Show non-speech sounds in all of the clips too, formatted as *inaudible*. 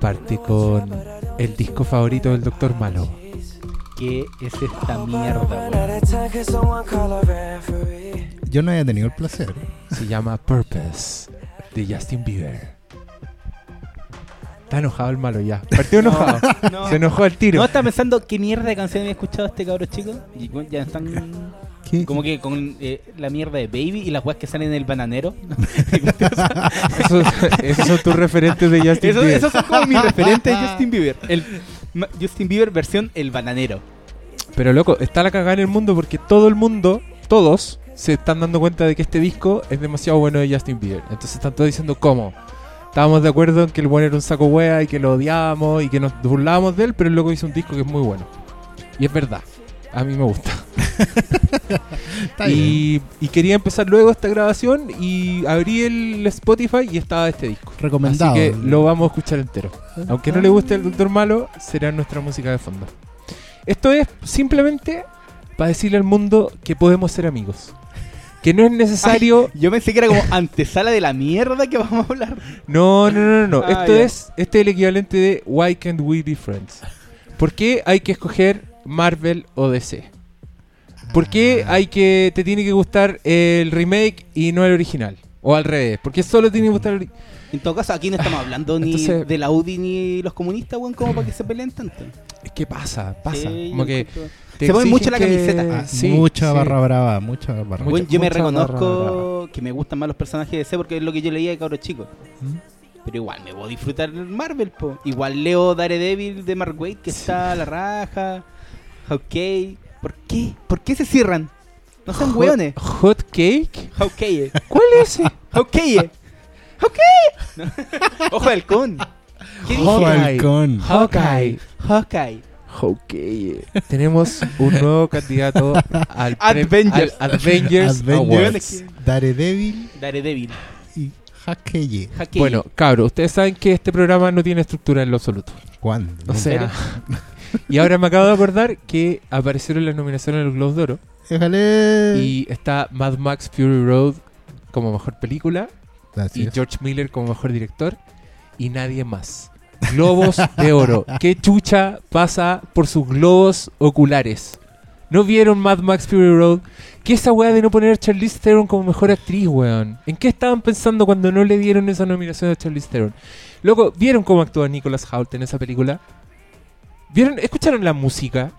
parte con el disco favorito del Doctor Malo. ¿Qué es esta mierda? Yo no había tenido el placer. Se llama Purpose de Justin Bieber. Está enojado el malo ya. Partió enojado. No, Se enojó al tiro. no está pensando qué mierda de canción había escuchado este cabro chico. Y ya están ¿Qué? como que con eh, la mierda de Baby y las weas que salen en el bananero. *laughs* Esos, esos son tus referentes de Justin Eso- Bieber. esos son como mis referentes de Justin Bieber. El Justin Bieber versión El Bananero. Pero loco, está la cagada en el mundo porque todo el mundo, todos, se están dando cuenta de que este disco es demasiado bueno de Justin Bieber. Entonces están todos diciendo cómo. Estábamos de acuerdo en que el bueno era un saco wea y que lo odiábamos y que nos burlábamos de él, pero el loco hizo un disco que es muy bueno. Y es verdad. A mí me gusta. *laughs* Está. Y, y quería empezar luego esta grabación y abrí el Spotify y estaba este disco. Recomendado. Así que lo vamos a escuchar entero. Aunque no le guste el Doctor Malo, será nuestra música de fondo. Esto es simplemente para decirle al mundo que podemos ser amigos. Que no es necesario. *laughs* Yo pensé que era como antesala de la mierda que vamos a hablar. No, no, no, no. Ah, Esto es este es el equivalente de Why Can't We Be Friends? ¿Por qué hay que escoger Marvel o DC? ¿Por qué hay que te tiene que gustar el remake y no el original? O al revés. ¿Por qué solo tiene que gustar el En todo caso, aquí no estamos hablando ni Entonces- de la Audi ni los comunistas, weón, como para que se peleen tanto. ¿Qué pasa? Pasa. Sí, Como yo que encuentro- te Se pone exigen mucho la que- camiseta. Ah, sí, mucha sí. barra brava, mucha barra brava. Bueno, yo me mucha reconozco que me gustan más los personajes de DC porque es lo que yo leía de cabros chicos. ¿Mm? Pero igual me voy a disfrutar Marvel, po. Igual leo Daredevil de Mark Waid, que está a la raja. Hawkeye. ¿Por qué? ¿Por qué se cierran? No sean Hot- hueones. Hot Cake. Hawkeye. ¿Cuál es ese? Hawkeye. Ojo de halcón. ¿Qué dije? Ojo Hawkeye. halcón. Hawkeye. Hawkeye. Hawkeye. Tenemos un nuevo candidato al Avengers. al Avengers Awards. Daredevil Daredevil. y. Hawkeye. Bueno, cabros, ustedes saben que este programa no tiene estructura en lo absoluto. ¿Cuándo? O sea, *laughs* y ahora me acabo de acordar que aparecieron las nominaciones en los Globos de Oro Déjale. y está Mad Max Fury Road como mejor película Así y es. George Miller como mejor director y nadie más. Globos de oro. *laughs* ¿Qué chucha pasa por sus globos oculares? ¿No vieron Mad Max Fury Road? ¿Qué esa weá de no poner a Charlize Theron como mejor actriz, weón? ¿En qué estaban pensando cuando no le dieron esa nominación a Charlize Theron? Luego, ¿vieron cómo actúa Nicholas Hoult en esa película? ¿Vieron? ¿Escucharon la música?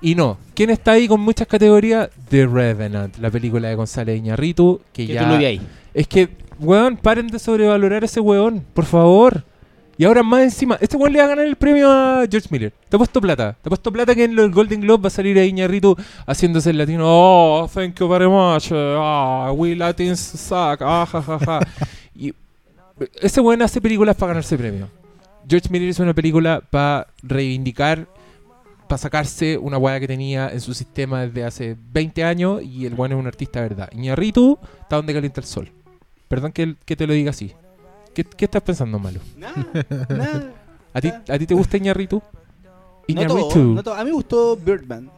Y no. ¿Quién está ahí con muchas categorías? The Revenant, la película de González Iñarritu, que ya... tú lo vi ahí. Es que, weón, paren de sobrevalorar a ese weón, por favor. Y ahora más encima, este weón le va a ganar el premio a George Miller. Te ha puesto plata. Te ha puesto plata que en el Golden Globe va a salir a Iñarritu haciéndose el latino. Oh, thank you very much. Ah, we Latins suck. Ah, ja, ja, ja. *laughs* y ese weón hace películas para ganarse premio. George Miller hizo una película para reivindicar, para sacarse una weá que tenía en su sistema desde hace 20 años y el weón es un artista de verdad. Iñarritu está donde calienta el sol. Perdón que, que te lo diga así. ¿Qué, qué estás pensando, Malo? Nada, nada. ¿A ti, ¿A ti te gusta Iñarritu? No todo, no todo. A mí me gustó Birdman.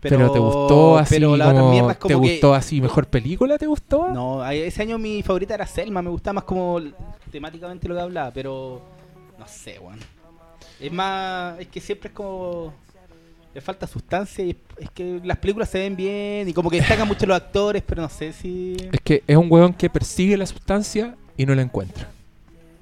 Pero, te gustó así pero la otra como- mierda es como ¿Te que- gustó así mejor película? ¿Te gustó? No, ese año mi favorita era Selma, me gustaba más como temáticamente lo que hablaba, pero no sé, weón. Es más, es que siempre es como le falta sustancia y es, que las películas se ven bien y como que destacan mucho los actores, pero no sé si Es que es un weón que persigue la sustancia y no la encuentra.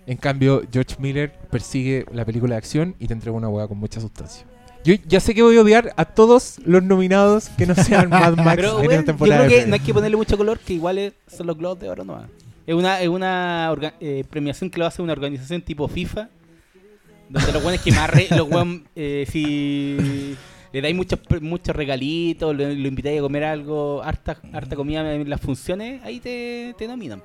En cambio, George Miller persigue la película de acción y te entrega una weá con mucha sustancia. Yo ya sé que voy a odiar a todos los nominados que no sean *laughs* Mad Max Pero en weón, esta yo temporada. creo de que no hay que ponerle mucho color, que igual es- son los globos de oro no Es una, es una orga- eh, premiación que lo hace una organización tipo FIFA, donde los buenos que más re- los weón, eh, si le dais muchos muchos regalitos, lo, lo invitáis a comer algo, harta, harta comida en las funciones, ahí te, te nominan.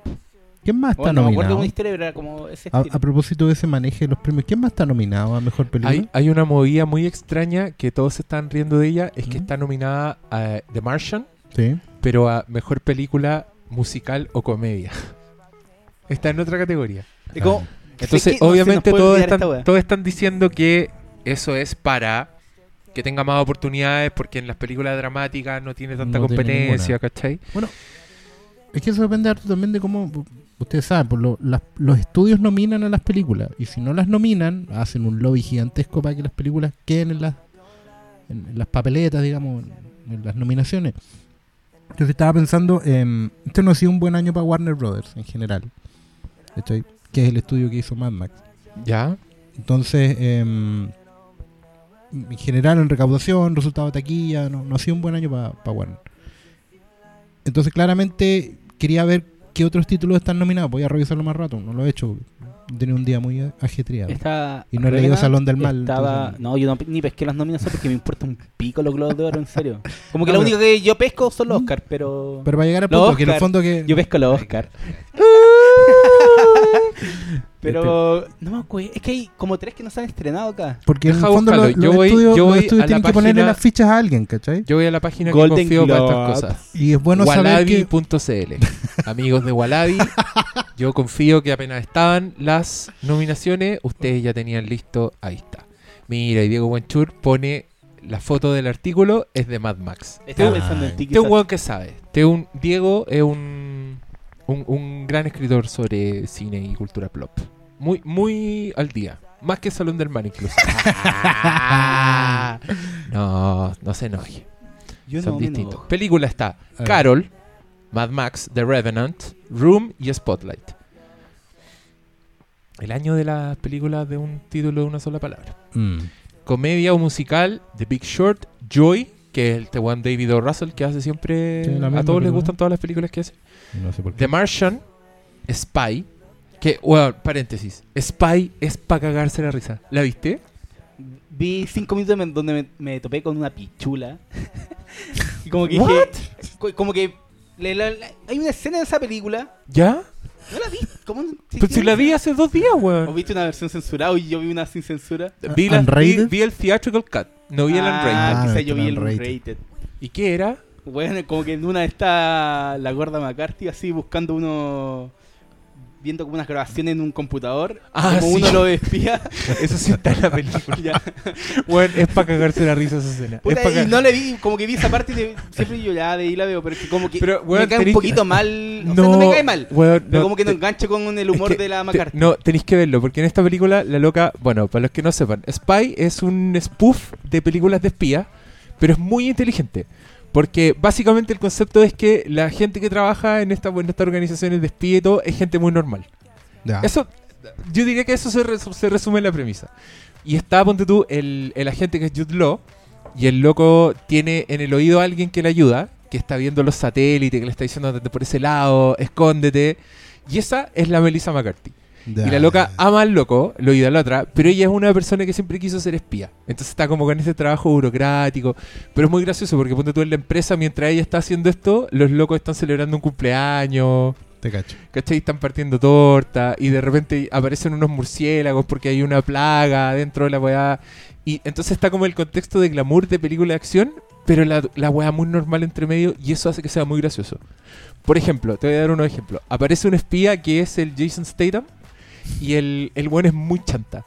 ¿Quién más está Bueno, no me acuerdo de nominado? una historia, pero era como ese A, a propósito de ese manejo de los premios, ¿quién más está nominado a mejor película? Hay, hay una movida muy extraña que todos se están riendo de ella. Es que Ujú. está nominada a The Martian, Sí. pero a mejor película musical o comedia. *laughs* Está en otra categoría. Es como, Entonces, que obviamente, todos están, todos están diciendo que eso es para que tenga más oportunidades porque en las películas dramáticas no tiene tanta No competencia. ¿cachai? Bueno. Es que eso depende también de cómo. Ustedes saben, por lo- las- los estudios nominan a las películas. Y si no las nominan, hacen un lobby gigantesco para que las películas queden en las, en, en las papeletas, digamos, en, en las nominaciones. Entonces estaba pensando, em, este no ha sido un buen año para Warner Brothers en general. ¿cachai? Que es el estudio que hizo Mad Max. ¿Ya? Entonces, em, en general, en recaudación, resultado de taquilla, no, no ha sido un buen año para Warner. Entonces, claramente, quería ver qué otros títulos están nominados. Voy a revisarlo más rato, no lo he hecho. He tenido un día muy ajetreado. Esta Y no he leído Salón del Mal, Estaba... entonces- No, yo no, ni pesqué las nominaciones porque me importa un pico los globos de oro, en serio. Como que lo pero- único que yo pesco son los Oscars, pero... Pero para llegar al punto, que en el Oscar. fondo que... Yo pesco los Oscars. *laughs* *laughs* pero... No me acuerdo. Es que hay como tres que no se han estrenado acá. Porque en el fondo los. Yo los voy- estudios, yo los voy estudios a la tienen que ponerle página- las fichas a alguien, ¿cachai? Yo voy a la página Golden que confío para estas cosas. Y es bueno saber que... Wallaby.cl *laughs* Amigos de Wallaby, *laughs* yo confío que apenas estaban las nominaciones, ustedes ya tenían listo. Ahí está. Mira, y Diego Buenchur pone la foto del artículo, es de Mad Max. Estaba Ah, pensando en ti. Este es un weón que sabe. Este es un, Diego es un, un, un gran escritor sobre cine y cultura plop. Muy, muy al día. Más que Salón del Mar incluso. *laughs* no, no se enoje. Yo Son no distintos. Película está ver. Carol, Mad Max, The Revenant, Room y Spotlight. El año de las películas de un título de una sola palabra. Mm. Comedia o musical, The Big Short, Joy, que es el One David O. Russell que hace siempre... Sí, a todos les gustan todas las películas que hace. No sé por qué. The Martian, Spy, que, bueno, paréntesis, Spy es para cagarse la risa. ¿La viste? Vi cinco minutos me- donde me, me topé con una pichula. *laughs* y como que What? dije. co- Como que. le- la- la- hay una escena de esa película. ¿Ya? ¿No la vi? ¿Cómo? no- Pues si la vi hace dos días, ¿O weón. viste una versión censurada y yo vi una sin censura? Vi, la- vi, ¿Unrated? vi el theatrical cut, no vi el unrated. Ah, Ah, quizá no, yo vi el unrated. unrated. ¿Y qué era? Bueno, como que en una está la gorda McCarthy así buscando uno. Viendo como unas grabaciones en un computador. Ah, como sí. uno lo espía. *laughs* Eso sí está en la película. Bueno, es para cagarse la risa esa escena. Puta, es pa' y no le vi, como que vi esa parte y de- siempre yo ya de ahí la veo, pero es que como que Pero, me cae un poquito mal. O sea, no me cae mal. weón, Pero no, como que no engancho con el humor es que de la McCarthy. no, tenéis que verlo, porque en esta película la loca, bueno, para los que no sepan, Spy es un spoof de películas de espía, pero es muy inteligente. Porque básicamente el concepto es que la gente que trabaja en, esta, en estas organizaciones de espía y todo es gente muy normal. Ya. Eso, yo diría que eso se, res- se resume en la premisa. Y está, ponte tú, el, el agente que es Jude Law, y el loco tiene en el oído a alguien que le ayuda, que está viendo los satélites, que le está diciendo andate por ese lado, escóndete. Y esa es la Melissa McCarthy. Ya. Y la loca ama al loco, lo idolatra, pero ella es una persona que siempre quiso ser espía. Entonces está como con ese trabajo burocrático. Pero es muy gracioso porque ponte tú en la empresa, mientras ella está haciendo esto, los locos están celebrando un cumpleaños. Te cacho. ¿Cachai? Están partiendo torta y de repente aparecen unos murciélagos porque hay una plaga dentro de la weá. Y entonces está como el contexto de glamour de película de acción, pero la, la weá muy normal entre medio y eso hace que sea muy gracioso. Por ejemplo, te voy a dar unos ejemplos. Aparece un espía que es el Jason Statham y el, el weón es muy chanta.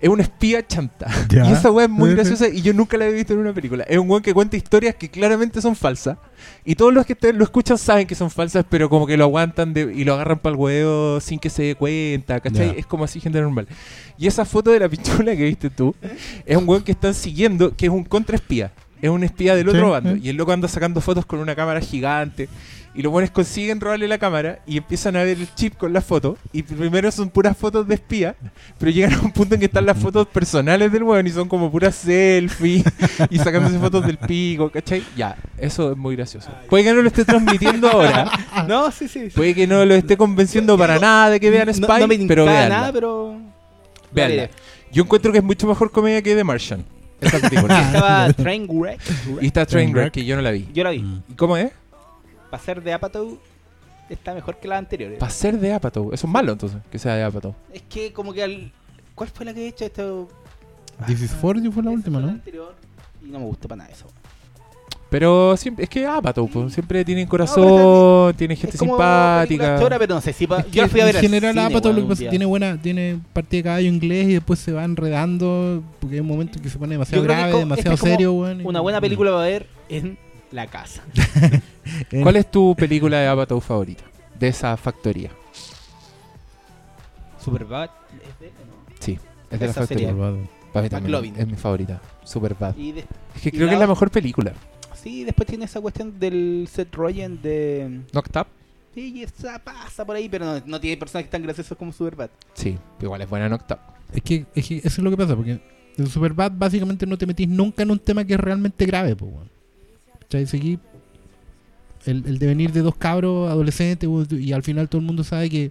Es un espía chanta. *laughs* Ya. Y esa weá es muy graciosa y yo nunca la había visto en una película. Es un weón que cuenta historias que claramente son falsas. Y todos los que te- lo escuchan saben que son falsas, pero como que lo aguantan de- y lo agarran para el huevo sin que se dé cuenta, ¿cachai? Es como así gente normal. Y esa foto de la pichula que viste tú es un weón que están siguiendo, que es un contraespía. Es un espía del otro Sí, bando. sí. Y el loco anda sacando fotos con una cámara gigante. Y los buenos consiguen robarle la cámara y empiezan a ver el chip con la foto. Y primero son puras fotos de espía, pero llegan a un punto en que están las fotos personales del weón y son como puras selfies *laughs* y sacándose fotos del pico, ¿cachai? Ya, eso es muy gracioso. Puede que no lo esté transmitiendo ahora, *laughs* No, sí, sí. sí. puede que no lo esté convenciendo para nada de que vean Spy, no, me pero veanla. nada, pero. Véanla. Vale. Yo encuentro que es mucho mejor comedia que The Martian. Esta película. *laughs* Estaba Trainwreck. y está Trainwreck, que yo no la vi. Yo la vi. ¿Y cómo es? Para ser de Apatow, está mejor que las anteriores. Para ser de Apatow. Eso es malo entonces, que sea de Apatow. Es que, como que al. ¿Cuál fue la que he hecho esto? This is for you fue la Esa última, fue la ¿no? anterior, y no me gustó para nada eso. Pero siempre, es que Apatow, pues, siempre tiene pero corazón, tiene gente es como simpática. chora, pero no sé si pa- Es que yo fui a ver en al general Apatow lo que pasa tiene buena tiene partida de caballo inglés y después se va enredando porque hay un momento que se pone demasiado grave, demasiado este serio weón, y- Una buena película va a ver en la casa. *laughs* ¿Cuál es tu película de Apatow favorita? De esa factoría. Superbad. ¿es de él no? Sí, es de la Esa factoría. sería. Para mí también es mi favorita. Superbad. Y de- Es que y creo la que es la mejor película. sí, después tiene esa cuestión del Seth Rogen de... Knocked Up. Sí, y esa pasa por ahí, pero no, no tiene personajes tan graciosos como Superbad. Sí, igual es buena Knocked Up. Es que, es que eso es lo que pasa, porque en Superbad básicamente no te metís nunca en un tema que es realmente grave, pues, weón. Seguí el, el devenir de dos cabros adolescentes y al final todo el mundo sabe que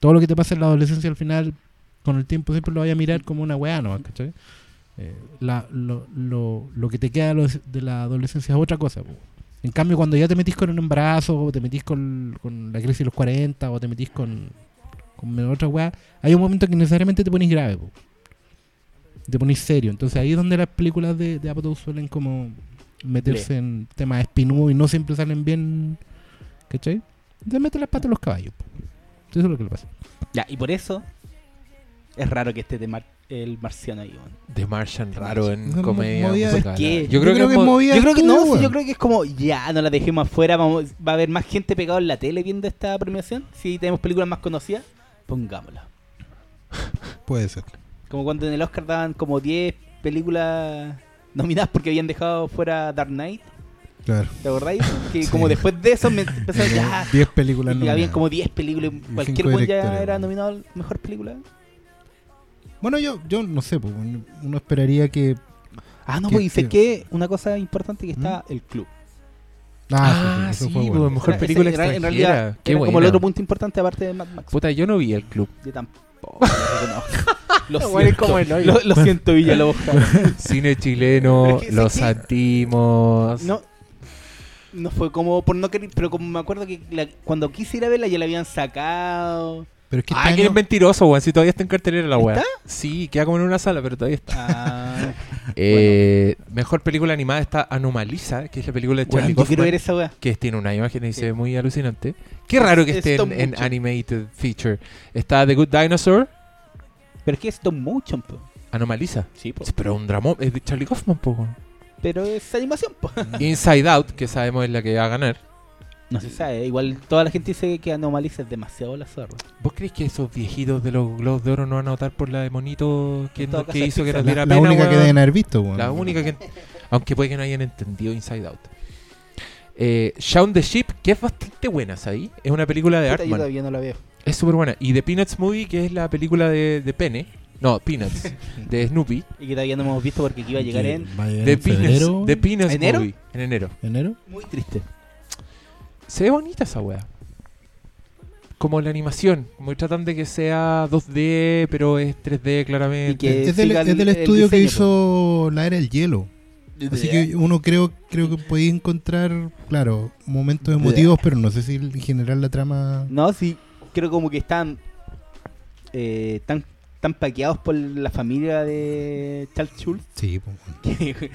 todo lo que te pasa en la adolescencia al final, con el tiempo siempre lo vaya a mirar como una weá, ¿no? ¿Cachai? Eh, la- lo, lo, lo que te queda de la adolescencia es otra cosa. En cambio, cuando ya te metís con un embarazo, o te metís con, con la crisis de los 40, o te metís con, con otra weá, hay un momento que necesariamente te ponís grave, te ponís serio. Entonces ahí es donde las películas de, de Apatow suelen como meterse en temas espinudos y no siempre salen bien, ¿cachai? Te meten las patas a los caballos. Eso es lo que le pasa. Ya, y por eso es raro que esté de mar- el marciano ahí, weón. The Martian raro en Esa comedia movida musical. Yo creo que, es mo- movida Yo creo que no, yo creo que es como, ya, no la dejemos afuera, vamos, va a haber más gente pegada en la tele viendo esta premiación. Si tenemos películas más conocidas, pongámosla. Puede ser. Como cuando en el Oscar daban como 10 películas nominadas porque habían dejado fuera Dark Knight. Claro. ¿Te acordáis? *laughs* Que Sí. como después de eso me empezó a ya. *laughs* 10 películas Y habían nominadas. como 10 películas, Y cualquier one ya era nominado a mejor película. Bueno, yo, yo no sé, pues, uno esperaría que... Ah, no, ¿Qué- pues y sé qué? que una cosa importante que está el club. Ah, eso sí, fue pues, bueno. mejor Era- película ese era- en extranjera. realidad Qué era como el otro punto importante aparte de Mad Max. Puta, yo no vi el club. Yo tampoco. *laughs* lo siento, como el hoyo. lo, lo siento Villalobos. *laughs* Cine chileno, es que los que- santimos. No, no fue como por no querer, pero como me acuerdo que la- cuando quise ir a verla ya la habían sacado. Pero es que Ah, este que año- eres mentiroso, weón. Si todavía está en cartelera la weá. ¿Está? Sí, queda como en una sala, pero todavía está. Ah, Eh, Mejor película animada está Anomalisa, que es la película de Charlie bueno, Kaufman, ver esa weá. que tiene una imagen y se ve muy alucinante. Qué raro que Es esté en, animated feature. Está The Good Dinosaur, Pero es que es stop motion, po. Anomalisa. Sí, po. Pero un dramón, es de Charlie Kaufman, poco. Pero es animación, po. Inside Out, que sabemos es la que va a ganar. No se sabe. Igual toda la gente dice que Anomaliza es demasiado la zorra. ¿Vos crees que esos viejitos de los Globos de Oro no van a votar por la de Monito que, En hizo que nos la, la pena? única que deben haber visto, weón. La única que. Aunque puede que no hayan entendido Inside Out. Eh, Shaun the Sheep, que es bastante buena, ¿sabes? Es una película de Puta, yo Artman. todavía no la veo. Es súper buena. Y The Peanuts Movie, que es la película de, de Pene. No, Peanuts. *laughs* de Snoopy. Y que todavía no hemos visto porque iba a llegar en. The en Peanuts, The Peanuts ¿Enero? Movie. En enero. enero. Muy triste. Se ve bonita esa wea. Como la animación. Como que tratan de que sea 2D, pero es 3D claramente. Y que- Es del, siga es del el- el estudio que diseño, hizo La Era del Hielo. Así que uno creo creo que podéis encontrar, claro, momentos emotivos, pero no sé si en general la trama... No, sí. Creo como que están. Eh, tan, tan paqueados por la familia de Charles Schultz. Sí, pues, *laughs* que-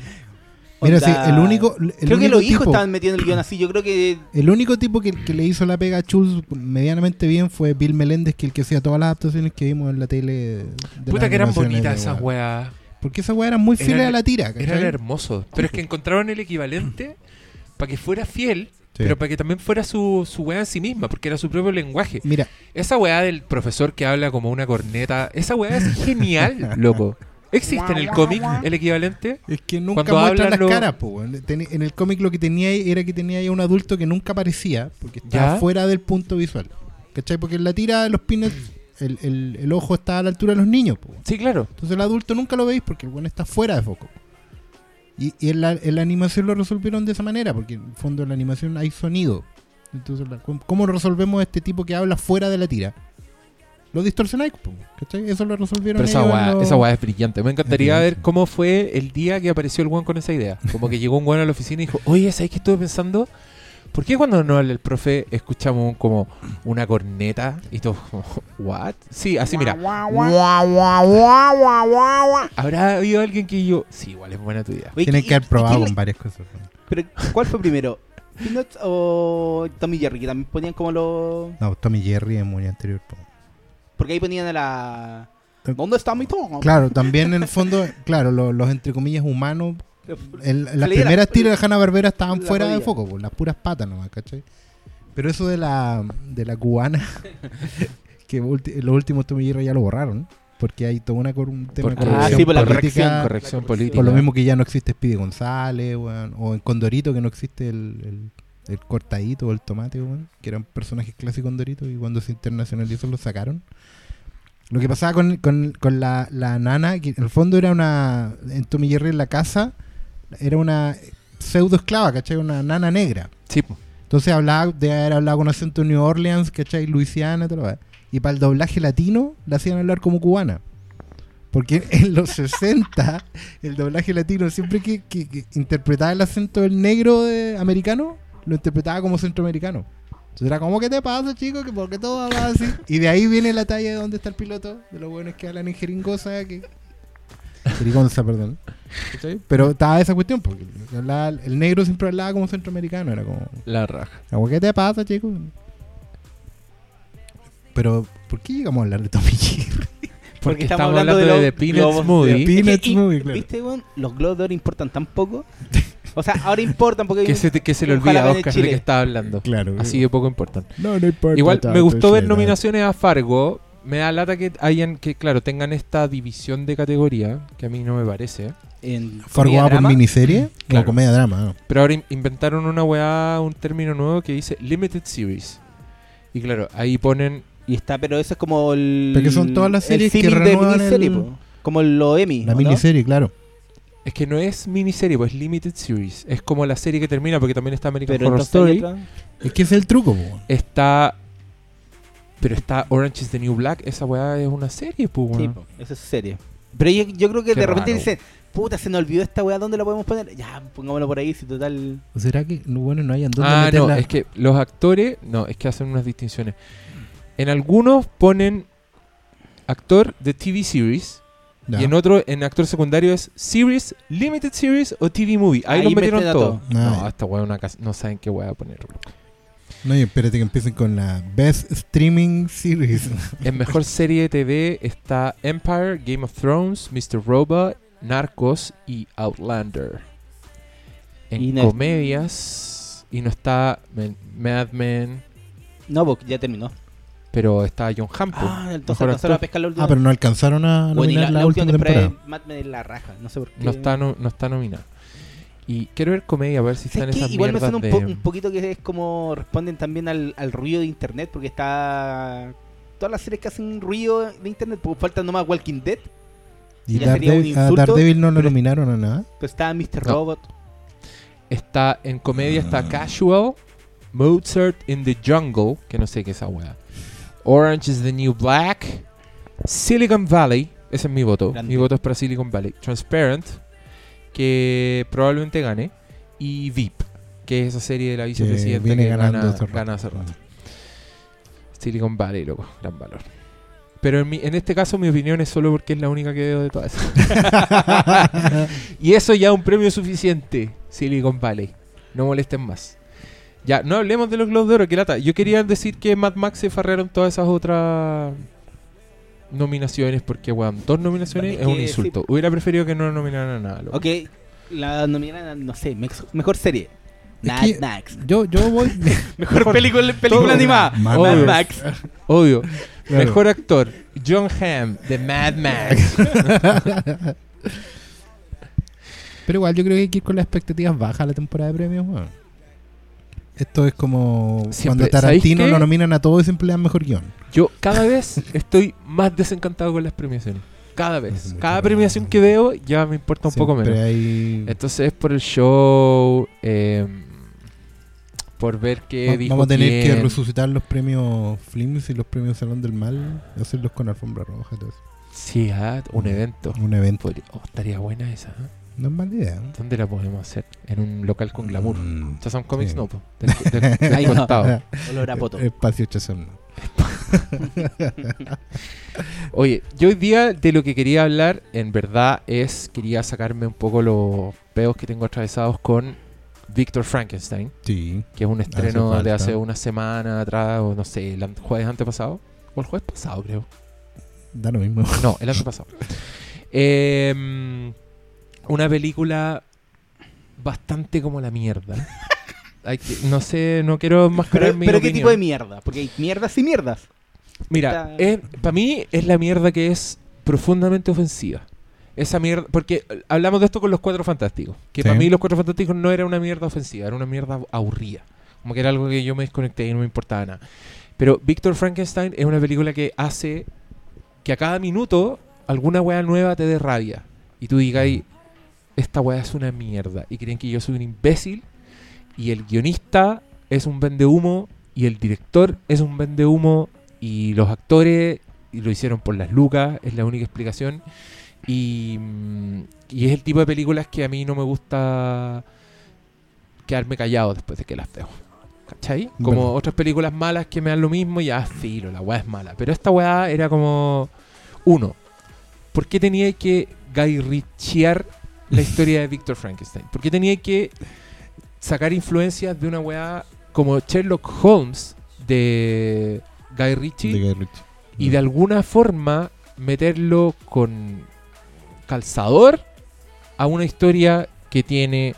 Mira, sí, onda- el único, el creo que único los hijos tipo, estaban metiendo el guion así. Yo creo que. el único tipo que, que le hizo la pega a Schultz medianamente bien fue Bill Meléndez, que el que hacía todas las adaptaciones que vimos en la tele. de Puta que eran bonitas esas weá. weas. Porque esas weas eran muy fieles a la tira, ¿cachai? Eran hermosos. Pero es que encontraron el equivalente *coughs* para que fuera fiel, Sí. pero para que también fuera su, su weá en sí misma, porque era su propio lenguaje. Mira, Esa weá del profesor que habla como una corneta, esa weá es genial, *laughs* loco. ¿Existe en el cómic el equivalente? es que nunca Cuando muestran las lo- caras, po, En el cómic lo que tenía ahí era que tenía ahí un adulto que nunca aparecía, porque estaba ¿Ya? fuera del punto visual. ¿Cachai? Porque en la tira de los pines el, el- el ojo está a la altura de los niños, po. Sí, claro. Entonces el adulto nunca lo veis porque el bueno está fuera de foco. Y, y en, la, en la animación lo resolvieron de esa manera, porque en el fondo en la animación hay sonido. Entonces, la- ¿cómo- ¿cómo resolvemos este tipo que habla fuera de la tira? Lo distorsionáis, ¿cachai? Eso lo resolvieron Pero esa weá, lo- esa weá es brillante. Me encantaría ver cómo fue el día que apareció el weón con esa idea. Como que llegó un weón a la oficina y dijo, oye, ¿sabes qué estuve pensando? ¿Por qué cuando nos habla el profe escuchamos un- como una corneta y todo como, ¿what? Sí, así mira. ¿Habrá habido alguien que yo... Sí, igual es buena tu idea. Oye, Tienen ¿y- que haber probado con le- varias cosas. Pero, ¿cuál fue primero? ¿Peanuts o Tommy Jerry? Que también ponían como los. No, Tommy Jerry es muy anterior. po. Porque ahí ponían a la. ¿Dónde está mi Tom? Claro, también en el fondo, *laughs* claro, lo- los, entre comillas humanos el- las leía primeras la- tiras de Hanna Barbera estaban fuera de foco, las puras patas nomás, ¿cachai? Pero eso de la, de la cubana, *laughs* que ulti- los últimos Tommy Jerry ya lo borraron, porque hay todo una, un tema de Porque- Ah, corrupción sí, por la política, corrección. Corrección política. Por lo mismo que ya no existe Speedy González, o en Condorito que no existe el, el, el cortadito o el tomate, weón, que eran personajes clásicos Condorito y cuando se internacionalizó lo sacaron. Lo que pasaba con, con, con la, la nana, que en el fondo era una, en Tommy Jerry en la casa, era una pseudo esclava, ¿cachai? Una nana negra. Sí. Entonces hablaba de haber hablado con acento New Orleans, ¿cachai? Luisiana, todo lo. Y para el doblaje latino la hacían hablar como cubana. Porque *laughs* en los 60, el doblaje latino, siempre que, que- que interpretaba el acento del negro de- americano, lo interpretaba como centroamericano. Entonces era como, ¿qué te pasa, chico? ¿Que ¿Por qué todo habla así? Y de ahí viene la talla de dónde está el piloto, de los buenos que hablan en jeringosa, que... Jerigonza, perdón. ¿Cachai? Pero estaba esa cuestión, porque hablaba- el negro siempre hablaba como centroamericano, era como... La raja. Como, ¿Qué te pasa, chico? Pero, ¿por qué llegamos a hablar de Tommy Jerry? Porque estamos hablando de, los The Peanuts globos Movie. de- Peanuts Movie, claro. ¿Viste, weón? Los globos de oro importan tan poco. *laughs* O sea, ahora importan porque... *laughs* Que se, te- que se le olvida a Oscar de Chile. que estaba hablando. Claro. Así de poco importan. No, no importa. Igual me gustó ver nominaciones a Fargo. Me da lata que hayan, que claro, tengan esta división de categoría, que a mí no me parece. En Fargo va por miniserie Claro. o comedia drama. ¿no? Pero ahora in- inventaron una weá, un término nuevo que dice Limited Series. Y claro, ahí ponen Y está, pero eso es como el... Porque son todas las el series que símil de renuevan miniserie, el-. Como lo Emmy, La miniserie, claro. Es que no es miniserie, pues es limited series. Es como la serie que termina, porque también está American Pero Horror Story. Es que ese es el truco, po. Está. Pero está Orange is the New Black. Esa weá es una serie, pues, Sí, po, eso es serie. Pero yo, yo creo que Qué de repente raro. dicen, puta, se nos olvidó esta weá, ¿dónde la podemos poner? Ya, pongámoslo por ahí, si total... ¿O será que, no, bueno, no hayan dónde Ah, no, meterla? es que los actores. No, es que hacen unas distinciones. En algunos ponen actor de TV series. Ya. Y en otro, en actor secundario es series, limited series o TV movie. Ahí, Ahí los metieron todo. todo. No, Ah, esta weá es una casa- no saben qué weá poner. No, y espérate que empiecen con la Best Streaming Series. *laughs* En mejor serie de TV está Empire, Game of Thrones, Mr. Robot, Narcos y Outlander. En Y no- comedias, y no está Mad Men, No, porque ya terminó. Pero está John Hamm. po, Ah, entonces mejor alcanzaron a actor. pescar la última. ah, pero no alcanzaron a Bueno, y nominar la, la, la última temporada temporada. Mad Men la raja. No sé por qué. No está, no, no está nominado. Y quiero ver comedia, a ver si están esas Igual me suena un, de... po- un poquito que es como responden también al, al ruido de internet, porque está. Todas las series que hacen ruido de internet, pues falta nomás Walking Dead, Y Ya sería un Daredevil, a insulto, Daredevil no lo nominaron a nada. pues está Mr. No. Robot. Está en comedia, está Casual, Mozart in the Jungle, que no sé qué es esa weá. Orange is the New Black, Silicon Valley, ese es mi voto. Grande. Mi voto es para Silicon Valley. Transparent, que probablemente gane. Y VIP, que es esa serie de la vicepresidenta viene que ganando gana, hace rato. gana hace rato. Silicon Valley, loco, gran valor. Pero en, mi- en este caso mi opinión es solo porque es la única que veo de todas. *laughs* *laughs* y eso ya es un premio suficiente, Silicon Valley. No molesten más. Ya, no hablemos de los Globos de Oro, que lata. Yo quería decir que Mad Max se farrearon todas esas otras nominaciones, porque, weón, dos nominaciones Es es un insulto. Hubiera preferido que no nominaran a nada, loco. Ok, la nominaron, a, no sé, mejor serie. Es Mad que- Max. Yo, yo voy. *laughs* Mejor, *laughs* mejor- película, película animada. Mad Mad Max. Max. *laughs* Obvio. Claro. Mejor actor, John Hamm, de Mad Max. Pero igual yo creo que hay que ir con las expectativas bajas a la temporada de premios, weón. Esto es como Siempre- cuando ¿sabéis Tarantino lo nominan a todos y siempre le dan mejor guion. Yo cada vez estoy más desencantado con las premiaciones. Cada vez. Cada premiación que veo ya me importa un poco menos. hay- Entonces es por el show, eh, por ver qué Va- dijo Vamos a tener que resucitar los premios Flims y los premios Salón del Mal y hacerlos con alfombra roja. todo eso. Sí, ah, un evento. Un evento. Podría- oh, estaría buena esa. ¿eh? No es mala idea. ¿Dónde la podemos hacer? En un local con glamour. Mm. Chazam Comics Sí. no, po. Del, del- *laughs* del Ahí no. costado. Olor a poto. Espacio Chazam. *laughs* Oye, yo hoy día de lo que quería hablar, en verdad, es quería sacarme un poco los peos que tengo atravesados con Victor Frankenstein, Sí. que es un estreno de hace una semana atrás, o no sé, el jueves antepasado, o el jueves pasado, creo. Da lo mismo. No, el antepasado. *laughs* Em, una película bastante como la mierda. Hay que- no sé, no quiero Pero, mascarar mi pero ¿qué opinión. tipo de mierda? Porque hay mierdas y mierdas. Mira, Está- para mí es la mierda que es profundamente ofensiva. Esa mierda, porque eh, hablamos de esto con los Cuatro Fantásticos, que Sí. para mí los Cuatro Fantásticos no era una mierda ofensiva, era una mierda aburrida. Como que era algo que yo me desconecté y no me importaba nada. Pero Víctor Frankenstein es una película que hace que a cada minuto alguna weá nueva te dé rabia. Y tú digas, esta weá es una mierda. Y creen que yo soy un imbécil. Y el guionista es un vendehumo. Y el director es un vendehumo. Y los actores y lo hicieron por las lucas, es la única explicación. Y, mm, y es el tipo de películas que a mí no me gusta quedarme callado después de que las veo. ¿Cachai? Como Bueno. otras películas malas que me dan lo mismo y ya filo, la weá es mala. Pero esta weá era como. Uno, ¿por qué tenía que Guy la historia de Victor Frankenstein? ¿Por qué tenía que sacar influencias de una weá como Sherlock Holmes de Guy Ritchie De Guy Ritchie. y de alguna forma meterlo con calzador a una historia que tiene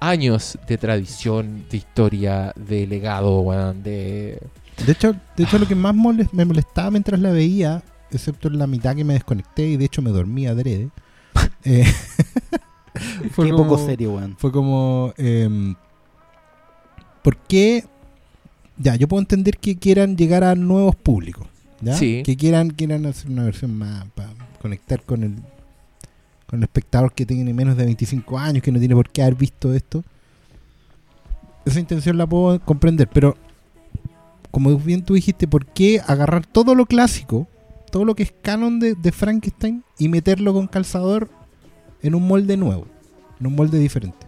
años de tradición, de historia, de legado, weón, de... De hecho, de hecho lo que más moles- me molestaba mientras la veía, excepto en la mitad que me desconecté y de hecho me dormí adrede, eh, *laughs* fue Qué como- poco serio, weón. Fue como, em, ¿por qué? Ya, yo puedo entender que quieran llegar a nuevos públicos, ¿ya? Sí. Que quieran, quieran hacer una versión más para conectar con el con el espectador que tiene menos de 25 años, que no tiene por qué haber visto esto. Esa intención la puedo comprender, pero como bien tú dijiste, ¿por qué agarrar todo lo clásico, todo lo que es canon de, de Frankenstein y meterlo con calzador en un molde nuevo, en un molde diferente?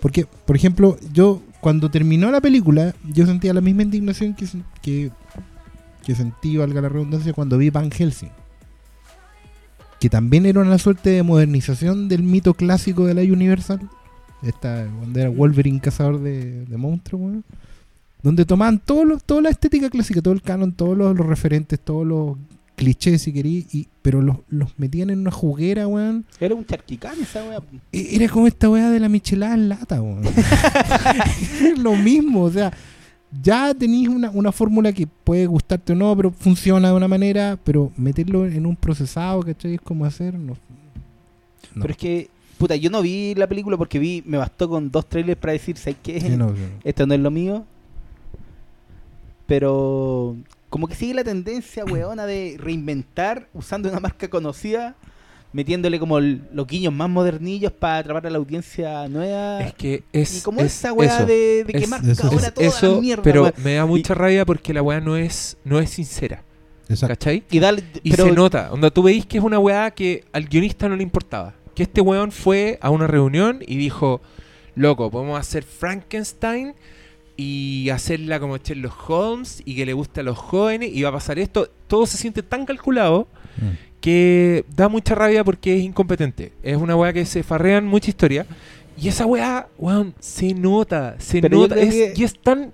Porque, por ejemplo, yo cuando terminó la película, yo sentía la misma indignación que, que, que sentí, valga la redundancia, cuando vi Van Helsing. Que también era una suerte de modernización del mito clásico de la Universal. Esta, cuando era Wolverine cazador de, monstruos, weón. Donde tomaban todo lo- toda la estética clásica, todo el canon, todos los referentes, todos los clichés, si querí, y, pero los, los metían en una juguera, weón. Era un charquicán esa weá. E- Era como esta weá de la michelada en lata, weón. es *laughs* *laughs* lo mismo, o sea, ya tenéis una, una fórmula que puede gustarte o no, pero funciona de una manera, pero meterlo en un procesado, ¿cachai? Es como hacer, no. no. Pero es que, puta, yo no vi la película porque vi, me bastó con dos trailers para decir, ¿sabes qué? Sí, no, no. Esto no es lo mío. Pero como que sigue la tendencia, weona, de reinventar usando una marca conocida, metiéndole como el- los guiños más modernillos para atrapar a la audiencia nueva. Es que es... y como es esa weá eso. de, de que Es- marca eso- ahora Es toda eso, la mierda. pero me da mucha rabia porque la weá no es, no es sincera, Exacto. ¿cachai? Y, dale, Y pero se nota, onda tú veis que es una weá que al guionista no le importaba. Que este weón fue a una reunión y dijo, loco, podemos hacer Frankenstein y hacerla como Sherlock Holmes y que le guste a los jóvenes y va a pasar esto. Todo se siente tan calculado Mm. que da mucha rabia porque es incompetente. Es una weá que se farrean mucha historia. Y esa weá, weón, se nota, se Pero nota. es- que- Y es tan...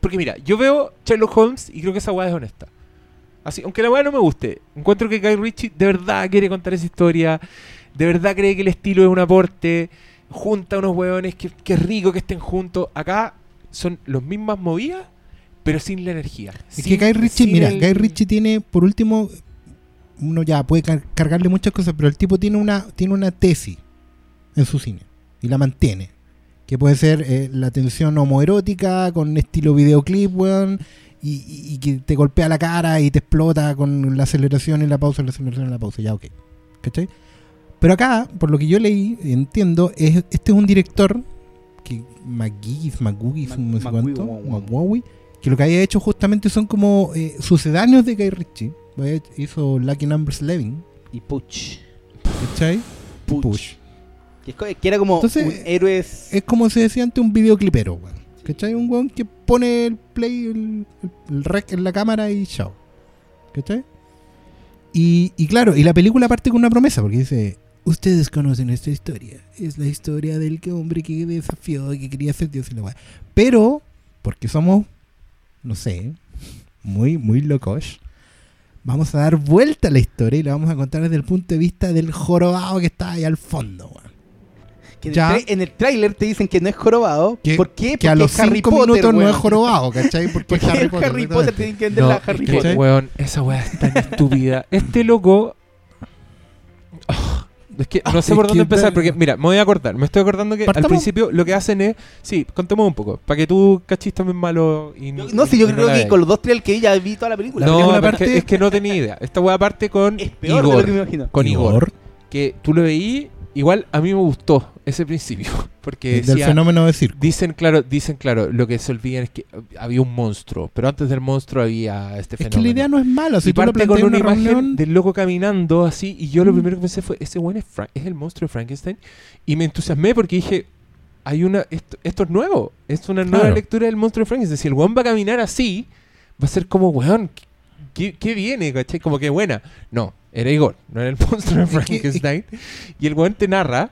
Porque mira, yo veo Sherlock Holmes y creo que esa weá es honesta. Así, aunque la weá no me guste, encuentro que Guy Ritchie de verdad quiere contar esa historia, de verdad cree que el estilo es un aporte, junta unos weones, que, que rico que estén juntos. Acá son los mismas movidas, pero sin la energía. Es que Guy Ritchie, mira, el- Guy Ritchie tiene, por último, uno ya puede car- cargarle muchas cosas, pero el tipo tiene una, tiene una tesis en su cine y la mantiene. Que puede ser eh, la tensión homoerótica con estilo videoclip, weón, y, y- y que te golpea la cara y te explota con la aceleración y la pausa, la aceleración y la pausa, ya ok. ¿Cachai? Pero acá, por lo que yo leí, entiendo, es, este es un director McGee, Mac- no sé cuánto, que lo que haya hecho justamente son como eh, sucedáneos de Guy Ritchie. Hizo Lucky Numbers 11, Y Puch. ¿cachai? Puch. Push. Que, es co- que era como Entonces, un héroes. Es como se decía antes un videoclipero, weón. ¿Cachai? Un weón que pone el play, el, el- el rec en la cámara y chao. ¿Cachai? Y, y claro, y la película parte con una promesa, porque dice, ustedes conocen esta historia. Es la historia del que hombre que desafió y que quería ser Dios y la weá. Pero, porque somos, no sé, muy, muy locos, vamos a dar vuelta a la historia y la vamos a contar desde el punto de vista del jorobado que está ahí al fondo, weón. Que en, Ya. el en el tráiler te dicen que no es jorobado. Que, ¿Por qué? que a Porque los Harry 5 Potter, minutos no es jorobado, ¿cachai? *laughs* Porque Porque es Harry, Potter. Harry Potter tienen que vender No, Harry Potter. weón, esa weá es tan *laughs* estúpida. Este loco. Es que no Ah, sé es por dónde empezar, da- porque mira, me voy a acordar. Me estoy acordando que al principio lo que hacen es. Sí, contemos un poco. Para que tú cachis también malo y Yo- no sé, yo y creo que con los dos trailers que ya vi toda la película. No, película pero es que- parte- es que no tenía idea. Esta weá parte con es peor de Igor. lo que me imagino. Con Igor. Que tú lo veí, igual a mí me gustó ese principio. *laughs* Porque Del fenómeno de circo. Dicen claro, dicen claro, lo que se olvidan es que había un monstruo, pero antes del monstruo había este Es que fenómeno. la idea no es mala. Si y tú parte con una una imagen del loco caminando así, y yo lo Mm. primero que pensé fue, ese weón es, Fra- es el monstruo de Frankenstein, y me entusiasmé porque dije, hay una, esto, esto es nuevo, es una nueva Claro. lectura del monstruo de Frankenstein, si el weón va a caminar así, va a ser como, weón, ¿qué, qué viene? ¿cachai? Como que buena. No, era Igor, no era el *laughs* monstruo de Frankenstein, y el weón te narra,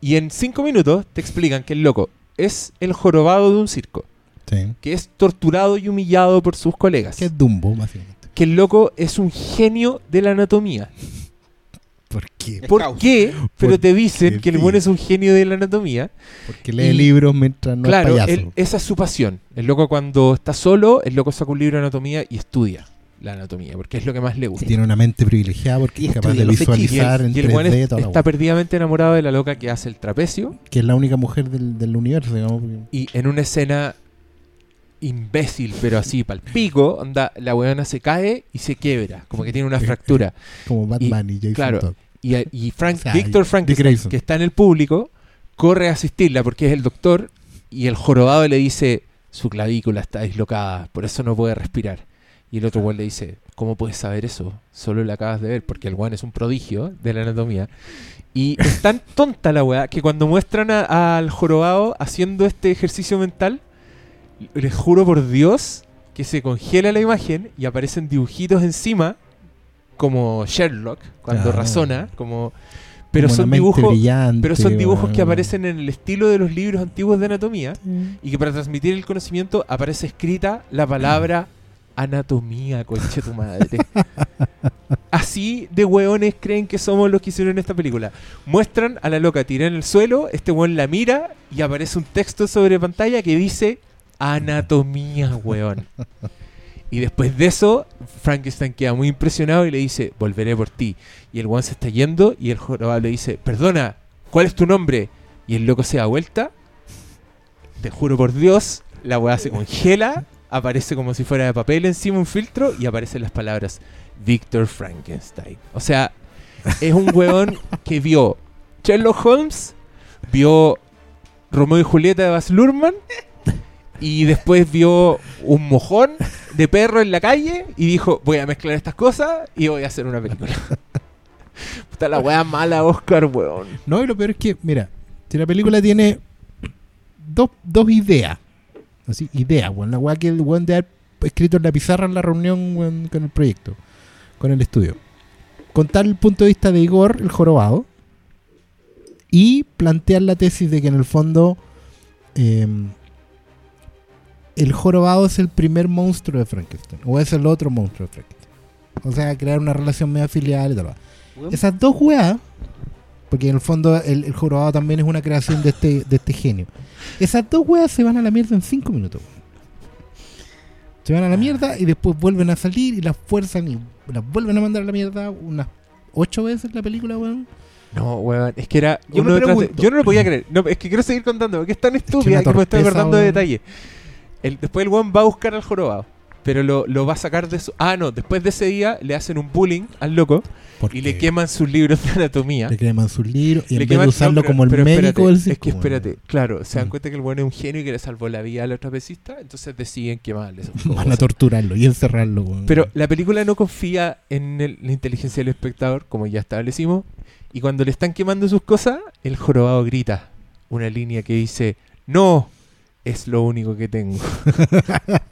y en cinco minutos te explican que el loco es el jorobado de un circo, sí. que es torturado y humillado por sus colegas que es Dumbo, básicamente. que el loco es un genio de la anatomía. ¿Por qué? ¿Por qué? Pero te dicen que el buen es un genio de la anatomía. Porque lee Y- libros mientras no claro, es payaso. él- esa es su pasión. El loco cuando está solo, el loco saca un libro de anatomía y estudia la anatomía, porque es lo que más le gusta. Tiene una mente privilegiada porque Y es capaz de. Y visualizar en y el buen 3D es- toda la está perdidamente enamorado de la loca que hace el trapecio Que es la única mujer del, del universo, digamos. y en una escena imbécil, pero así palpico, onda, la weona se cae y se quiebra, como que tiene una fractura. Como Batman y, Jason claro, Todd. Y, y Frank, O sea, Victor Grayson. que está en el público, corre a asistirla porque es el doctor y el jorobado le dice, su clavícula está dislocada, por eso no puede respirar. Y el otro güey le dice, ¿cómo puedes saber eso? Solo lo acabas de ver, porque el guan es un prodigio de la anatomía. Y es tan *laughs* tonta la weá que cuando muestran a- al jorobado haciendo este ejercicio mental, les juro por Dios que se congela la imagen y aparecen dibujitos encima, como Sherlock, cuando Ah. razona, como... Pero son dibujos... Pero son dibujos que weón. aparecen en el estilo de los libros antiguos de anatomía y que para transmitir el conocimiento aparece escrita la palabra anatomía, conche tu madre. Así de hueones creen que somos los que hicieron esta película. Muestran a la loca tirada en el suelo, este hueón la mira y aparece un texto sobre pantalla que dice anatomía, hueón. Y después de eso, Frankenstein queda muy impresionado y le dice, volveré por ti. Y el hueón se está yendo y el jorobado le dice, perdona, ¿cuál es tu nombre? Y el loco se da vuelta. Te juro por Dios, la weá se congela, aparece como si fuera de papel encima un filtro y aparecen las palabras Victor Frankenstein. O sea, es un weón que vio Sherlock Holmes, vio Romeo y Julieta de Baz Luhrmann y después vio un mojón de perro en la calle y dijo, voy a mezclar estas cosas y voy a hacer una película. *laughs* Puta la weá mala, Oscar, weón. No, y lo peor es que, mira, si la película tiene dos, dos ideas. Así, ideas, weón. La weá que el weón de haber escrito en la pizarra en la reunión weón, con el proyecto, con el estudio. Contar el punto de vista de Igor, el jorobado, y plantear la tesis de que en el fondo eh, el jorobado es el primer monstruo de Frankenstein, o es el otro monstruo de Frankenstein. O sea, crear una relación media filial y tal. Esas dos weas, porque en el fondo el, el jorobado también es una creación de este, de este genio. Esas dos weas se van a la mierda en cinco minutos. Se van a la mierda y después vuelven a salir y las fuerzan y las vuelven a mandar a la mierda unas ocho veces la película, weón. No, weón, es que era. Yo uno de- yo no lo podía creer. No, es que quiero seguir contando, porque es tan estúpida una que, me estoy acordando de detalle. El, después el weón va a buscar al jorobado, pero lo, lo va a sacar de su. Ah, no, después de ese día le hacen un bullying al loco y le queman sus libros de anatomía. le queman sus libros y Le en vez queman- de usarlo no, pero- como el pero médico espérate, del Es que espérate, claro, se dan Mm. cuenta que el weón es un genio y que le salvó la vida a los trapezistas, entonces deciden quemarle *laughs* Van a torturarlo y encerrarlo, weón. Pero la película no confía en el- la inteligencia del espectador, como ya establecimos. Y cuando le están quemando sus cosas, el jorobado grita una línea que dice: No, es lo único que tengo. *laughs*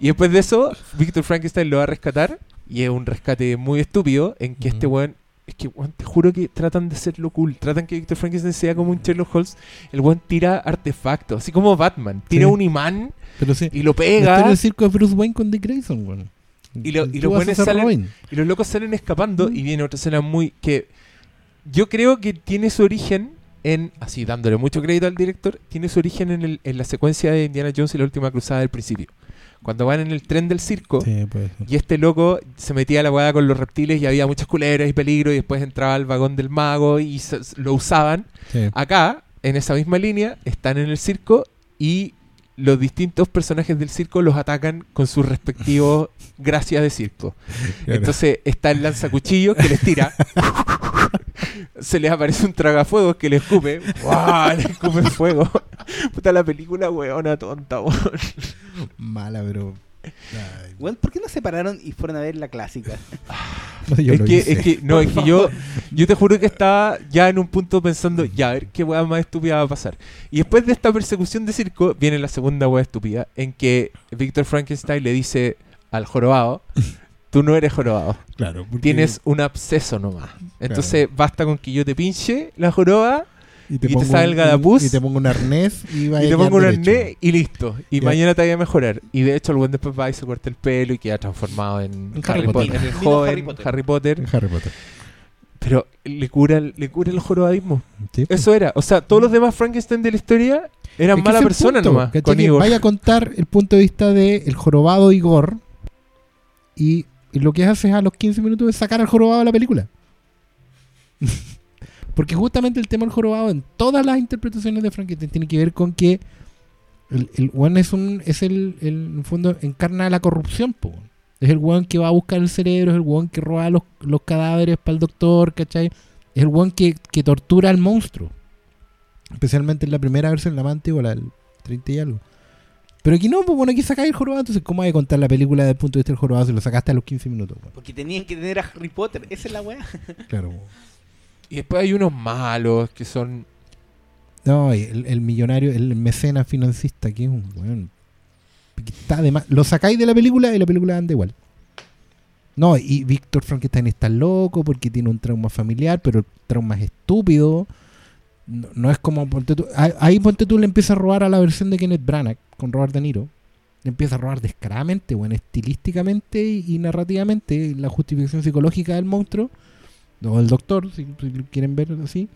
y después de eso, Víctor Frankenstein lo va a rescatar. Y es un rescate muy estúpido en que este weón. Es que, weón, te juro que tratan de hacerlo cool. Tratan que Víctor Frankenstein sea como un Sherlock Holmes. El weón tira artefactos, así como Batman. Tira Sí. un imán Pero sí, y lo está en pega. el circo de Bruce Wayne con Dick Grayson, weón. Y lo- y los salen-. Y los locos salen escapando Mm. y viene otra escena muy que yo creo que tiene su origen en, así dándole mucho crédito al director, tiene su origen en, el- en la secuencia de Indiana Jones y la última cruzada del principio. Cuando van en el tren del circo Sí, y este loco se metía a la hueá con los reptiles y había muchas culebras y peligro y después entraba al vagón del mago y se- lo usaban. Sí. Acá, en esa misma línea, están en el circo y los distintos personajes del circo los atacan con sus respectivos *laughs* gracias de circo. Claro. Entonces está el lanzacuchillos que les tira. *laughs* Se les aparece un tragafuegos que le escupe. ¡Guau! Le escupe fuego. Puta la película, weona tonta, weón. Mala. Ay, Weón, ¿por qué no se pararon y fueron a ver la clásica? *laughs* no, yo es, lo que, hice. es que, no, es que yo, *laughs* yo te juro que estaba ya en un punto pensando, ya, a ver qué weá más estúpida va a pasar. Y después de esta persecución de circo, viene la segunda weá estúpida, en que Víctor Frankenstein le dice al jorobado, tú no eres jorobado, Claro, porque- tienes un absceso nomás. Entonces basta con que yo te pinche la joroba y te pongo salga un- la pus, Y te pongo un arnés y, y vaya te a pongo un derecho. arnés y listo. Y Ya. mañana te voy a mejorar. Y de hecho el buen después va y se corta el pelo y queda transformado en, En Harry, Harry Potter. Potter. En el joven Harry Potter. Harry Potter. En Harry Potter. Pero le cura, el- le cura el jorobadismo. Sí, pues. Eso era. O sea, todos los demás Frankenstein de la historia eran Es que mala persona punto, nomás. Con Igor. Vaya a contar el punto de vista de el jorobado Igor y, y lo que haces a los 15 minutos es sacar al jorobado de la película. *laughs* Porque justamente el tema del jorobado en todas las interpretaciones de Frankenstein tiene que ver con que el, el weón es un es el, el- en fondo encarna la corrupción, po. Es el weón que va a buscar el cerebro, es el weón que roba los, los cadáveres para el doctor, ¿cachai? Es el weón que, que tortura al monstruo. Especialmente en la primera versión, la amante o la del 30 y algo. Pero aquí no, pues bueno, aquí sacáis el jorobado, entonces ¿cómo hay que contar la película desde el punto de vista del jorobado si lo sacaste a los 15 minutos? Porque tenían que tener a Harry Potter. Esa es la weá. *laughs* Claro. Y después hay unos malos que son. No, el, el millonario, el mecenas financista, que es un weón. Está de más. Lo sacáis de la película y la película anda igual. No, y Víctor Frankenstein está loco porque tiene un trauma familiar, pero el trauma es estúpido. No, no es como. ponte tú- ahí, ahí ponte tú le empieza a robar a la versión de Kenneth Branagh con Robert De Niro. Empieza a robar descaradamente, bueno, estilísticamente y, narrativamente la justificación psicológica del monstruo. O del doctor, si, si quieren ver así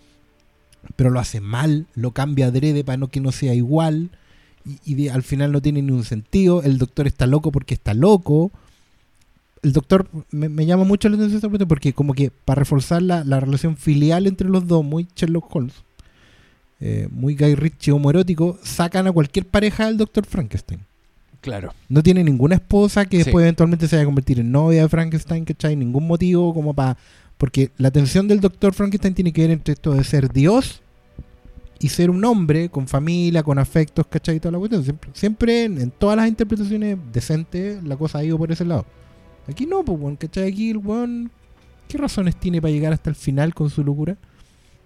pero lo hace mal, lo cambia adrede para no que no sea igual y, al final no tiene ningún sentido. El doctor está loco porque está loco. El doctor me, me llama mucho la atención porque como que para reforzar la, la relación filial entre los dos, muy Sherlock Holmes, eh, muy Guy Ritchie homoerótico, sacan a cualquier pareja del doctor Frankenstein. Claro. No tiene ninguna esposa que Sí. después eventualmente se vaya a convertir en novia de Frankenstein, ¿cachai? Ningún motivo como para... Porque la tensión del doctor Frankenstein tiene que ver entre esto de ser Dios y ser un hombre con familia, con afectos, ¿cachai? Y toda la cuestión. Siempre, siempre en, en todas las interpretaciones decentes la cosa ha ido por ese lado. Aquí no, pues, weón, ¿cachai? Aquí el weón... ¿Qué razones tiene para llegar hasta el final con su locura?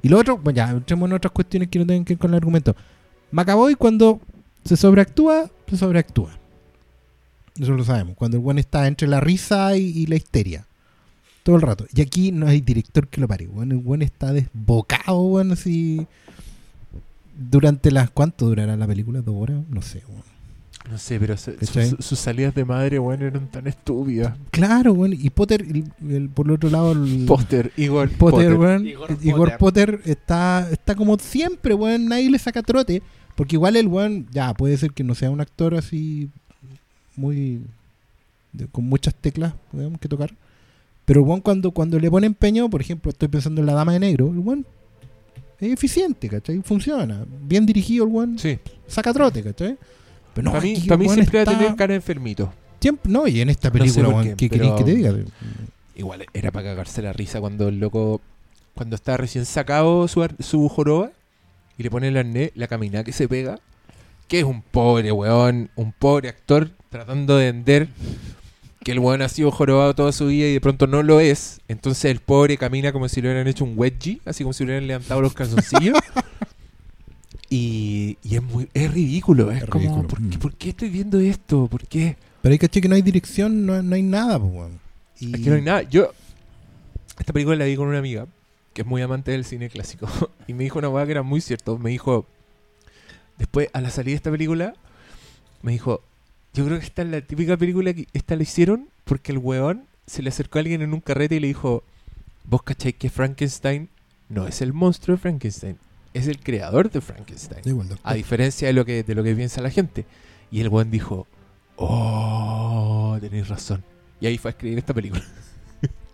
Y lo otro, pues ya, entremos en otras cuestiones que no tienen que ver con el argumento. Macaboy cuando se sobreactúa, se sobreactúa. Eso lo sabemos. Cuando el buen está entre la risa y, la histeria. Todo el rato. Y aquí no hay director que lo pare. Bueno, el buen está desbocado, bueno, así. Durante las. ¿Cuánto durará la película? ¿Dos horas? No sé, weón. No sé, pero se- ¿Cachai? sus, salidas de madre, bueno, eran tan estúpidas. Claro, bueno. Y Potter, el- el- por el otro lado, el. Potter, Igor Potter, Potter. weón, Igor Igor, Potter. Potter, está, está como siempre, weón. Nadie le saca trote. Porque igual el weón, ya, puede ser que no sea un actor así muy. de- con muchas teclas weón, que tocar. Pero el weón, cuando, cuando le pone empeño, por ejemplo, estoy pensando en la dama de negro, el weón es eficiente, ¿cachai? Funciona. Bien dirigido el weón, Sí. saca trote, ¿cachai? Pero no, para mí, para mí siempre va a está- tener cara de enfermito. siempre- no, y en esta No sé película, por weón, qué, ¿qué que te diga? Igual era para cagarse la risa cuando el loco, cuando está recién sacado su, su joroba y le pone el arnés, la caminada que se pega, que es un pobre weón, un pobre actor tratando de vender que el weón ha sido jorobado toda su vida y de pronto no lo es. Entonces el pobre camina como si le hubieran hecho un wedgie, así como si le hubieran levantado los calzoncillos. *laughs* y, y es muy es ridículo, es, Es como, ridículo. ¿por qué, Mm. por qué estoy viendo esto? ¿Por qué? Pero hay que que no hay dirección, no, no hay nada, pues, weón. Y- Es que no hay nada. Yo, esta película la vi con una amiga que es muy amante del cine clásico. *laughs* y me dijo una weá que era muy cierto. Me dijo, después, a la salida de esta película, me dijo, yo creo que esta es la típica película que esta la hicieron porque el weón se le acercó a alguien en un carrete y le dijo, vos cacháis que Frankenstein no es el monstruo de Frankenstein. Es el creador de Frankenstein. Igual, doctor. A diferencia de lo que, de lo que piensa la gente. Y el weón dijo, oh, tenéis razón. Y ahí fue a escribir esta película.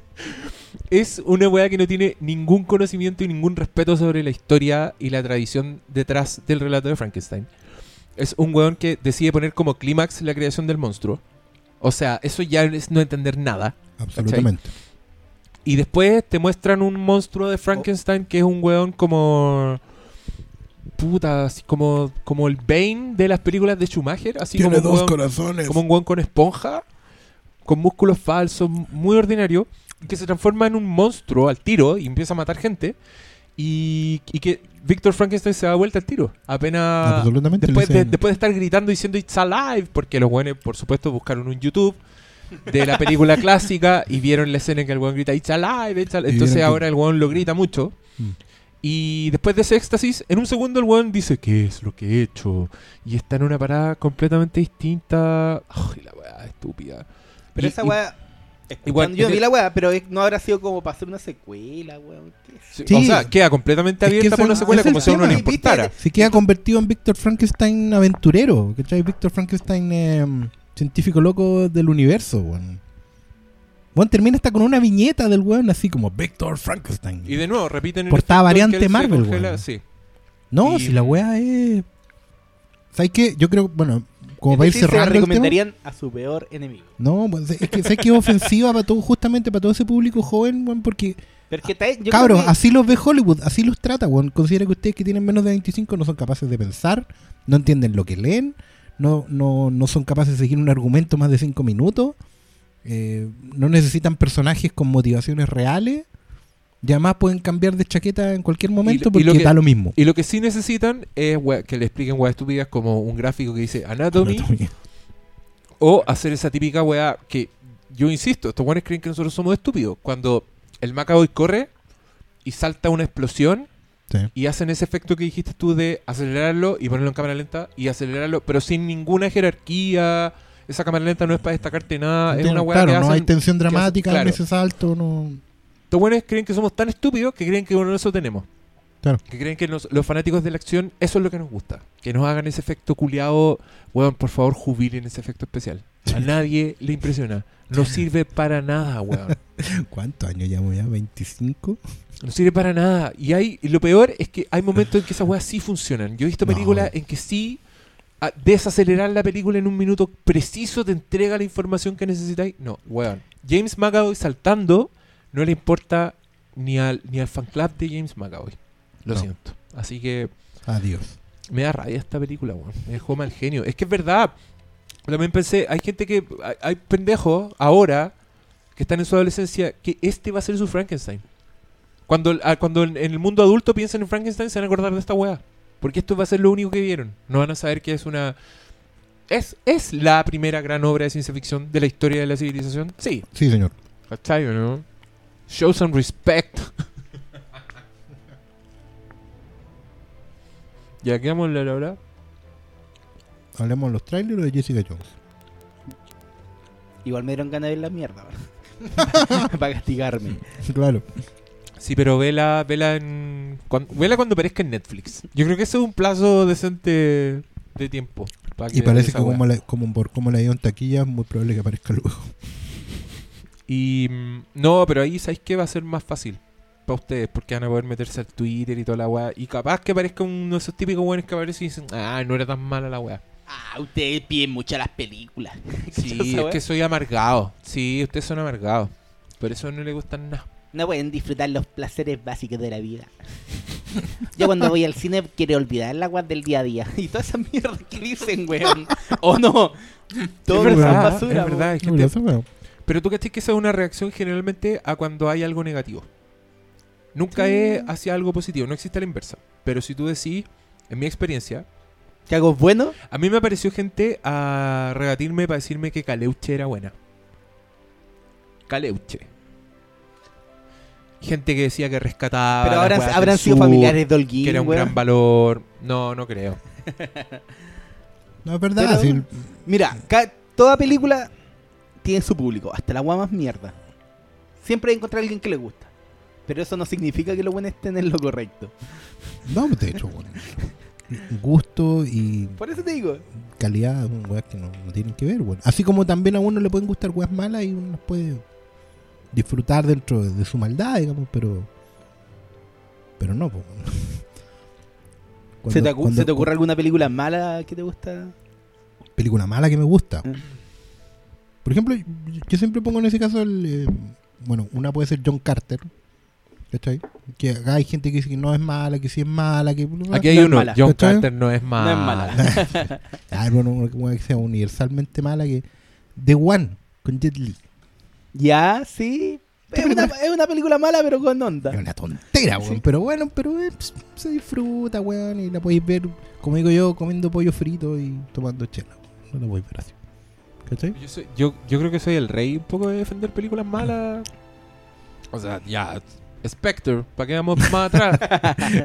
*laughs* es una weá que no tiene ningún conocimiento y ningún respeto sobre la historia y la tradición detrás del relato de Frankenstein. Es un weón que decide poner como clímax la creación del monstruo. O sea, eso ya es no entender nada. Absolutamente. Y después te muestran un monstruo de Frankenstein que es un weón como. Puta, así como, como el Bane de las películas de Schumacher. Así como, un weón- corazones. como un weón con esponja, con músculos falsos, muy ordinario, que se transforma en un monstruo al tiro y empieza a matar gente. Y, y que Víctor Frankenstein se da vuelta al tiro. Apenas. Absolutamente. Después de, después de estar gritando diciendo It's Alive, porque los buenos, por supuesto, buscaron un YouTube de la película clásica y vieron la escena en que el weón grita It's Alive, It's Alive". Entonces ahora el weón lo grita mucho. Mm. Y después de ese éxtasis, en un segundo el weón dice, ¿qué es lo que he hecho? Y está en una parada completamente distinta. Ay, la weá estúpida. Pero Y- esa y- weá. igual, yo vi la weá, pero es- no habrá sido como para hacer una secuela, weón. ¿qué es? Sí. O sea, queda completamente Es que abierta ese- para una secuela es como si a uno tema. le importara. Se queda convertido en Víctor Frankenstein aventurero. ¿Cachai? Víctor Frankenstein eh, científico loco del universo, weón. Bueno, termina hasta con una viñeta del weón así como Víctor Frankenstein. Y de nuevo, repiten el Portada que variante se Marvel, congela, weón. sí. no, y- si la weá es. ¿Sabes qué? Yo creo, bueno, como para ir se cerrando. el tema- recomendarían a su peor enemigo. No, pues, es que sé que es ofensiva para todo, justamente para todo ese público joven, weón, porque Pero es que ta- yo Cabros, creo que- así los ve Hollywood, así los trata, weón. Considera que ustedes que tienen menos de 25 no son capaces de pensar, no entienden lo que leen, no, no, no son capaces de seguir un argumento más de 5 minutos, eh, no necesitan personajes con motivaciones reales, y además pueden cambiar de chaqueta en cualquier momento y porque lo que- da lo mismo. Y lo que sí necesitan es wea- que le expliquen weas estúpidas como un gráfico que dice Anatomy Anatomía. o hacer esa típica wea que yo insisto, estos weones creen que nosotros somos estúpidos. Cuando el Macaboy corre y salta una explosión Sí. y hacen ese efecto que dijiste tú de acelerarlo y ponerlo en cámara lenta y acelerarlo, pero sin ninguna jerarquía. Esa cámara lenta no es para destacarte nada, es una wea claro, que no hacen. hay tensión hacen- dramática claro. en ese salto, no. Estos weones creen que somos tan estúpidos que creen que con eso tenemos. Claro. Que creen que nos- los fanáticos de la acción, eso es lo que nos gusta. Que nos hagan ese efecto culiado. Weón, por favor, jubilen ese efecto especial. A nadie le impresiona. No *laughs* sirve para nada, weón. ¿Cuántos años llevamos ya? ¿25? No sirve para nada. Y hay y lo peor es que hay momentos en que esas weas sí funcionan. Yo he visto No. películas en que sí a- desacelerar la película en un minuto preciso te entrega la información que necesitáis. No, weón. James McAvoy saltando no le importa ni al, ni al fan club de James McAvoy. Lo No. siento. Así que Adiós. me da rabia esta película, weón. Me dejó mal genio. Es que es verdad. También pensé, hay gente que. Hay, hay pendejos ahora que están en su adolescencia que este va a ser su Frankenstein. Cuando, ah, cuando en en el mundo adulto piensen en Frankenstein, se van a acordar de esta weá. Porque esto va a ser lo único que vieron. No van a saber que es una. ¿Es, ¿Es la primera gran obra de ciencia ficción de la historia de la civilización? Sí. Sí, señor. ¿Cachai o no? Show some respect. *laughs* ya quedamos la hora. Hablemos de los trailers de Jessica Jones. Igual me dieron ganas de ver la mierda, ¿verdad? *laughs* *laughs* Para castigarme. claro. Sí, pero vela, vela en. cuan- vela cuando aparezca en Netflix. Yo creo que ese es un plazo decente de tiempo. para Y parece que como, la- como por cómo la dio en taquilla, es muy probable que aparezca luego. Y. mm, No, pero ahí sabéis que va a ser más fácil. Para ustedes, porque van a poder meterse al Twitter y toda la weá. Y capaz que aparezca uno de esos típicos weones que aparecen y dicen, ah, no era tan mala la weá. Ah, ustedes piden mucho las películas. *laughs* Sí, es que soy amargado. Sí, ustedes son amargados. Por eso no le gustan nada. No pueden disfrutar los placeres básicos de la vida. Yo cuando voy al cine quiero olvidar la guas del día a día. *laughs* Y toda esa mierda que dicen, weón. ¿O no? Todo es eso verdad, basura, es verdad. gente- eso, weón. Pero tú crees que esa es una reacción generalmente a cuando hay algo negativo. Nunca Sí. es hacia algo positivo, no existe la inversa. Pero si tú decís, en mi experiencia, ¿Qué hago bueno? a mí me apareció gente a rebatirme para decirme que Caleuche era buena. Caleuche. Gente que decía que rescataba. Pero las habrán, sido sur, familiares de Holguín, Que era un weón. gran valor. No, no creo. *laughs* No, es verdad. Pero- sí. Mira, toda película tiene su público, hasta la guay más mierda. Siempre hay que encontrar a alguien que le gusta. Pero eso no significa que los buenos estén en lo correcto. No, de hecho, bueno, gusto y Por eso te digo. calidad weas que no, no tienen que ver, bueno. Así como también a uno le pueden gustar weas malas y uno las puede disfrutar dentro de, de su maldad, digamos, pero. Pero no, pues. *laughs* ¿Se, te, Cuando- acu- cuando- se te ocurre alguna película mala que te gusta? película mala que me gusta. Mm. Por ejemplo, yo, siempre pongo en ese caso el. eh, bueno, una puede ser John Carter. ¿Cachai? Que acá hay gente que dice que no es mala, que sí es mala, que. Aquí hay No uno. John ¿Cachai? Carter no es No mala. es mala. Ah, *laughs* bueno, una una que sea universalmente mala que. The One, con Jet Li. Ya, sí. ¿Qué Es una, película? es una película mala, pero con onda. Es una tontera, weón. Sí. Pero bueno, pero eh, ps, se disfruta, weón. Y la podéis ver, como digo yo, comiendo pollo frito y tomando chela. No la podéis ver así. ¿Cachai? Yo, soy- yo, yo creo que soy el rey un poco de defender películas malas. O sea, ya, Spectre, ¿para qué vamos más atrás?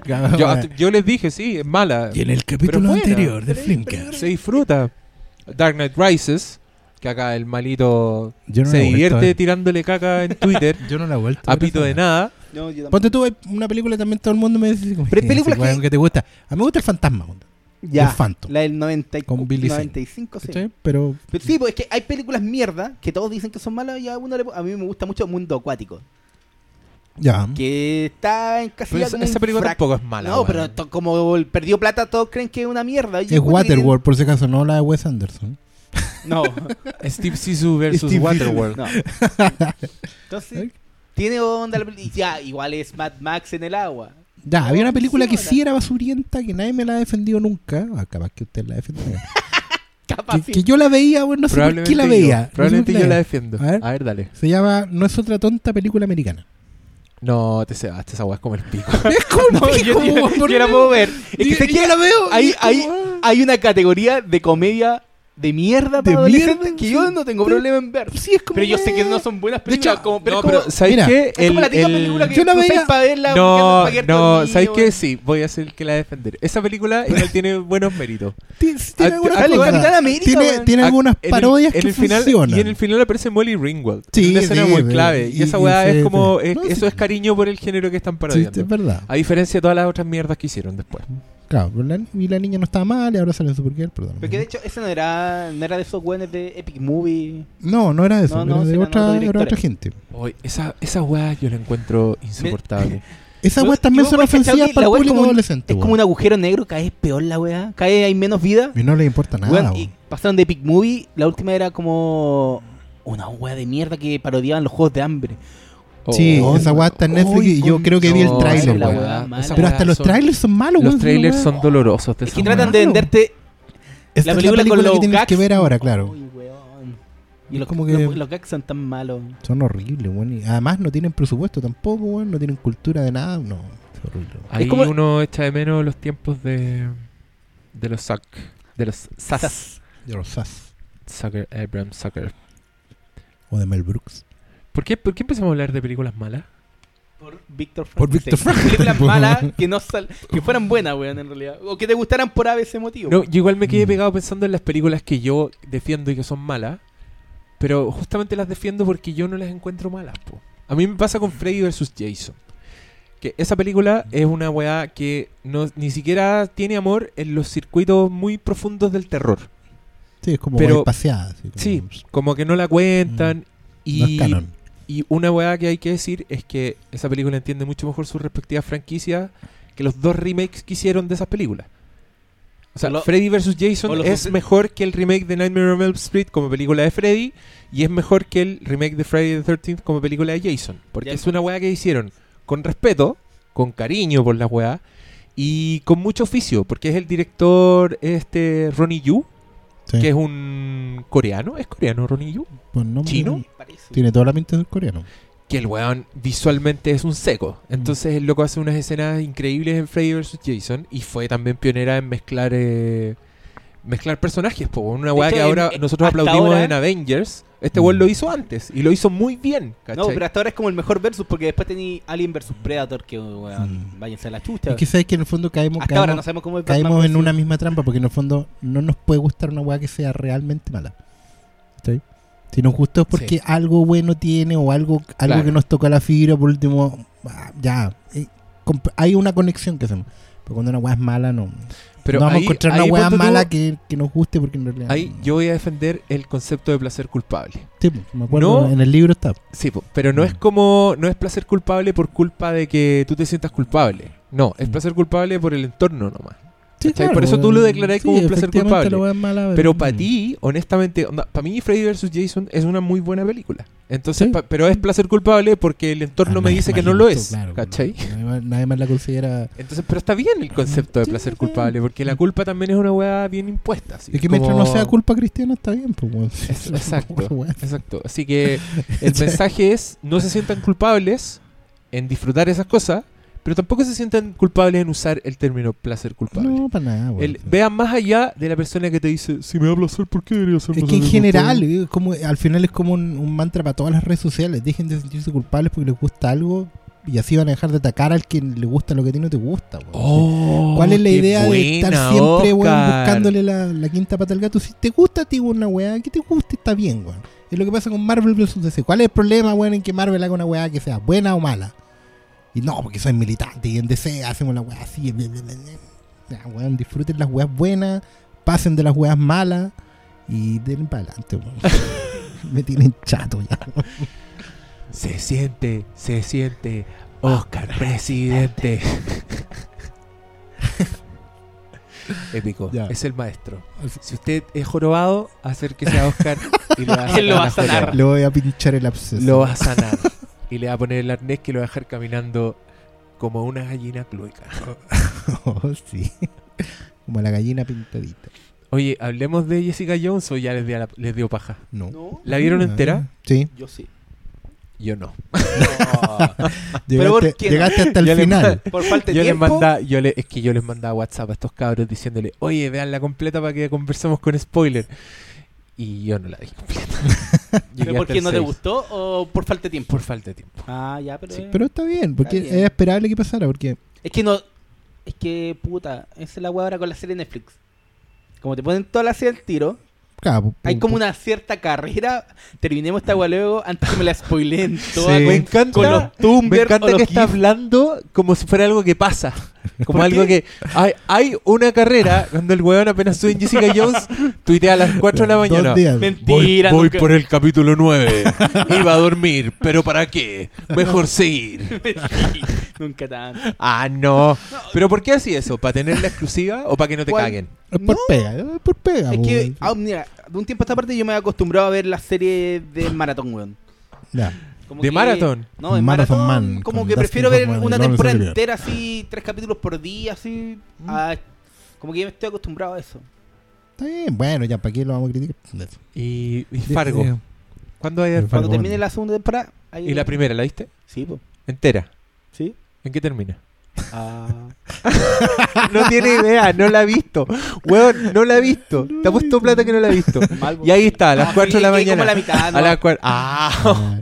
*laughs* yo, yo les dije, sí, es mala. y en el capítulo buena. anterior de Flimcast. Se disfruta. Dark Knight Rises, que acá el malito Yo no se divierte tirándole caca en Twitter *laughs* Yo no la he vuelto a pito de nada. No, yo tampoco. Ponte tú una película también todo el mundo me dice como, Pero películas que- que te gusta. A mí me gusta el fantasma, Ya, el Phantom. la del 90 y- Con Billy Zane. 95, sí. ¿cachai? Pero Pero sí, pues es que hay películas mierda que todos dicen que son malas y a uno le, a mí me gusta mucho Mundo Acuático. ya. Que está en casi Pero esa, esa película tampoco es mala. No, pero to- como el perdió plata, todos creen que es una mierda. Yo Es que- Waterworld, por si acaso, no la de Wes Anderson. No. Steve Sisu versus Steve Waterworld. no. Entonces, tiene onda. la y Ya, igual es Mad Max en el agua. Ya, había una película que sí era basurienta, que nadie me la ha defendido nunca. Ah, capaz que usted la defendió. *laughs* Capaz que, que yo la veía, bueno, no sé por qué la yo. veía. No sé Probablemente yo la defiendo. A ver. A ver, dale. Se llama No es otra tonta película americana. No, te cebaste, esa weá es como el pico. *laughs* Es como *laughs* No, pico, yo, yo- yo la puedo ver. Es que yo la veo. hay, hay, ah. hay una categoría de comedia de mierda para De adolescentes mierda, que sí. yo no tengo problema en ver. Sí, es como Pero yo sé que eh, no son buenas De hecho, películas. como, pero no, es como, pero es como la típica película que yo la veía- sabes para verla. No, no, para que ¿sabes dormido, qué? Sí, voy a ser el que la defender. Esa película *laughs* igual tiene buenos méritos. Tiene, tiene Ah, algunas Ah, algunas en el- parodias en que final, funcionan. Y en el final aparece Molly Ringwald. Sí, una escena muy clave. Y, esa weá es como. No, eso es cariño por el género que están Sí, parodiando. es verdad. A diferencia de todas las otras mierdas que hicieron después. Claro, la, y la niña no estaba mal y ahora sale en Supergirl, perdón. Porque de hecho, ese no era, no era de esos weones de Epic Movie. No, no era de eso, No, no, era de otra, era otra gente. Hoy, esa, esa weá yo la encuentro insoportable. *laughs* Esas weas también son weón, ¿cachai ofensivas para el wea público adolescente. Es como un agujero negro, cae es peor la weá. Cae, hay menos vida. Y no le importa nada. Y pasaron de Epic Movie, la última era como una weá de mierda que parodiaban los juegos de hambre. Sí, Oh, esa weá está en Netflix y yo creo que vi el no, tráiler, esa Pero hasta los trailers son malos, Los trailers son dolorosos. Es que tratan de venderte Esta la es película, con que tienes gags. que ver ahora, claro. Uy, weón. Y los, como que- los, los gags son tan malos. Son horribles, weón. Y además no tienen presupuesto tampoco, weón. No tienen cultura de nada. No, es horrible. Ahí Es como- uno echa de menos los tiempos de. de los Suck. de los SAS. Sas. De los Sass. Sucker, Abraham Sucker. O de Mel Brooks. ¿Por qué, ¿Por qué empezamos a hablar de películas malas? Por Víctor Por Frankenstein. Víctor *laughs* Frankenstein. Películas malas que no sal- que fueran buenas, weón, en realidad. O que te gustaran por ese motivo. No, yo igual me quedé Mm. pegado pensando en las películas que yo defiendo y que son malas. Pero justamente las defiendo porque yo no las encuentro malas, po. A mí me pasa con Freddy vs. Jason. Que esa película es una weá que no, ni siquiera tiene amor en los circuitos muy profundos del terror. Sí, es como Pero- paseada. así como- Sí, como que no la cuentan. No Y, es canon. Y una weá que hay que decir es que esa película entiende mucho mejor sus respectivas franquicias que los dos remakes que hicieron de esas películas. O sea, lo- Freddy vs. Jason es mejor que el remake de Nightmare on Elm Street como película de Freddy y es mejor que el remake de Friday the 13th como película de Jason. Porque es una weá que hicieron con respeto, con cariño por la weá y con mucho oficio, porque es el director este Ronnie Yu, Sí. que es un coreano, ¿es coreano Ronnie Yu? Pues no, ¿Chino? Tiene toda la pinta del coreano. que el weón visualmente es un seco. Entonces el loco hace unas escenas increíbles en Freddy vs. Jason y fue también pionera en mezclar eh, mezclar personajes. Po. Una weá que en- ahora en- nosotros aplaudimos ahora- en Avengers. Este Mm. weón lo hizo antes y lo hizo muy bien. No, ¿cachai? pero hasta ahora es como el mejor versus porque después tení Alien vs Predator que weón, Mm. váyanse a la chucha. Es que sabes que en el fondo caemos, hasta ahora no caemos, sabemos cómo es caemos en una versus- misma trampa porque en el fondo no nos puede gustar una weá que sea realmente mala. ¿Cachai? Si nos gustó es porque Sí. algo bueno tiene o algo, algo Claro. que nos toca la fibra, por último, ah, ya. eh, hay una conexión que hacemos. Pero cuando una weá es mala, no. Pero no vamos ahí- a encontrar una weá mala que, que nos guste porque en realidad. Ahí yo voy a defender el concepto de placer culpable. Sí, pues, me acuerdo, No. en el libro está. Sí, po, pero no es como, no es placer culpable por culpa de que tú te sientas culpable. No, es Mm. placer culpable por el entorno nomás. Por eso tú lo declarás sí, como un placer culpable. mala, Pero para ti, honestamente, para mí Freddy vs. Jason es una muy buena película. Entonces, Sí. pa- pero es placer culpable porque el entorno Ah, me dice que no lo es. claro, ¿Cachai? Nadie más, nadie más la considera. Entonces, pero está bien el concepto de placer culpable, porque la culpa también es una weá bien impuesta. así, Es que mientras no sea culpa cristiana está bien, pues. Es- *laughs* exacto, exacto. Así que el *laughs* mensaje es, no se sientan culpables en disfrutar esas cosas, pero tampoco se sientan culpables en usar el término placer culpable. No, para nada. El- vean más allá de la persona que te dice, si me da placer, ¿por qué debería ser Es que en general, culpable?" eh, como, al final es como un, un mantra para todas las redes sociales. Dejen de sentirse culpables porque les gusta algo y así van a dejar de atacar al que le gusta lo que a ti no te gusta. weón. Oh, ¿Cuál es la idea de estar siempre, Oscar. buscándole la, la quinta pata al gato? Si te gusta a ti una weá, que te guste, está bien, weón. Es lo que pasa con Marvel vs. DC. ¿Cuál es el problema, weón, en que Marvel haga una weá que sea buena o mala? Y no, porque soy militante y en DC hacemos la weá así. bla, bla, bla, bla. Ya, weón, disfruten las weas buenas, pasen de las weas malas y den para adelante, weón. *laughs* Me tienen chato ya. Se siente, se siente, Oscar, presidente. *laughs* Épico, Ya. es el maestro. Si usted es jorobado, acérquese a Oscar y le va a, Él lo va a *laughs* sanar. Le voy a pinchar el absceso. Lo va a sanar. Y le va a poner el arnés que lo va a dejar caminando como una gallina clueca. *laughs* Oh, sí. Como la gallina pintadita. Oye, hablemos de Jessica Jones o ya les dio, la- les dio paja. No. No, ¿La vieron Ah, entera? Sí. yo sí. Yo no. *laughs* Llegaste, ¿por qué no? llegaste hasta el Yo final. Por falta de Yo les tiempo. manda, yo le, es que yo les mandaba WhatsApp a estos cabros diciéndole, oye, vean la completa para que conversemos con spoiler. Y yo no la vi completa. *laughs* *laughs* ¿Pero por hasta qué el no te gustó o por falta de tiempo? Por falta de tiempo. Ah, ya, pero. Sí, eh, pero está bien, porque Está bien. es esperable que pasara, porque Es que no. Es que, puta, esa es la weá ahora con la serie de Netflix. Como te ponen toda la serie al tiro, claro, hay como una cierta carrera. Terminemos esta weá luego antes que me la spoileen *laughs* toda. Sí. Me encanta, Con los Tumblr me encanta o los que está hablando como si fuera algo que pasa. *laughs* Como ¿Por algo qué? que hay, hay una carrera cuando el weón apenas sube en Jessica *laughs* Jones, tuitea a las 4 de la mañana. días. Mentira. voy voy nunca- por el capítulo 9. Iba a dormir, pero ¿para qué? Mejor seguir. *laughs* Nunca tanto. Ah, no. ¿Pero por qué así eso? ¿Para tener la exclusiva o para que no te ¿Cuál? caguen? Es por pega, es por pega. Es que, ah, mira, de un tiempo a esta parte yo me he acostumbrado a ver las series de maratón, weón. Ya. Como ¿De que- maratón? No, en Marathon maratón. Man, como que Dustin prefiero ver Hoffman una temporada entera así, tres capítulos por día, así. a- como que ya me estoy acostumbrado a eso. Está bien, bueno, ya, ¿para qué lo vamos a criticar? Y, y Fargo. ¿Cuándo hay de Fargo. Cuando termine la segunda temporada. ¿Y la primera, la viste? Sí, pues. Entera. Sí. ¿En qué termina? Ah. *laughs* No tiene idea, no la ha visto. Weón, no la ha visto. Te ha puesto plata que no la ha visto. Mal. Y ahí está, a las Ah, 4 de la mañana. a la mitad, ¿no? A las 4. Ah, ah,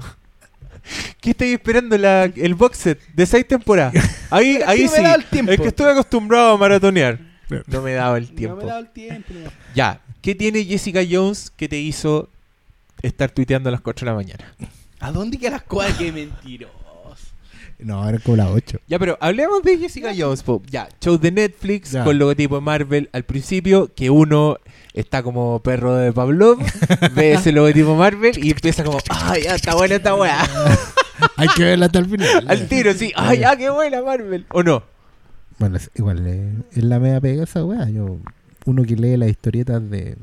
*laughs* ¿qué estáis esperando? La, el box set de 6 temporadas. Ahí, *laughs* Pero ahí que no me sí. da el tiempo. Es que estoy acostumbrado a maratonear. No me daba el No tiempo. me he dado el tiempo. no. Ya, ¿qué tiene Jessica Jones que te hizo estar tuiteando a las 4 de la mañana? ¿A dónde quedan las cosas? Qué mentiroso. No, era como las 8. Ya, pero hablemos de Jessica Jones, po. Ya, show de Netflix Ya. con logotipo de Marvel al principio, que uno está como perro de Pavlov, *laughs* ve ese logotipo Marvel y empieza como, ay, ya está buena esta weá. *laughs* Hay que verla hasta el final. *laughs* Al tiro, sí, ay, ya, qué buena Marvel. ¿O no? Bueno, es- igual eh, es la media pega esa weá. Yo, uno que lee las historietas de,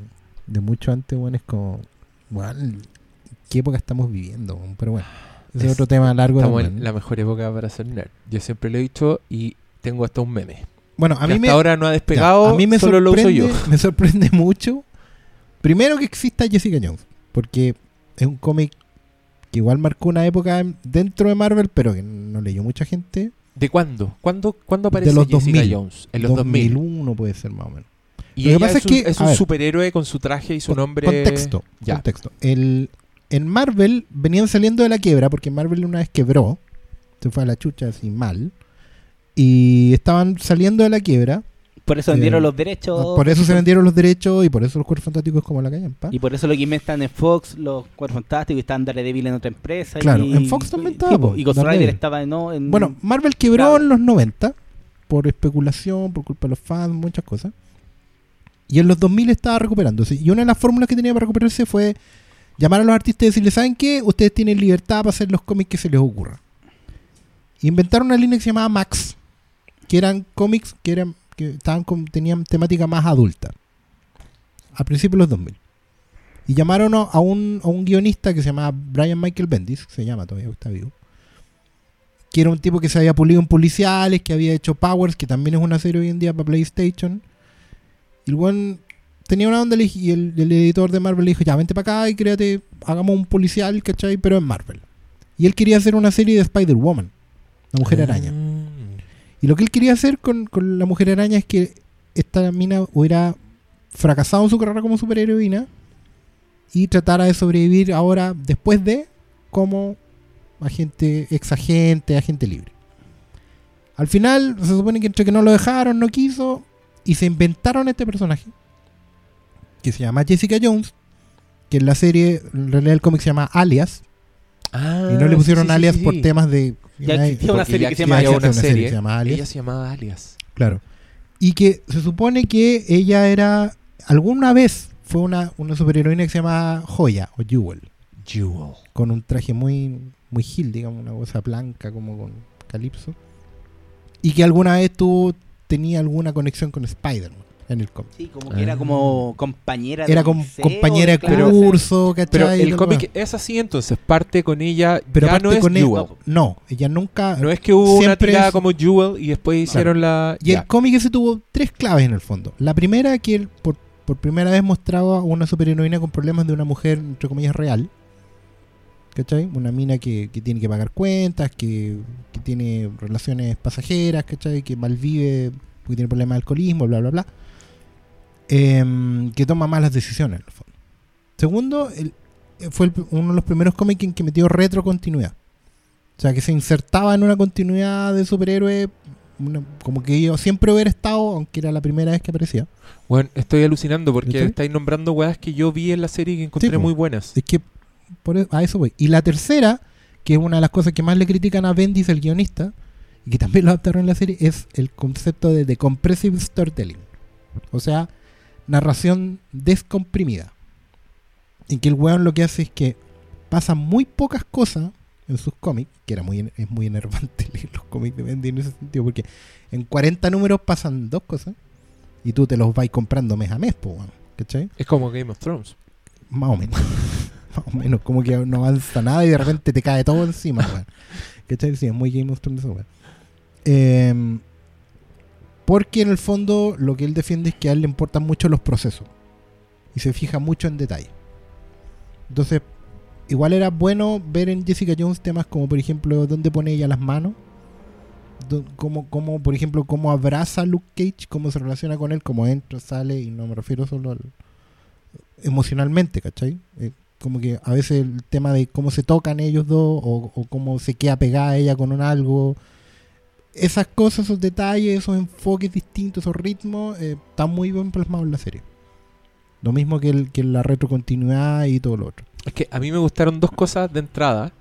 de mucho antes, bueno, es como, bueno, ¿qué época estamos viviendo? Pero bueno, es Es- otro tema largo Estamos también. en la mejor época para ser nerd. Yo siempre lo he dicho y tengo hasta un meme. Bueno, a mí hasta me, ahora no ha ya, despegado, a mí me solo lo uso sorprende, yo. me sorprende *laughs* mucho. Primero que exista Jessica Jones, porque es un cómic que igual marcó una época dentro de Marvel, pero que no leyó mucha gente. ¿De cuándo? ¿Cuándo, ¿cuándo aparece los Jessica 2000. Jones? En los 2000. 2001 puede ser más o menos. Y Lo que pasa es, que, es un ver, superhéroe con su traje y su nombre. Contexto. Ya. contexto. El, en Marvel venían saliendo de la quiebra, porque Marvel una vez quebró, se fue a la chucha así mal, y estaban saliendo de la quiebra, Por eso Eh, vendieron los derechos. por eso se vendieron los derechos y por eso los cuerpos fantásticos como la callampa. Y por eso lo que inventan en Fox, los Cuatro Fantásticos, y están Daredevil en otra empresa. Claro, y, en Fox también estaba, Y Ghost. Rider estaba en, no, en- Bueno, Marvel quebró Claro. en los 90 por especulación, por culpa de los fans, muchas cosas. Y en los 2000 estaba recuperándose. Y una de las fórmulas que tenía para recuperarse fue llamar a los artistas y decirles, ¿saben qué? Ustedes tienen libertad para hacer los cómics que se les ocurra. Inventaron una línea que se llamaba Max, que eran cómics que eran que tenían temática más adulta. A principios de los 2000. Y llamaron a un, a un guionista que se llamaba Brian Michael Bendis, se llama todavía, está vivo. Que era un tipo que se había pulido en policiales, que había hecho Powers, que también es una serie hoy en día para PlayStation. Y el buen tenía una onda y el, el editor de Marvel le dijo, ya, vente para acá y créate, hagamos un policial, ¿cachai? Pero en Marvel. Y él quería hacer una serie de Spider-Woman, la Mujer Araña. Mm. Y lo que él quería hacer con, con la Mujer Araña es que esta mina hubiera fracasado en su carrera como superheroína y tratara de sobrevivir ahora, después de, como agente, ex agente, agente libre. Al final, se supone que entre que no lo dejaron, no quiso, y se inventaron este personaje, que se llama Jessica Jones, que en la serie, en realidad el cómic se llama Alias, Ah, y no le sí, pusieron sí, Alias sí, por temas de... Ya existía una serie que se llama una serie que se llama Alias. Ella se llamaba Alias. Claro. Y que se supone que ella era. Alguna vez fue una, una superheroína que se llama Joya o Jewel. Jewel. Con un traje muy, muy gil, digamos, una cosa blanca como con Calypso. Y que alguna vez tuvo, tenía alguna conexión con Spider-Man en el cómic. Sí, como que era como compañera Era liceo, compañera de clase. curso, ¿cachai? Pero el cómic es así, entonces parte con ella. Pero ya no es con él- Jewel. No, ella nunca. No es que hubo una Siempre tirada es- como Jewel y después hicieron la. Y ya. el cómic ese tuvo tres claves en el fondo. La primera, que él por, por primera vez mostraba una superheroína con problemas de una mujer, entre comillas, real. ¿Cachai? Una mina que, que tiene que pagar cuentas, que, que tiene relaciones pasajeras, ¿cachai? Que malvive porque tiene problemas de alcoholismo, bla, bla, bla. Em, que toma malas decisiones, en el fondo. Segundo, el- eh, fue el- uno de los primeros cómics en que metió retrocontinuidad. O sea, que se insertaba en una continuidad de superhéroe una- como que yo siempre hubiera estado, aunque era la primera vez que aparecía. Bueno, estoy alucinando porque estáis nombrando weas que yo vi en la serie y que encontré Sí, muy buenas. Es que por e- a eso voy. Y la tercera, que es una de las cosas que más le critican a Bendis, el guionista, y que también lo adaptaron en la serie, es el concepto de, de compressive storytelling. O sea, narración descomprimida. En que el weón lo que hace es que pasan muy pocas cosas en sus cómics, que era muy es muy enervante *laughs* leer los cómics de Bendis en ese sentido, porque en 40 números pasan dos cosas y tú te los vas comprando mes a mes, po, weón, ¿cachai? Es como Game of Thrones. Más o menos. *laughs* Más o menos. Como que no avanza nada y de repente te cae todo encima, weón. ¿Cachai? Sí, es muy Game of Thrones esa weón. Em, porque en el fondo lo que él defiende es que a él le importan mucho los procesos. Y se fija mucho en detalle. Entonces, igual era bueno ver en Jessica Jones temas como, por ejemplo, dónde pone ella las manos. Como, como, por ejemplo, cómo abraza a Luke Cage, cómo se relaciona con él, cómo entra, sale, y no me refiero solo al, emocionalmente, ¿cachai? Eh, como que a veces el tema de cómo se tocan ellos dos o, o cómo se queda pegada ella con un algo, esas cosas, esos detalles, esos enfoques distintos, esos ritmos, eh, están muy bien plasmados en la serie. Lo mismo que, el, que la retrocontinuidad y todo lo otro. Es que a mí me gustaron dos cosas de entrada.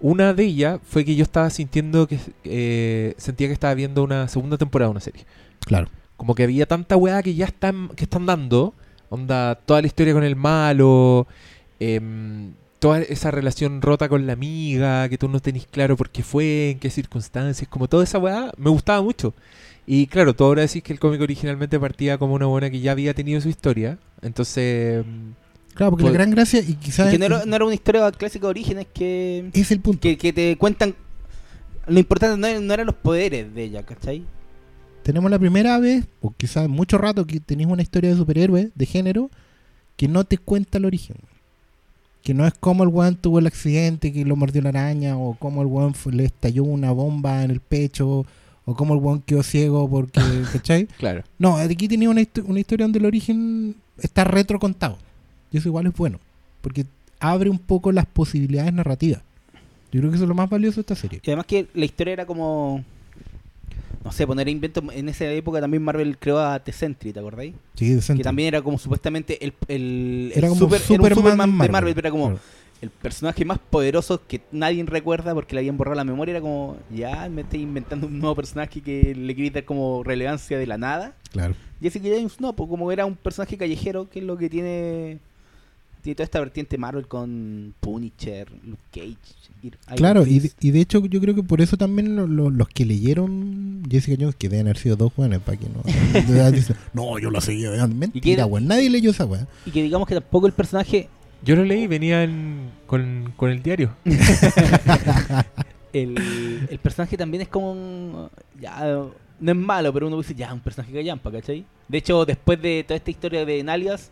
Una de ellas fue que yo estaba sintiendo que eh, sentía que estaba viendo una segunda temporada de una serie. Claro. Como que había tanta weá que ya están, que están dando. Onda, toda la historia con el malo. em, toda esa relación rota con la amiga, que tú no tenés claro por qué fue, en qué circunstancias, como toda esa weá, me gustaba mucho. Y claro, tú ahora decís que el cómic originalmente partía como una buena que ya había tenido su historia. Entonces, em, Claro, porque Pues- la gran gracia, y quizás Y que no era, no era una historia clásica de orígenes que, es el punto. que, que te cuentan. Lo importante no, no eran los poderes de ella, ¿cachai? tenemos la primera vez, o quizás mucho rato, que tenéis una historia de superhéroe, de género, que no te cuenta el origen. Que no es como el weón tuvo el accidente que lo mordió la araña, o como el weón fue- le estalló una bomba en el pecho, o como el weón quedó ciego porque, *laughs* ¿cachai? claro. No, aquí tenía una, histo- una historia donde el origen está retrocontado. Y eso igual es bueno, porque abre un poco las posibilidades narrativas. Yo creo que eso es lo más valioso de esta serie. Y además que la historia era como. No sé, poner invento. En esa época también Marvel creó a T-Sentry, ¿te acordáis? Sí, decente. Que también era como supuestamente el. el, Era el como super- era un Superman de Marvel. Marvel, pero era como. Claro. el personaje más poderoso que nadie recuerda porque le habían borrado la memoria era como, ya me estoy inventando un nuevo personaje que le quería dar como relevancia de la nada. Claro. Jessica James no, pues como era un personaje callejero, que es lo que tiene tiene toda esta vertiente Marvel con Punisher, Luke Cage. Iron Claro, y de, y de hecho yo creo que por eso también lo- lo- los que leyeron Jessica Jones, que deben haber sido dos jóvenes, para que no... dicen, *laughs* no, yo la seguía. vean". Mentira, era? weón. Nadie leyó esa weá. Y que digamos que tampoco el personaje Yo lo leí, venía en- con, con el diario. *laughs* el, el personaje también es como un- ya no es malo, pero uno dice ya un personaje callampa, ¿cachai? De hecho, después de toda esta historia de Nalias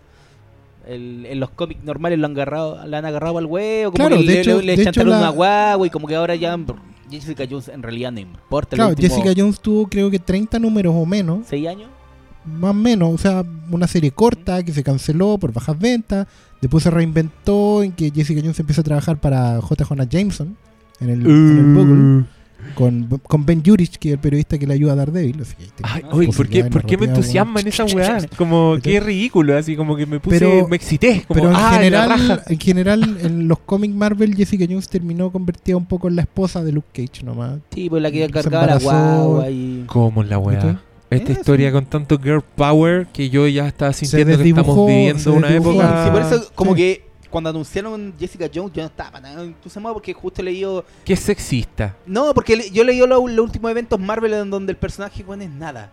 el- en los cómics normales lo han agarrado, le han agarrado al huevo, como Claro, que de le, hecho- le, le de hecho chantaron la- una guagua y como que ahora ya Jessica Jones en realidad no importa. Claro, último Jessica Jones tuvo creo que 30 números o menos, ¿Seis años? más o menos, o sea, una serie corta que se canceló por bajas ventas, después se reinventó en que Jessica Jones empieza a trabajar para J. Jonah Jameson en el, en el Bugle, con, con Ben Jurich, que es el periodista que le ayuda a Daredevil. Así que Ay, oye, ¿por qué, ¿por qué me entusiasman esas *laughs* weas? Como ¿Cachai? qué ridículo, así como que me puse, Pero- me excité. Como, Pero en ah, general, en general, en los cómics Marvel, Jessica Jones terminó convertida un poco en la esposa de Luke Cage nomás. Sí, pues la que cargaba la guagua y... ¿Cómo es la ¿Viste? wea? Esta Eso. historia con tanto girl power que yo ya estaba sintiendo que estamos viviendo una época. Sí, por eso como Sí. que cuando anunciaron Jessica Jones yo no estaba para nada entusiasmado porque justo leí Qué sexista. No, porque le- yo leí los, los últimos eventos Marvel en donde el personaje bueno, es nada.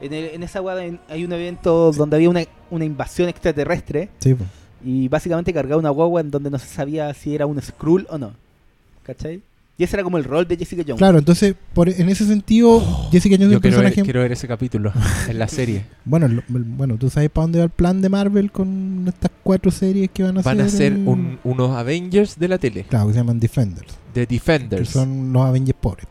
En, el- en esa en- hay un evento donde había una, una invasión extraterrestre Sí, pues. y básicamente cargaba una guagua en donde no se sabía si era un Skrull o no. ¿Cachai? Y ese era como el rol de Jessica Jones. Claro, entonces, por, en ese sentido, Jessica Jones es un ver, personaje. quiero ver ese capítulo *laughs* en la serie. Bueno, lo- bueno, tú sabes para dónde va el plan de Marvel con estas cuatro series que van a Van a ser un- unos Avengers de la tele. Claro, que se llaman Defenders. De Que Defenders. son los Avengers pobres.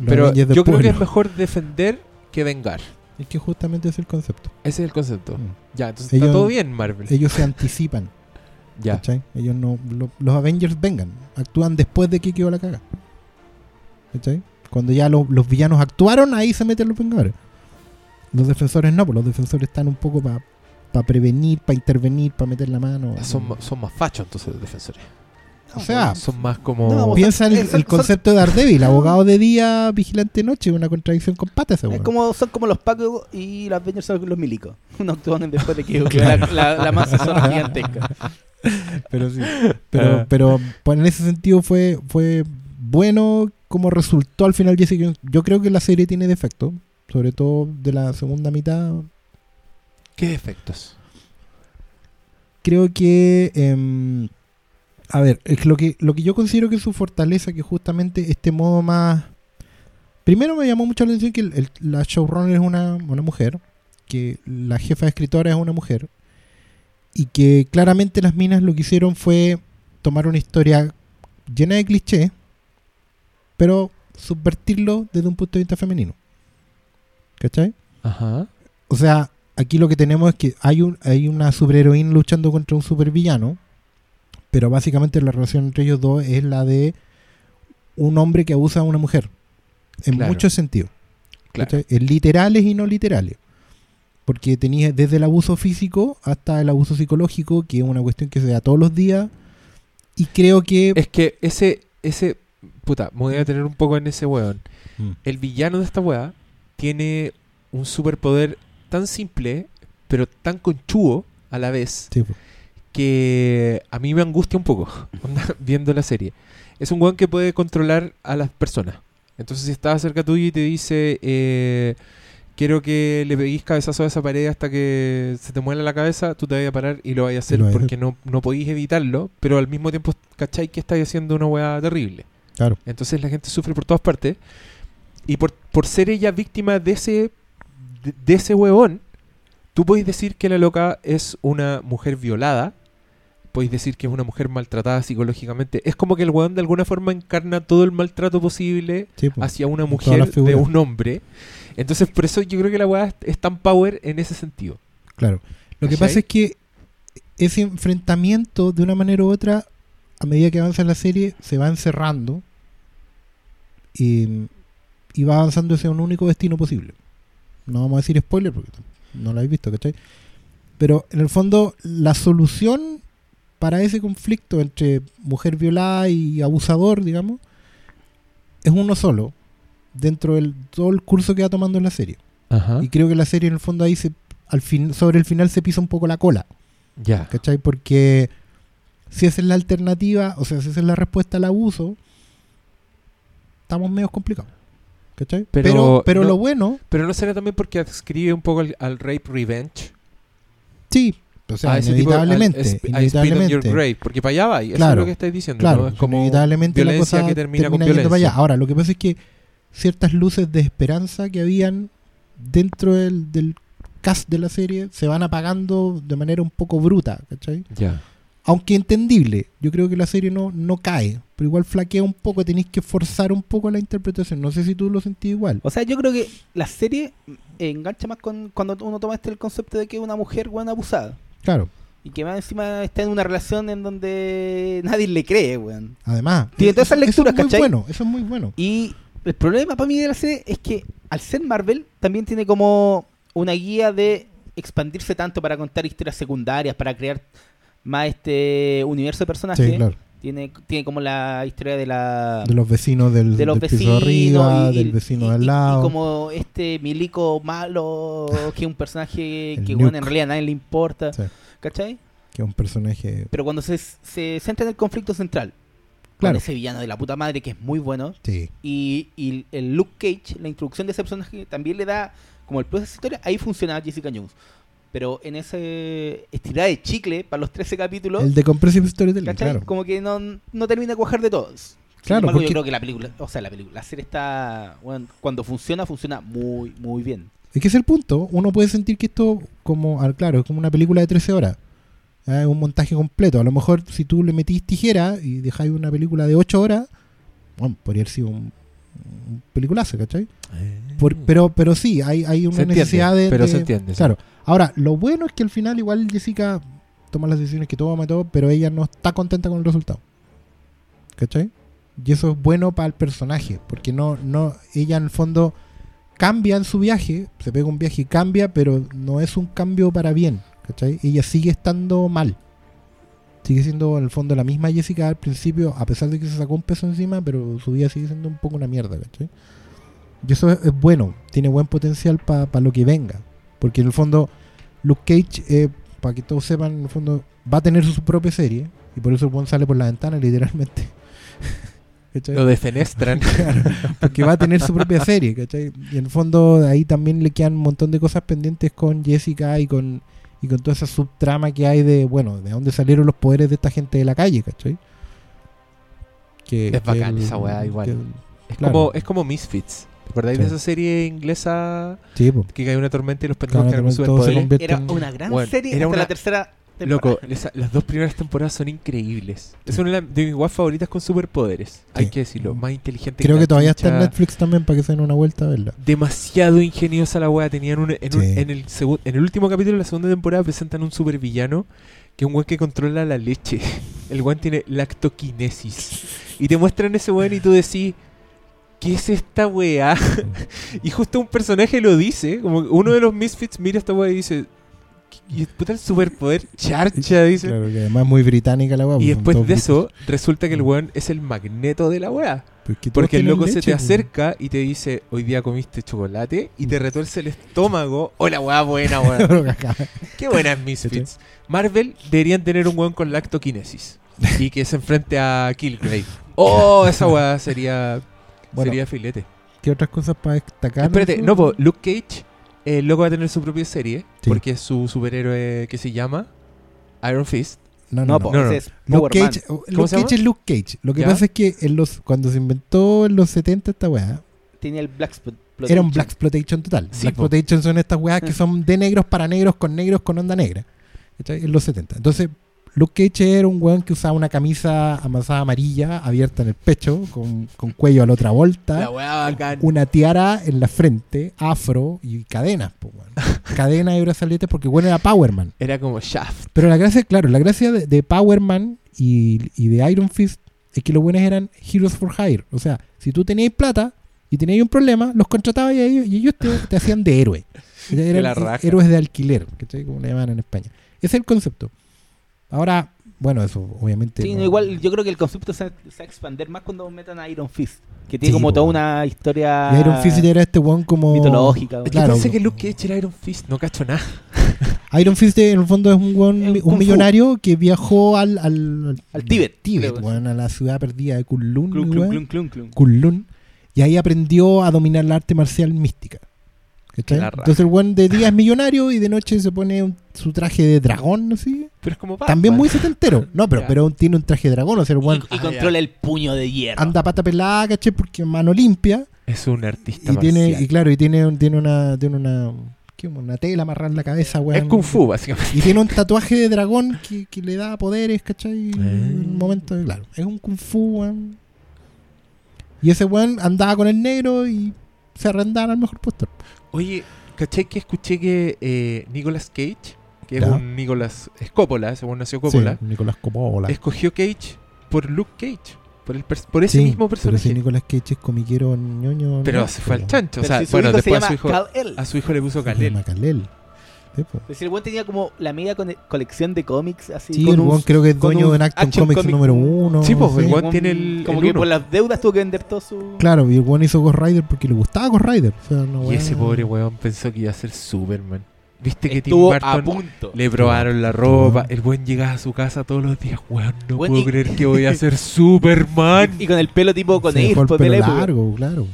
los Pero Avengers yo creo que es mejor defender que vengar. Es que justamente es el concepto. Ese es el concepto. Mm. Ya, entonces Ellos- está todo bien, Marvel. Ellos se anticipan. *laughs* ya. ¿cachai? Ellos no, lo- los Avengers vengan, actúan después de que quedó la caga. ¿Cachai? Cuando ya lo- los villanos actuaron, ahí se meten los Vengadores. Los defensores no, pues los defensores están un poco para prevenir, para intervenir, para meter la mano. Son, ma- son más fachos entonces los defensores. o sea, Son más como... No, piensa el, eh, son- el concepto de Daredevil, *laughs* abogado de día, vigilante de noche, una contradicción con patas ese Es como, son como los Pacos y los Avengers son los milicos. *laughs* Uno actúan después de que *laughs* la, la, la masa son gigantesca. pero sí. Pero, Ah. pero pues, en ese sentido fue, fue bueno como resultó al final Jessica Jones. Yo creo que la serie tiene defectos, sobre todo de la segunda mitad. ¿Qué defectos? Creo que, em, a ver, es lo que, lo que yo considero que es su fortaleza, que justamente este modo más... Primero me llamó mucho la atención que el- el- la showrunner es una, una mujer, que la jefa de escritora es una mujer, y que claramente las minas lo que hicieron fue tomar una historia llena de clichés, pero subvertirlo desde un punto de vista femenino. ¿Cachai? Ajá. O sea, aquí lo que tenemos es que hay, un, hay una superheroína luchando contra un supervillano, pero básicamente la relación entre ellos dos es la de un hombre que abusa a una mujer, en Claro. muchos sentidos. Claro. En literales y no literales. Porque tenías desde el abuso físico hasta el abuso psicológico, que es una cuestión que se da todos los días. Y creo que... Es que ese, ese, puta, me voy a detener un poco en ese weón. Mm. El villano de esta weá tiene un superpoder tan simple, pero tan conchudo a la vez, Sí, que a mí me angustia un poco *laughs* viendo la serie. Es un weón que puede controlar a las personas. Entonces, si está cerca tuyo y te dice, eh, quiero que le peguís cabezazo a esa pared hasta que se te muela la cabeza, tú te vas a parar y lo vas a hacer porque no, no podéis evitarlo, pero al mismo tiempo, ¿cachai? Que estáis haciendo una weá terrible. Claro. Entonces la gente sufre por todas partes. Y por, por ser ella víctima de ese, de, de ese huevón, tú podéis decir que la loca es una mujer violada. Podéis decir que es una mujer maltratada psicológicamente. Es como que el huevón de alguna forma encarna todo el maltrato posible Sí, po. hacia una mujer de un hombre. Entonces por eso yo creo que la weá es, tan power en ese sentido. Claro. Lo que pasa es que ese enfrentamiento, de una manera u otra, a medida que avanza la serie, se va encerrando y, y va avanzando hacia un único destino posible. No vamos a decir spoiler porque no lo habéis visto, ¿cachai? Pero en el fondo, la solución para ese conflicto entre mujer violada y abusador, digamos, es uno solo dentro del todo el curso que va tomando en la serie. Ajá. Y creo que la serie en el fondo ahí se, al fin, sobre el final se pisa un poco la cola, Ya. ¿cachai? Porque si esa es la alternativa, o sea, si esa es la respuesta al abuso, estamos medio complicados. ¿Cachai? Pero Pero, pero, no- lo bueno, Pero no será también porque adscribe un poco al, al rape revenge. sí, o sea, a ese tipo- al- inevitablemente, on inevitablemente. your grave, porque para allá va, eso es Claro, lo que estáis diciendo. Claro, ¿no? Es como inevitablemente la violencia cosa que termina, con yendo para violencia. allá. Ahora, lo que pasa es que ciertas luces de esperanza que habían dentro del, del cast de la serie se van apagando de manera un poco bruta, ¿cachai? Ya. Aunque entendible, yo creo que la serie no, no cae, pero igual flaquea un poco, tenéis que forzar un poco la interpretación. No sé si tú lo sentís igual. O sea, yo creo que la serie engancha más con cuando uno toma este el concepto de que es una mujer buena abusada. Claro, Y que más encima está en una relación en donde nadie le cree, weón. además. Tiene todas esas lecturas, eso es muy ¿cachai? bueno, eso es muy bueno. Y el problema para mí de la serie es que al ser Marvel también tiene como una guía de expandirse tanto para contar historias secundarias, para crear más este universo de personajes. Sí, claro. Tiene, tiene como la historia de la De los vecinos del, de los del piso arriba, y- del vecino y- de al lado. Y, como este milico malo, *laughs* que es un personaje que bueno, en realidad a nadie le importa, Sí, ¿cachai? que es un personaje. Pero cuando se, se centra en el conflicto central, Claro. con ese villano de la puta madre que es muy bueno, Sí, y, y el Luke Cage, la introducción de ese personaje también le da como el plus de esa historia, ahí funciona Jessica Jones. Pero en ese estirada de chicle para los 13 capítulos, el de Compressive Storytelling, ¿cachai? claro. Como que no, no termina de cuajar de todos. Claro, embargo, porque- yo creo que la película, o sea, la película, la serie está, bueno, cuando funciona, funciona muy, muy bien. Es que es el punto. Uno puede sentir que esto, como, ah, claro, es como una película de 13 horas. Ah, Es un montaje completo. A lo mejor si tú le metís tijera y dejáis una película de 8 horas, bueno, podría haber sido un, un peliculazo, ¿cachai? Por- pero, pero sí, hay, hay una Se entiende, necesidad de. pero de- se entiende, sí. Ahora, lo bueno es que al final, igual Jessica toma las decisiones que toma, y todo, pero ella no está contenta con el resultado. ¿Cachai? Y eso es bueno para el personaje, porque no, no, ella en el fondo cambia en su viaje, se pega un viaje y cambia, pero no es un cambio para bien, ¿cachai? Ella sigue estando mal. Sigue siendo en el fondo la misma Jessica al principio, a pesar de que se sacó un peso encima, pero su vida sigue siendo un poco una mierda, ¿cachai? Y eso es, es bueno, tiene buen potencial para lo que venga. Porque en el fondo, Luke Cage, eh, para que todos sepan, en el fondo va a tener su propia serie, y por eso el buen sale por la ventana, *laughs* literalmente. ¿Cachai? Lo defenestran. *laughs* Claro, porque va a tener su propia serie, ¿cachai? Y en el fondo ahí también le quedan un montón de cosas pendientes con Jessica y con y con toda esa subtrama que hay de, bueno, de dónde salieron los poderes de esta gente de la calle, ¿cachai? Que, Es que bacán el- esa weá, igual. que Es, Claro. como, es como Misfits. ¿Te acordáis de Sí. esa serie inglesa sí, po. que cae una tormenta y los pendejos quedan con superpoderes? Era una gran Bueno, serie era hasta una- la tercera temporada. Loco, esa- las dos primeras temporadas son increíbles. Es una de mis guas favoritas con superpoderes. Hay Sí. que decirlo. Más inteligente Creo que todavía está en. Netflix también para que se den una vuelta a verla. demasiado ingeniosa la wea. Tenían un, en, un- Sí. en el en el último capítulo de la segunda temporada presentan un supervillano que es un weón que controla la leche. *laughs* El weón tiene lactoquinesis. Y te muestran ese weón y tú decís, ¿qué es esta weá? *laughs* y justo un personaje lo dice, como uno de los misfits mira esta weá y dice, ¿y puta el superpoder? Charcha, dice. Claro, que además es muy británica la weá. Y pues, después de eso, resulta que el weón es el magneto de la weá. Porque el loco se te pues. acerca y te dice, hoy día comiste chocolate y te retuerce el estómago. Hola, weá, buena, weá. *laughs* Qué buena es Misfits. Marvel deberían tener un weón con lactoquinesis y que se enfrente a Killgrave. *laughs* Oh, esa weá sería, Bueno, sería filete. ¿Qué otras cosas para destacar? Espérate, eso? no, po, Luke Cage, eh, el loco va a tener su propia serie Sí. porque es su superhéroe que se llama Iron Fist. No, No, no, po, no. no, es Luke. Cage, se Luke Cage llama? es Luke Cage. Lo que ¿Ya? pasa es que en los, cuando se inventó en los 70 esta weá, Tenía el Black Spot- era un Exploitation. Black Exploitation total. Sí, Black. Exploitation son estas weas que *laughs* son de negros para negros con negros con onda negra. En los 70. Entonces, Luke Cage era un weón que usaba una camisa amasada amarilla abierta en el pecho, con, con cuello a la otra La vuelta, weá bacán. una tiara en la frente, afro y cadenas. weón. *laughs* cadenas y brazaletes porque bueno era Powerman. Era como Shaft. Pero la gracia, claro, la gracia de, de Power Man y, y de Iron Fist es que los buenos eran Heroes for Hire. O sea, si tú tenías plata y tenías un problema, los contratabas y ellos, y ellos te, te hacían de héroe. *laughs* Eran la raja. héroes de alquiler, ¿cachai? Como le llaman en España. Ese es el concepto. Ahora, Bueno, eso obviamente. Sí, no- igual yo creo que el concepto se, se va a expandir más cuando metan a Iron Fist, que tiene Sí, como po. toda una historia Y Iron Fist era este weón como. mitológica. Yo Claro. pensé que Luke Cage era Iron Fist, no cacho nada. *laughs* Iron Fist en el fondo es un weón, Es un un kung fu. millonario que viajó al. Al, Al Tíbet, Tíbet, creo. weón, a la ciudad perdida de Kunlun. Clun, clun. Kunlun, y ahí aprendió a dominar la arte marcial mística. Entonces el weón de día es millonario y de noche se pone un- su traje de dragón, así. Pero es como También Batman. muy setentero. No, pero, pero tiene un traje de dragón, o sea, el Y, weón y controla el puño de hierro. anda pata pelada, ¿cachai? Porque mano limpia. Es un artista Y tiene, y claro, y tiene, un- tiene una, tiene una, ¿qué? una tela amarrada en la cabeza, weón. Es Kung Fu, básicamente. Y tiene un tatuaje de dragón que, que le da poderes, ¿cachai? En Eh. un momento, claro. Es un Kung Fu, weón. Y ese weón andaba con el negro y se arrendaban al mejor postor. Oye, ¿cachai que escuché que eh, Nicolas Cage, que es Ya. un Nicolas Coppola, según nació Coppola, Sí, Nicolás Coppola. escogió Cage por Luke Cage, por, el por ese Sí, mismo Pero personaje. si Nicolás Cage es comiquero ñoño. Pero no, se fue al pero- chancho. O Pero sea, si bueno, después a su hijo, Kal-El. a su hijo le puso Se llama Kalel. Kalel. Sí, po. Es decir, el weón tenía como la media con- colección de cómics así. Sí, con el un- weón creo que es dueño un de Action, Action Comics Comic- número uno. Sí, pues, el weón tiene el- Como el que uno. por las deudas tuvo que vender todo su. Claro, y el weón hizo Ghost Rider porque le gustaba Ghost Rider. O sea, no, Y ese pobre weón pensó que iba a ser Superman. ¿Viste que Tim Estuvo a Burton punto. le probaron la ropa? El buen llegaba a su casa todos los días. Weón, no Weón, puedo y- creer que voy a *laughs* ser Superman. Y con el pelo tipo con se el la pelo largo, claro.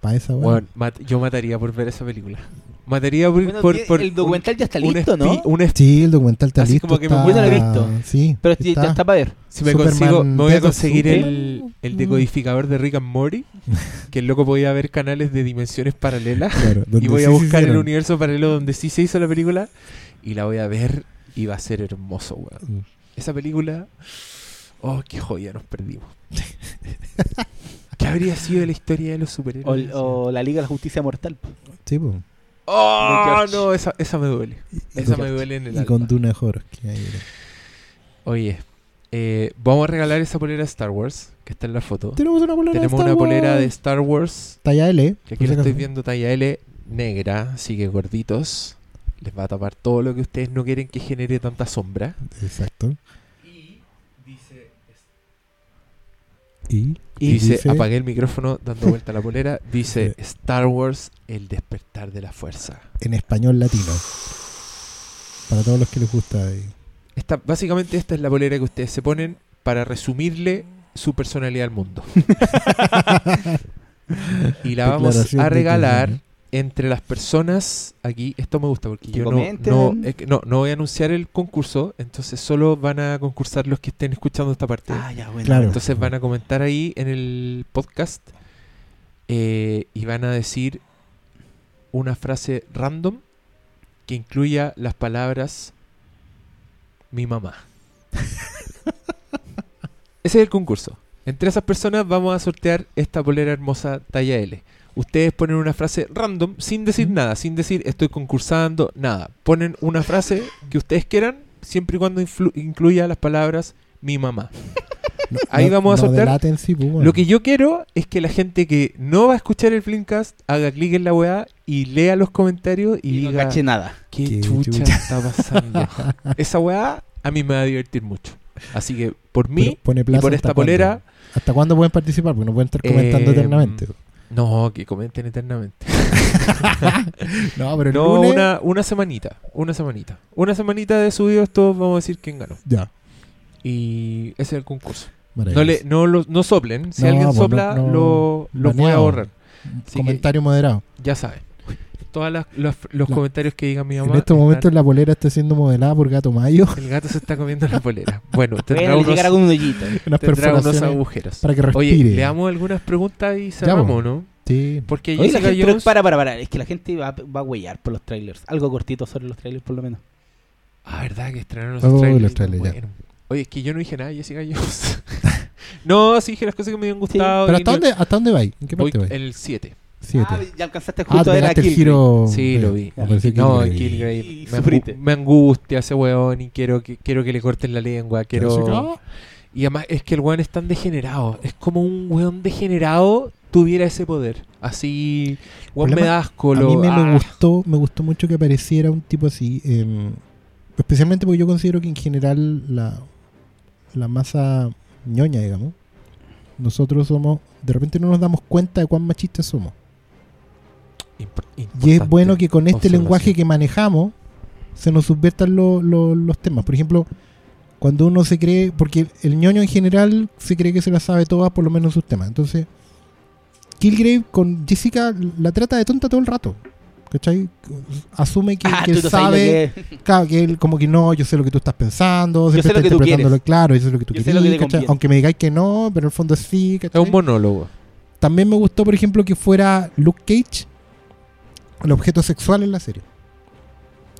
Para esa weón. Weón, mat- yo mataría por ver esa película. Mataría por, Bueno, por, tiene- por el documental ya está listo, ¿no? un Sí, el documental está Así listo. como que me está- muero de visto. Sí, Pero ya está para ver. Si me Superman consigo, me voy a conseguir el, el decodificador de Rick and Morty, *laughs* que el loco podía ver canales de dimensiones paralelas. Claro, y voy a sí buscar el universo paralelo donde sí se hizo la película y la voy a ver y va a ser hermoso, weón. Mm. Esa película, oh, qué joya, nos perdimos. *laughs* ¿Qué habría sido de la historia de los O, superhéroes? o la Liga de la Justicia Mortal. Sí, po. Oh, no, esa, esa me duele. Y Esa me duele en el Y alma. con Duna ahí era. Oye, eh, vamos a regalar esa polera de Star Wars, que está en la foto. Tenemos una polera Tenemos de Star una polera Wars. de Star Wars Talla L. Que aquí la estoy viendo talla L negra, así que gorditos. Les va a tapar todo lo que ustedes no quieren que genere tanta sombra. Exacto. Y, y dice, apagué el micrófono dando vuelta a la polera. *laughs* Dice Sí. Star Wars, el despertar de la fuerza. en español latino. Para todos los que les gusta. eh. Esta, básicamente esta es la polera que ustedes se ponen para resumirle su personalidad al mundo. *laughs* y la vamos a regalar intenciones. Entre las personas aquí. Esto me gusta porque Que yo no, no, no, no voy a anunciar el concurso, entonces solo van a concursar los que estén escuchando esta parte. Ah, ya, bueno. Claro. Entonces van a comentar ahí en el podcast eh, y van a decir una frase random que incluya las palabras mi mamá. *laughs* Ese es el concurso. Entre esas personas vamos a sortear esta polera hermosa talla L. Ustedes ponen una frase random sin decir nada, sin decir estoy concursando, nada. Ponen una frase que ustedes quieran, siempre y cuando incluya las palabras mi mamá. *laughs* No- Ahí no- vamos a no sí, pues, bueno. Lo que yo quiero es que la gente que no va a escuchar el Flimcast haga clic en la weá y lea los comentarios y, Y no diga nada. qué, Qué chucha, chucha. está pasando. *laughs* Esa weá a mí me va a divertir mucho. Así que por mí y por esta cuándo. polera, ¿Hasta cuándo pueden participar? Porque no pueden estar comentando Eh, eternamente. No, que comenten eternamente. *laughs* No, pero el No, lunes- una, una semanita, una semanita. Una semanita de subidos todos vamos a decir quién ganó. Ya. Y ese es el concurso. No, le, no, lo- no soplen. Si No, alguien pues, sopla, no- lo, lo voy a borrar. Así Comentario moderado. Ya saben. Todos los, los La- comentarios que diga mi mamá. en estos están- momentos la polera está siendo modelada por Gato Mayo. *laughs* El gato se está comiendo la polera. *laughs* Bueno, tendrá, Bueno, le unos, un hoyito. unas tendrá unos perforaciones agujeros. para que Oye, respire. le damos algunas preguntas y cerramos, ¿no? Sí. Porque Oye, la Jessica gente, Jones... para, para, para. Es que la gente va, va a huellar por los trailers. Algo cortito sobre los trailers, por lo menos. Ah, verdad que estrenaron los Oh, trailers. los trailers, ya. Bueno. Oye, es que yo no dije nada, Jessica Jones. *laughs* no, sí dije las cosas que me habían gustado. ¿Pero hasta no- dónde, hasta dónde vais? ¿En qué Voy parte vais? el 7. Siete. Ah, ya alcanzaste Ah, justo te a ver a pegaste el giro. Sí, lo vi. Me pareció No. Y Me, me angustia ese weón y quiero que, quiero que le corten la lengua. Quiero... Y además es que el weón es tan degenerado. Es como un weón degenerado tuviera ese poder. Así, weón me da asco. A mí me, me ah. gustó, me gustó mucho que apareciera un tipo así. em, especialmente porque yo considero que en general la, la masa ñoña, digamos, nosotros somos, de repente no nos damos cuenta de cuán machistas somos. Impor- Y es bueno que con este lenguaje que manejamos se nos subvertan lo- lo- los temas. Por ejemplo, cuando uno se cree, porque el ñoño en general se cree que se la sabe todas, por lo menos sus temas. Entonces, Killgrave con Jessica la trata de tonta todo el rato. ¿Cachai? Asume que, Ah, que sabe, lo que- claro, que él como que no, yo sé lo que tú estás pensando, siempre sé lo está que tú interpretándolo quieres. claro, yo sé lo que tú Yo lo que aunque me digáis que no, pero en el fondo sí, Es ¿cachai? un monólogo. También me gustó, por ejemplo, que fuera Luke Cage el objeto sexual en la serie.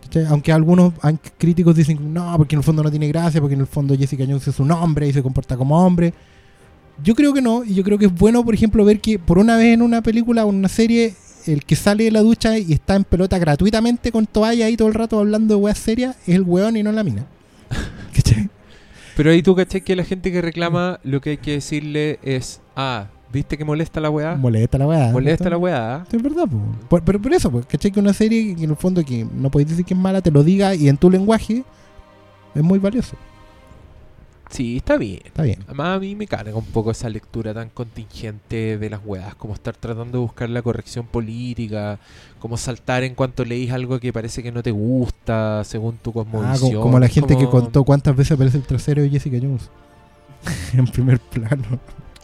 ¿Cachai? Aunque algunos críticos dicen no, porque en el fondo no tiene gracia, porque en el fondo Jessica Jones es un hombre y se comporta como hombre. Yo creo que no, y yo creo que es bueno, por ejemplo, ver que por una vez en una película o en una serie, el que sale de la ducha y está en pelota gratuitamente con toalla ahí todo el rato hablando de weas serias es el weón y no la mina. *laughs* ¿Cachai? Pero ahí tú caché que la gente que reclama lo que hay que decirle es, ah, ¿viste que molesta la weá? Molesta la weá. Molesta ¿no? la weá. Sí, Es verdad, po. Por- pero por eso, pues, ¿cachai? Que una serie que en el fondo que no podéis decir que es mala, te lo diga y en tu lenguaje es muy valioso. Sí, está bien. Está bien. Además a mí me carga un poco esa lectura tan contingente de las weas, como estar tratando de buscar la corrección política, como saltar en cuanto leís algo que parece que no te gusta, según tu Ah, cosmovisión. co- como, la gente que contó cuántas veces aparece el trasero de Jessica Jones. *laughs* en primer plano.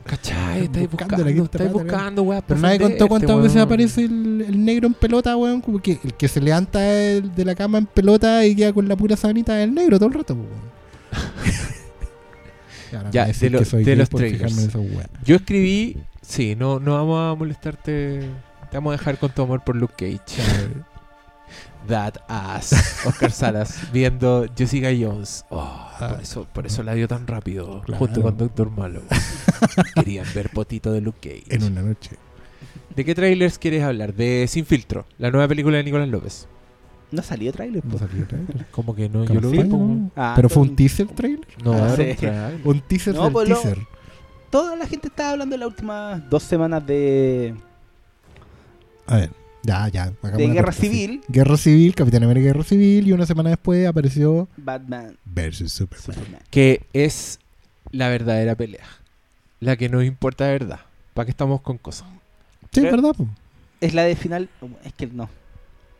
¿Cachai? Estáis Buscando estáis buscando, weá. Pero pa' nadie contó cuántas veces weón. aparece el, el negro en pelota, weón. Como que el que se levanta del- de la cama en pelota y queda con la pura sabanita es el negro todo el rato, weón. *laughs* Ya, de lo- de los trailers. Yo escribí, sí, no, no vamos a molestarte, te vamos a dejar con tu amor por Luke Cage. That ass. Oscar *laughs* Salas viendo Jessica Jones. Oh, por, eso, por eso la dio tan rápido. Claro. Junto con Doctor Malo. *laughs* Querían ver potito de Luke Cage. En una noche. ¿De qué trailers quieres hablar? De Sin Filtro, la nueva película de Nicolás López. No salió trailer, No salió trailer. *laughs* Como que no, yo lo vi. Ah, Pero fue un teaser trailer. No, Ah, era sí. un trailer. Un teaser No, del pues lo-. Toda la gente estaba hablando de las últimas dos semanas de, A ver, ya, ya. de Guerra. Civil. Guerra Civil, Capitán América Guerra Civil, y una semana después apareció Batman, Versus Superman. Superman. Que es la verdadera pelea. La que nos importa de verdad. ¿Para qué estamos con cosas? Sí, Pero- ¿verdad? po? Es la de final. Es que no.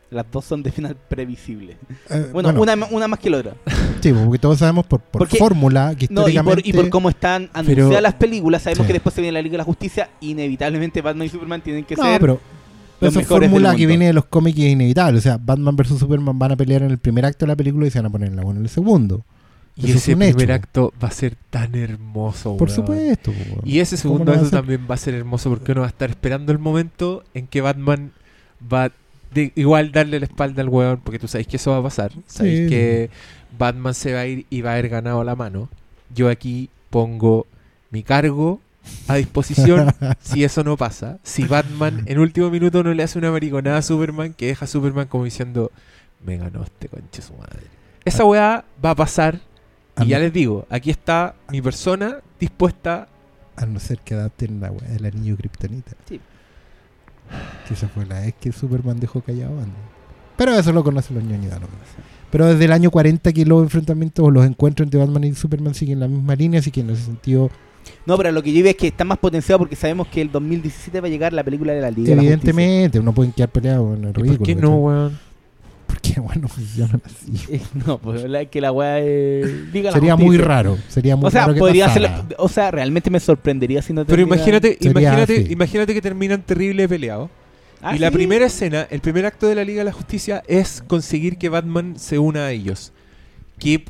Las dos son de final previsible. Eh, Bueno, Una, una más que la otra. Sí, porque todos sabemos por, por Porque- fórmula que No, y históricamente... por, y por cómo están anunciadas Pero- las películas, sabemos Sí. que después se viene la Liga de la Justicia. Inevitablemente Batman y Superman tienen que no, ser. pero esa fórmula que viene de los cómics es inevitable. O sea, Batman vs Superman van a pelear en el primer acto de la película y se van a poner en la buena en el segundo. Y Eso ese primer hecho. acto va a ser tan hermoso. Por weón. supuesto. weón. Y ese ¿Cómo segundo acto también va a ser hermoso porque uno va a estar esperando el momento en que Batman va de igual darle la espalda al weón, porque tú sabes que eso va a pasar. Sabéis Sí. que Batman se va a ir y va a haber ganado la mano. Yo aquí pongo mi cargo a disposición *laughs* si eso no pasa. Si Batman en último minuto no le hace una mariconada a Superman que deja a Superman como diciendo, me ganó este conche su madre. Esa weá va a pasar A y ya no- les digo, aquí está mi persona dispuesta A no ser que adapten la weá del anillo kriptonita. Sí. Que esa fue la vez que Superman dejó callado a Batman. Pero eso lo conocen los ñoños. ¿no? Pero desde el año 40 que los enfrentamientos o los encuentros entre Batman y Superman siguen la misma línea, así que en ese sentido, No, pero lo que yo veo es que está más potenciado porque sabemos que el 2017 va a llegar la película de la Liga. de la Justicia. evidentemente, no pueden quedar peleados en el ¿Y ridículo. ¿Por qué *laughs* no, weón? Porque, bueno, funcionan así. No, pues la, que la weá la Sería muy raro. Sería muy O sea, raro que podría pasara. ser. O sea, realmente me sorprendería si no Pero termina- imagínate, Sería imagínate, así. imagínate que terminan terrible peleados. Ah, y la primera escena, el primer acto de la Liga de la Justicia es conseguir que Batman se una a ellos. Qué,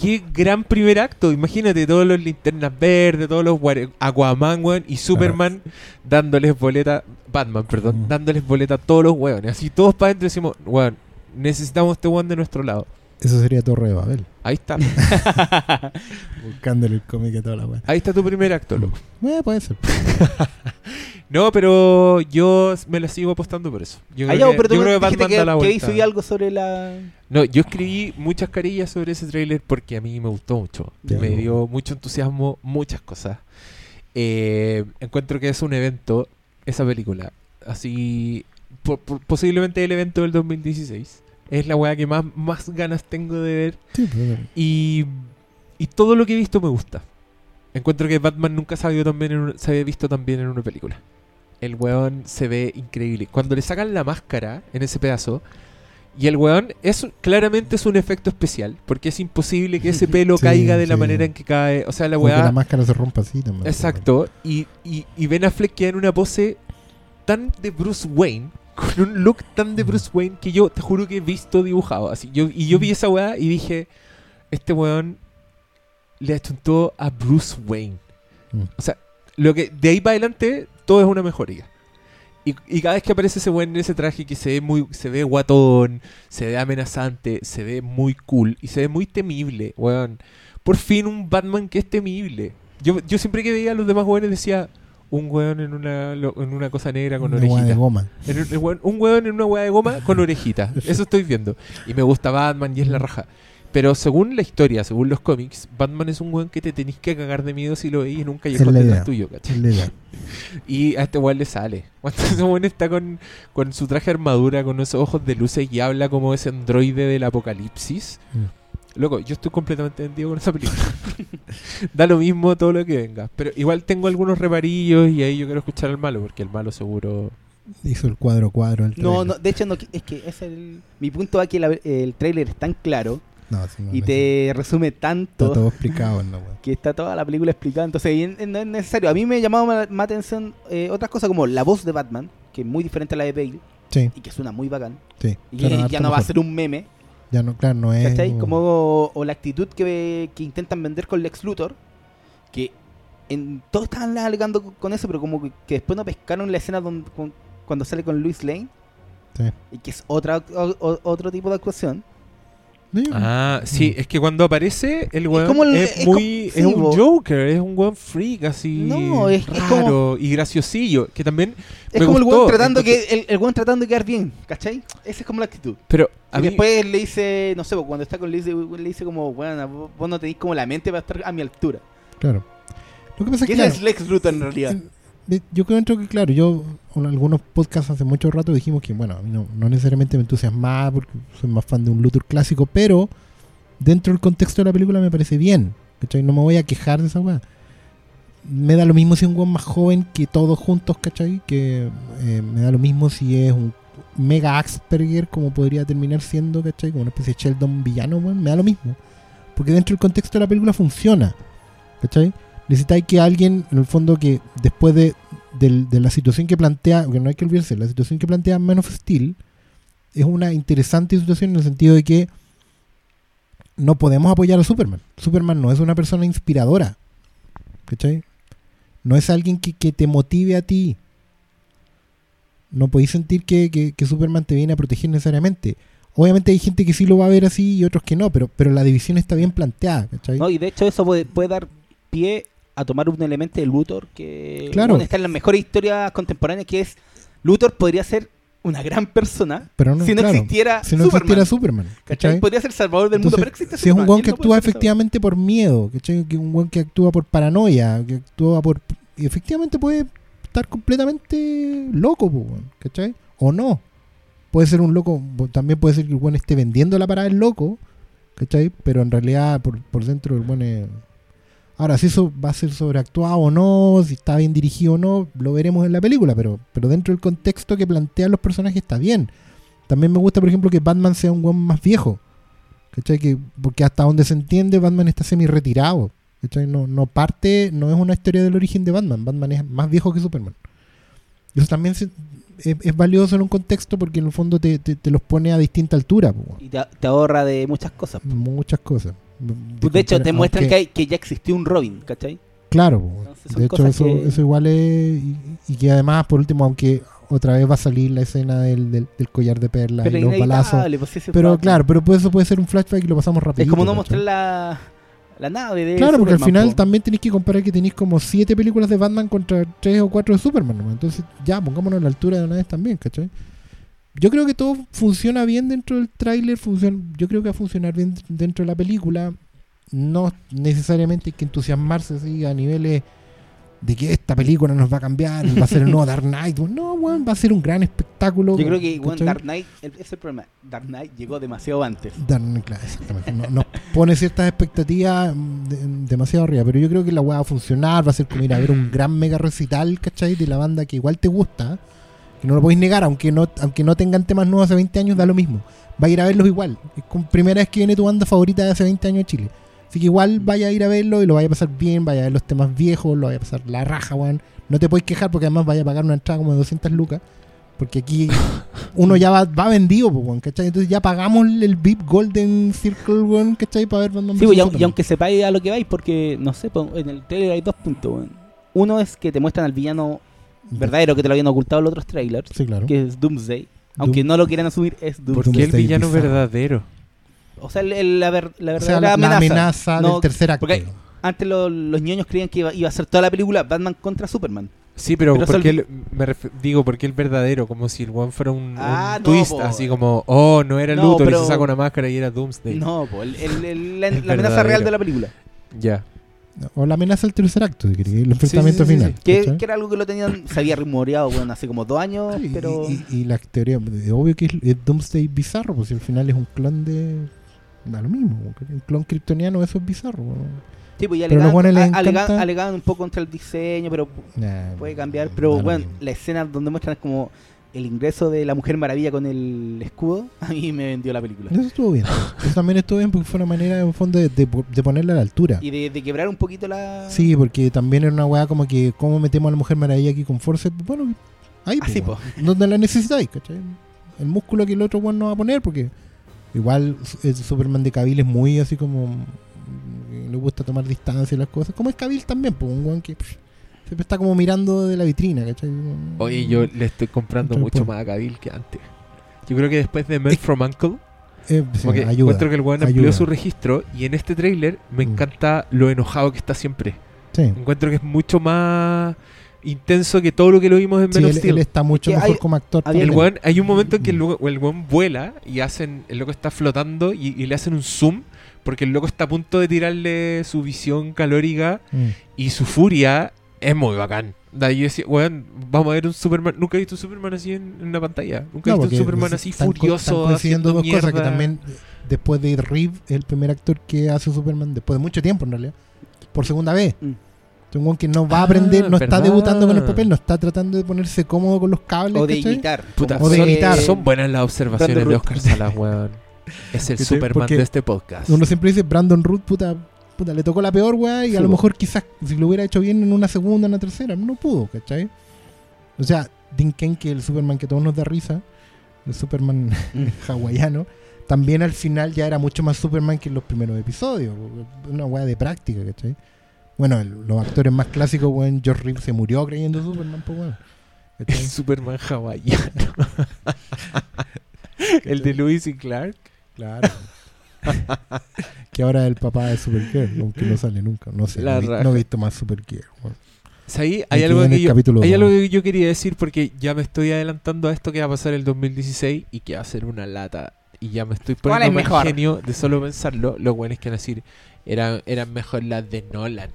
qué gran primer acto. Imagínate todos los linternas verdes, todos los Aquaman, weón, y Superman dándoles boleta, Batman, perdón, Mm. dándoles boleta a todos los weones. Así todos para adentro decimos, weón, necesitamos este weón de nuestro lado. Eso sería Torre de Babel. Ahí está. *laughs* Buscándole el cómic a toda la weá. Ahí está tu primer acto, loco. Eh, puede ser. *laughs* No, pero yo me la sigo apostando por eso. Yo Ah, creo, ya, que, pero yo creo que dijiste Batman que, da la que vuelta. hizo algo sobre la. No, yo escribí muchas carillas sobre ese tráiler porque a mí me gustó mucho. Ya. Me dio mucho entusiasmo, muchas cosas. Eh, encuentro que es un evento, esa película. Así, po- po- posiblemente el evento del 2016. Es la weá que más, más ganas tengo de ver. Sí, pues, Y, Y todo lo que he visto me gusta. Encuentro que Batman nunca se había, tan bien en una- se había visto tan bien en una película. El weón se ve increíble. Cuando le sacan la máscara en ese pedazo, y el weón es claramente es un efecto especial, porque es imposible que ese *laughs* pelo Sí, caiga de la manera en que cae. O sea, la weá. la máscara se rompa así también. Exacto. Y, y, y Ben Affleck queda en una pose tan de Bruce Wayne, con un look tan de Bruce Wayne, que yo te juro que he visto dibujado. Así, yo, y yo vi esa weá y dije, este weón le achuntó a Bruce Wayne. Mm. O sea, lo que de ahí para adelante todo es una mejoría. Y, y cada vez que aparece ese weón en ese traje que se ve muy, se ve guatón, se ve amenazante, se ve muy cool y se ve muy temible, weón. Por fin un Batman que es temible. Yo, yo siempre que veía a los demás weones decía un weón en una, lo- en una cosa negra con Una hueá de orejita. goma. En un, weón- un weón en una hueá de goma con orejita. *laughs* Eso estoy viendo. Y me gusta Batman y es la raja. Pero según la historia, según los cómics, Batman es un weón que te tenés que cagar de miedo si lo veis en un callejón detrás tuyo. *laughs* Y a este weón le sale. *laughs* Cuando ese weón está con, con su traje de armadura, con esos ojos de luces y habla como ese androide del apocalipsis. Mm. Loco, yo estoy completamente vendido con esa película. *laughs* da lo mismo todo lo que venga. Pero igual tengo algunos reparillos y ahí yo quiero escuchar al malo, porque el malo seguro. Hizo el cuadro cuadro. el No, trailer. no, de hecho, no, es que es el, mi punto aquí, la- el trailer es tan claro No, sí, no, y no, te resume Está tanto todo explicado wea. *laughs* que está toda la película explicada. Entonces, y no es necesario. A mí me llamaba más, más atención eh, otras cosas como la voz de Batman, que es muy diferente a la de Bale Sí, y que suena muy bacán. sí. Y que ya no va a ser un meme, Ya no, claro, no es. ¿cachai? como- o la actitud que, que intentan vender con Lex Luthor, que en, todos estaban alegando con eso, pero como que, que después no pescaron la escena donde, con- cuando sale con Luis Lane, Sí. y que es otra o- o- otro tipo de actuación. Sí, Ah, sí, es que cuando aparece el weón es, como el- es muy. como- es sí, un bo. Joker, es un weón freak así. No, es- es raro como- y graciosillo. Que también. Es me como el weón tratando entonces- que el, el weón tratando de quedar bien, ¿cachai? Esa es como la actitud. Pero a Y mí. después le dice, no sé, pues, cuando está con Liz, le dice como, bueno, vos- vos no tenéis como la mente para estar a mi altura. Claro. Lo que pasa es Que claro, es Lex Luthor en realidad. Yo creo que, claro, yo en algunos podcasts hace mucho rato dijimos que, bueno, no, no necesariamente me entusiasmaba porque soy más fan de un Luthor clásico, pero dentro del contexto de la película me parece bien. ¿cachai? No me voy a quejar de esa weá. Me da lo mismo si es un weón más joven que todos juntos, ¿cachai? Que eh, me da lo mismo si es un mega Asperger, como podría terminar siendo, ¿cachai? Como una especie de Sheldon villano, weón. Me da lo mismo. Porque dentro del contexto de la película funciona, ¿cachai? Necesitáis que alguien, en el fondo, que después de, de la situación que plantea, porque no hay que olvidarse, la situación que plantea Man of Steel es una interesante situación en el sentido de que no podemos apoyar a Superman. Superman no es una persona inspiradora. ¿Cachai? No es alguien que, que te motive a ti. No podéis sentir que, que- que Superman te viene a proteger necesariamente. Obviamente hay gente que sí lo va a ver así y otros que no, pero, pero la división está bien planteada. ¿cachai? No, y de hecho eso puede, puede dar pie a tomar un elemento de Luthor que Claro. bueno, está en las mejores historias contemporáneas, que es Luthor podría ser una gran persona pero no, si no claro, existiera si no Superman. existiera Superman. ¿cachai? Podría ser salvador del mundo, pero existe si es un y que no actúa efectivamente por miedo, ¿cachai? Que un weón que actúa por paranoia, que actúa por... Y efectivamente puede estar completamente loco, ¿cachai? O no. Puede ser un loco, también puede ser que el weón esté vendiendo la parada del loco, ¿cachai? Pero en realidad por, por dentro el weón es... Ahora, si eso va a ser sobreactuado o no, si está bien dirigido o no, lo veremos en la película, pero, pero dentro del contexto que plantean los personajes está bien. También me gusta, por ejemplo, que Batman sea un weón más viejo. ¿Cachai? Que, porque hasta donde se entiende, Batman está semi retirado. ¿Cachai? No, no parte, no es una historia del origen de Batman. Batman es más viejo que Superman. Y eso también se- es, es valioso en un contexto porque en el fondo te, te- te los pone a distinta altura. po. Y te, te ahorra de muchas cosas. Muchas cosas. Pues de hecho, te muestran aunque- que, hay, que ya existió un Robin, ¿cachai? Claro, Entonces de hecho eso, que- eso igual es... Y, y que además, por último, aunque otra vez va a salir la escena del, del- del collar de perlas Pero y los balazos. pues, sí, Pero claro, pero pues eso puede ser un flashback y lo pasamos rápido. Es como no mostrar la, la nave de Claro, porque al final po. también tenéis que comparar que tenéis como siete películas de Batman contra tres o cuatro de Superman. Entonces, ya, pongámonos a la altura de una vez también, ¿cachai? Yo creo que todo funciona bien dentro del tráiler, yo creo que va a funcionar bien dentro de la película. No necesariamente hay que entusiasmarse así a niveles de que esta película nos va a cambiar, va a ser el nuevo Dark Knight. *laughs* No, weón, va a ser un gran espectáculo. Yo creo que bueno. Dark Knight, ese es el problema. Dark Knight llegó demasiado antes. Dark- claro, exactamente. No- Nos pone ciertas expectativas mm, de- demasiado arriba, pero yo creo que la weá va a funcionar, va a ser como ir a ver un gran mega recital, ¿cachai? De la banda que igual te gusta, que no lo podéis negar, aunque no, aunque no tengan temas nuevos hace 20 años, da lo mismo. Va a ir a verlos igual. Es primera vez que viene tu banda favorita de hace 20 años a Chile. Así que igual vaya a ir a verlo y lo vaya a pasar bien, vaya a ver los temas viejos, lo vaya a pasar la raja, weón. No te podéis quejar porque además vaya a pagar una entrada como de 200 lucas. Porque aquí *laughs* uno ya va, va vendido, weón, ¿cachai? Entonces ya pagamos el VIP Golden Circle, weón, ¿cachai? Para ver Batman Sí, pues, y, vs au- y aunque sepáis a lo que vais, porque, no sé, en el trailer hay dos puntos. weón. Uno es que te muestran al villano verdadero que te lo habían ocultado los otros trailers, Sí, claro. que es Doomsday. Aunque Doom- no lo quieran asumir, es ¿Por Doomsday. qué el villano verdadero? O sea, el- el- la, ver- la O verdadera sea, la, la amenaza. amenaza No, del tercer acto. porque- Antes lo- los ñoños creían que iba, iba a ser toda la película Batman contra Superman. Sí, pero, Pero ¿por eso qué el- el- me ref- digo, ¿por qué el verdadero? Como si el one fuera un, un Ah, no, twist, po. así como, oh, no era No, Luthor y se saca una máscara y era Doomsday. No, pues, el- el- el- la, *laughs* amenaza real de la película. Ya. O la amenaza del tercer acto, el enfrentamiento sí, sí, final. Que, era algo que lo tenían, se había rumoreado, bueno, hace como dos años, Sí, pero... y, y- y la teoría, es obvio que es, es Doomsday bizarro, pues si al final es un clon de. Da lo mismo, un clon kryptoniano, eso es bizarro. Sí, pues, y Pero alegaban, a- alegaban- un poco contra el diseño, pero Nah, puede cambiar. Pero bueno, mismo. la escena donde muestran como el ingreso de la Mujer Maravilla con el escudo, *laughs* a mí me vendió la película. Eso estuvo bien. Eso también estuvo bien porque fue una manera, en fondo, de, de, de ponerla a la altura. Y de, de quebrar un poquito la... Sí, porque también era una weá como que, ¿cómo metemos a la Mujer Maravilla aquí con Force? Bueno, ahí, Así, pues, donde la necesitáis, ¿cachai? El músculo que el otro weón no va a poner, porque igual el Superman de Cavill es muy así como. mm, Le gusta tomar distancia y las cosas. Como es Cavill también, pues, un weón que pff, siempre está como mirando de la vitrina, ¿cachai? Oye, yo le estoy comprando Entonces, mucho pues. más a Cavill que antes. Yo creo que después de Men from Uncle, Eh, sí, ayuda. encuentro que el weón amplió su registro y en este tráiler me Mm. encanta lo enojado que está siempre. Sí. Encuentro que es mucho más intenso que todo lo que lo vimos en Sí, Men of él, Steel. él está mucho mejor hay- como actor. El weón, hay un momento en que el, Mm. el weón vuela y hacen el loco está flotando y, y le hacen un zoom porque el loco está a punto de tirarle su visión calórica Mm. y su furia es muy bacán. Da, yo decía, weón, vamos a ver un Superman. Nunca he visto un Superman así en, en una pantalla. Nunca he No, visto un Superman así están están furioso. coincidiendo haciendo dos cosas que también eh, después de Reeve es el primer actor que hace Superman después de mucho tiempo en realidad por segunda vez Mm. Un weón que no va a Ah, aprender no está debutando con el papel no está tratando de ponerse cómodo con los cables O de ¿cachai? imitar. Puta, O de son, imitar. son buenas las observaciones Brandon de. Oscar Salas, weón. Es el. *laughs* Superman Porque de este podcast. uno siempre dice Brandon Root puta, puta le tocó la peor weá y Sí, a lo mejor quizás si lo hubiera hecho bien en una segunda en una tercera no pudo ¿cachai? o sea Dean que el Superman que todos nos da risa el Superman Mm. *laughs* hawaiano, también al final ya era mucho más Superman que en los primeros episodios. Una weá de práctica, ¿cachai? Bueno, el- los actores más clásicos, weón, George Reeves se murió creyendo Superman, pues weón. El. Superman hawaiano. *laughs* el de Lewis y Clark. Claro. *laughs* que ahora es el papá de Supergirl, aunque no sale nunca. No sé, La no, vi- raja. no he visto más Supergirl. weón. O sea, ahí Me hay algo que yo, hay algo que yo quería decir porque ya me estoy adelantando a esto que va a pasar el 2016 y que va a ser una lata. Y ya me estoy ¿Cuál poniendo es más mejor? genio de solo pensarlo. Lo bueno es que van a decir, eran, eran mejor las de Nolan.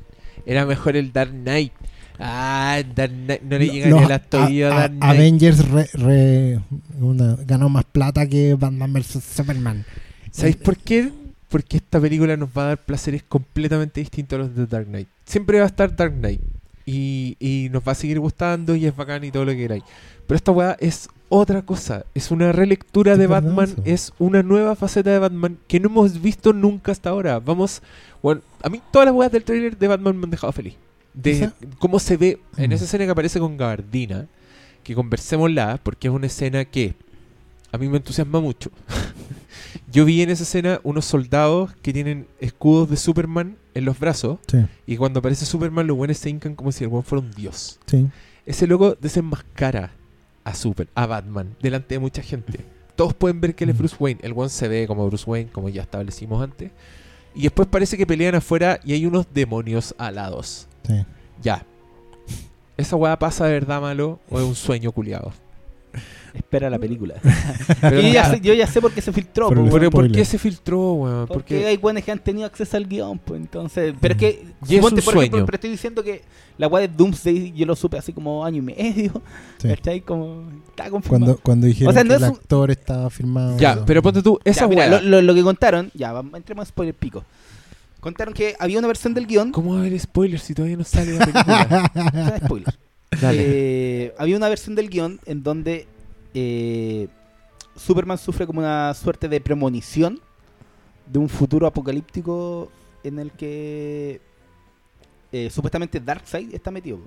Era mejor el Dark Knight. Ah, Dark Knight, no le llega Los ni a las tobillas. Avengers re- re- una- ganó más plata que Batman vs Superman. ¿Sabéis por qué? Porque esta película nos va a dar placeres completamente distintos a los de Dark Knight. Siempre va a estar Dark Knight. Y, y nos va a seguir gustando y es bacán y todo lo que queráis. Pero esta weá es otra cosa. Es una relectura de Batman. eso. Es una nueva faceta de Batman que no hemos visto nunca hasta ahora. Vamos. Bueno, a mí todas las weas del trailer de Batman me han dejado feliz. De Esa- cómo se ve en Mm. esa escena que aparece con Gabardina. Que conversémosla, porque es una escena que a mí me entusiasma mucho. *laughs* Yo vi en esa escena unos soldados que tienen escudos de Superman en los brazos. Sí, Y cuando aparece Superman, los buenos se hincan como si el buen fuera un dios. sí. Ese loco desenmascara a Super, a Batman, delante de mucha gente. Todos pueden ver que él es Mm. Bruce Wayne. El one se ve como Bruce Wayne, como ya establecimos antes. Y después parece que pelean afuera y hay unos demonios alados. sí. Ya. ¿Esa weá pasa de verdad malo o es un sueño culiado? Espera la película. *laughs* Pero yo, ya sé, yo ya sé por qué se filtró. Pero po, ¿por Spoiler. qué se filtró, weón? Porque Porque hay buenos que han tenido acceso al guion, pues entonces. Pero es que. Y es un por sueño. ejemplo, pero estoy diciendo que la weá de Doomsday yo lo supe así como año y medio. *laughs* Sí. ¿Cachai? Como. Está confirmado. Cuando, cuando dijeron O sea, no que el un- actor estaba firmado. ya, pero ponte tú, esa Ya, mira, lo, lo- lo que contaron, ya, vamos, entremos en spoiler pico. Contaron que había una versión del guion. ¿Cómo va a haber spoilers si todavía no sale la película? *laughs* Son spoilers. Dale. Eh, había una versión del guion en donde eh, Superman sufre como una suerte de premonición de un futuro apocalíptico en el que eh, supuestamente Darkseid está metido.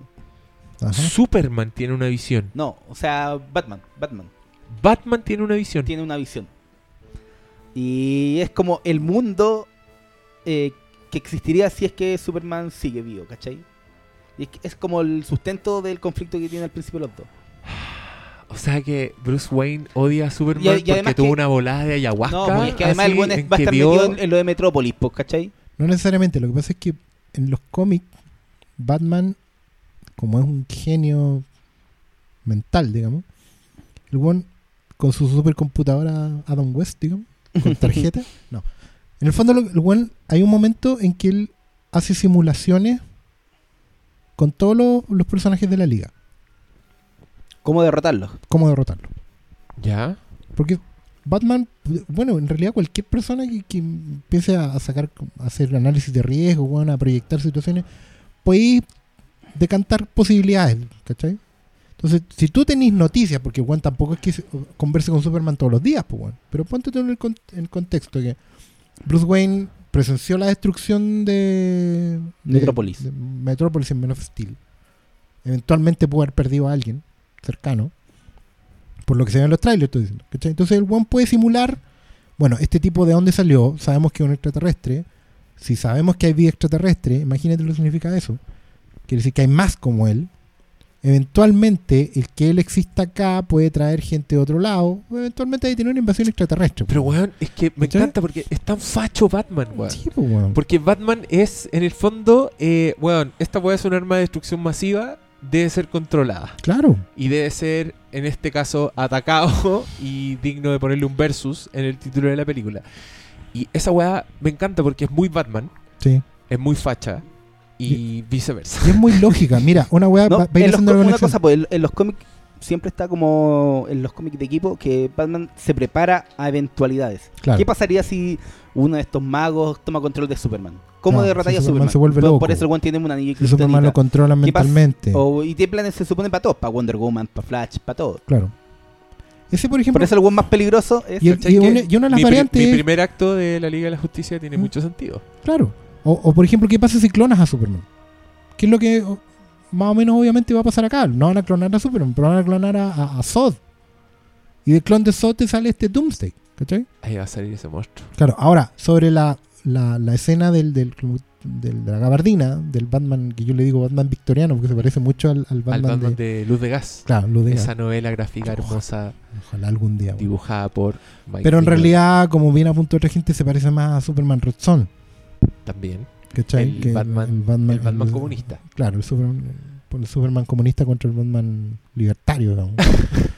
Ajá. Superman tiene una visión. No, o sea, Batman, Batman Batman tiene una visión. tiene una visión. Y es como el mundo eh, que existiría si es que Superman sigue vivo, ¿cachai? Y es, que es como el sustento del conflicto que tiene al principio los dos. O sea que Bruce Wayne odia a Superman Y- y porque tuvo que- una volada de ayahuasca. No, es que además el buen es- va a que estar vio- metido en, en lo de Metrópolis, pues, ¿cachai? No necesariamente, lo que pasa es que en los cómics, Batman, como es un genio mental, digamos, el one con su supercomputadora Adam West, digamos, con *laughs* tarjeta, no. En el fondo, el one, hay un momento en que él hace simulaciones con todos los, los personajes de la liga, ¿Cómo derrotarlos? cómo derrotarlo. ¿Ya? Porque Batman, bueno, en realidad cualquier persona que, que empiece a, sacar, a hacer análisis de riesgo, bueno, a proyectar situaciones, puede decantar posibilidades, ¿cachai? Entonces, si tú tenés noticias, porque Juan tampoco es que se- converse con Superman todos los días, pues bueno, pero ponte tú en el, con- en el contexto que Bruce Wayne presenció la destrucción de, de- Metrópolis. de Metrópolis en Man of Steel. Eventualmente pudo haber perdido a alguien cercano, por lo que se ve en los trailers, estoy diciendo. ¿cachai? Entonces el One puede simular, bueno, este tipo de dónde salió, sabemos que es un extraterrestre, si sabemos que hay vida extraterrestre, imagínate lo que significa eso. Quiere decir que hay más como él. Eventualmente, el que él exista acá puede traer gente de otro lado. Eventualmente hay que tener una invasión extraterrestre. Pero, weón, es que me ¿Cachai? encanta porque es tan facho Batman, weón. Sí, pues, weón. Porque Batman es, en el fondo, eh, weón, esta weá es un arma de destrucción masiva, debe ser controlada. Claro. Y debe ser, en este caso, atacado *laughs* y digno de ponerle un versus en el título de la película. Y esa weá me encanta porque es muy Batman, Sí. es muy facha y viceversa. Y es muy lógica. Mira, una weá *laughs* No, va, va a ir en los haciendo co- la una conexión. cosa, pues, en, en los cómics siempre está como en los cómics de equipo que Batman se prepara a eventualidades. Claro. ¿Qué pasaría si uno de estos magos toma control de Superman? ¿Cómo No, derrotaría si a Superman se vuelve por, loco. por eso el one tiene un anillo Y Superman lo controla mentalmente. O- y tiene planes se supone para todos, para Wonder Woman, para Flash, para todo. Claro. Ese, por ejemplo, Por eso el one más peligroso es Y el- ¿Cachai y que una- y una de las mi, pri- variantes mi primer acto de la Liga de la Justicia tiene ¿Mm? mucho sentido. Claro. O, o, por ejemplo, ¿qué pasa si clonas a Superman? ¿Qué es lo que o, más o menos obviamente va a pasar acá? No van a clonar a Superman, pero van a clonar a, a, a Zod. Y del clon de Zod te sale este Doomsday. ¿Cachai? Ahí va a salir ese monstruo. Claro, ahora, sobre la, la, la escena del, del, del- de la gabardina, del Batman, que yo le digo Batman victoriano, porque se parece mucho al, al Batman, Al Batman de, de Luz de Gas. Claro, lo de Esa novela gráfica Ojalá. hermosa Ojalá algún día. bueno. dibujada por Mike Pero en realidad, como bien apunta otra gente, se parece más a Superman Red Son. también. ¿Cachai? El Batman- el Batman, el Batman el- comunista. Claro, el Superman, el Superman comunista contra el Batman libertario. digamos. *laughs*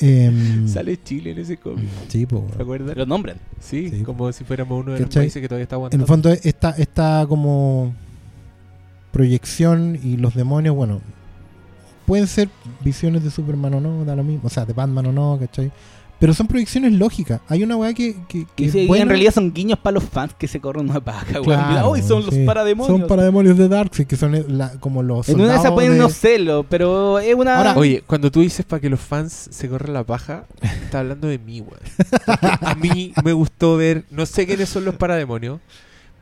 Em, Sale Chile en ese cómic. Sí, po, ¿Te acuerdas? Lo nombran. Sí, Sí. como si fuéramos uno de los ¿Cachai? países que todavía está En aguantando. el fondo, esta, esta como proyección y los demonios, bueno, pueden ser visiones de Superman o no, da lo mismo, o sea, de Batman o no, ¿cachai? Pero son proyecciones lógicas. Hay una weá que, que, Y buena. en realidad son guiños para los fans que se corren una paja, weón. Claro, Mira, "Uy, son los parademonios. Son parademonios de Darkseid, que son eh, la- como los en una de esas de- unos celos, pero es una. Ahora- Oye, cuando tú dices para que los fans se corran la paja, estás hablando de mí, weón. A mí me gustó ver, no sé quiénes son los parademonios,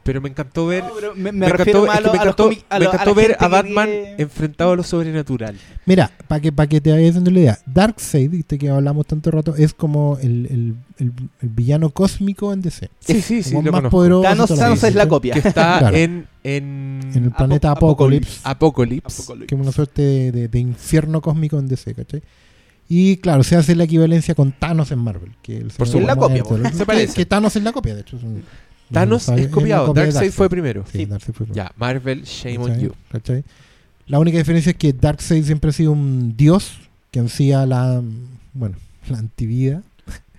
pero me encantó ver. No, me, me me encantó, a, que me encantó, encantó ver a que Batman enfrentado a lo sobrenatural. Mira, para que, para que te vayas haciendo la idea, Darkseid, viste que hablamos tanto rato, es como el, el, el- el villano cósmico en DC. Sí, sí, sí, Como lo más conozco. poderoso. Thanos, Thanos es la copia. Que está *laughs* Claro. en, en, En el planeta Apo- Apocalypse, Apocalypse. que es una suerte de, de- de infierno cósmico en DC, ¿cachai? Y claro, se hace la equivalencia con Thanos en Marvel. Que el Por. Es la copia, muerto, po. que- Se parece. Que, Thanos es la copia, de hecho. es un- Thanos es copiado. Darkseid fue primero. Sí. Darkseid fue primero. Ya, Marvel, shame on you. ¿Cachai? La única diferencia es que Darkseid siempre ha sido un dios que ansía la bueno, la antivida.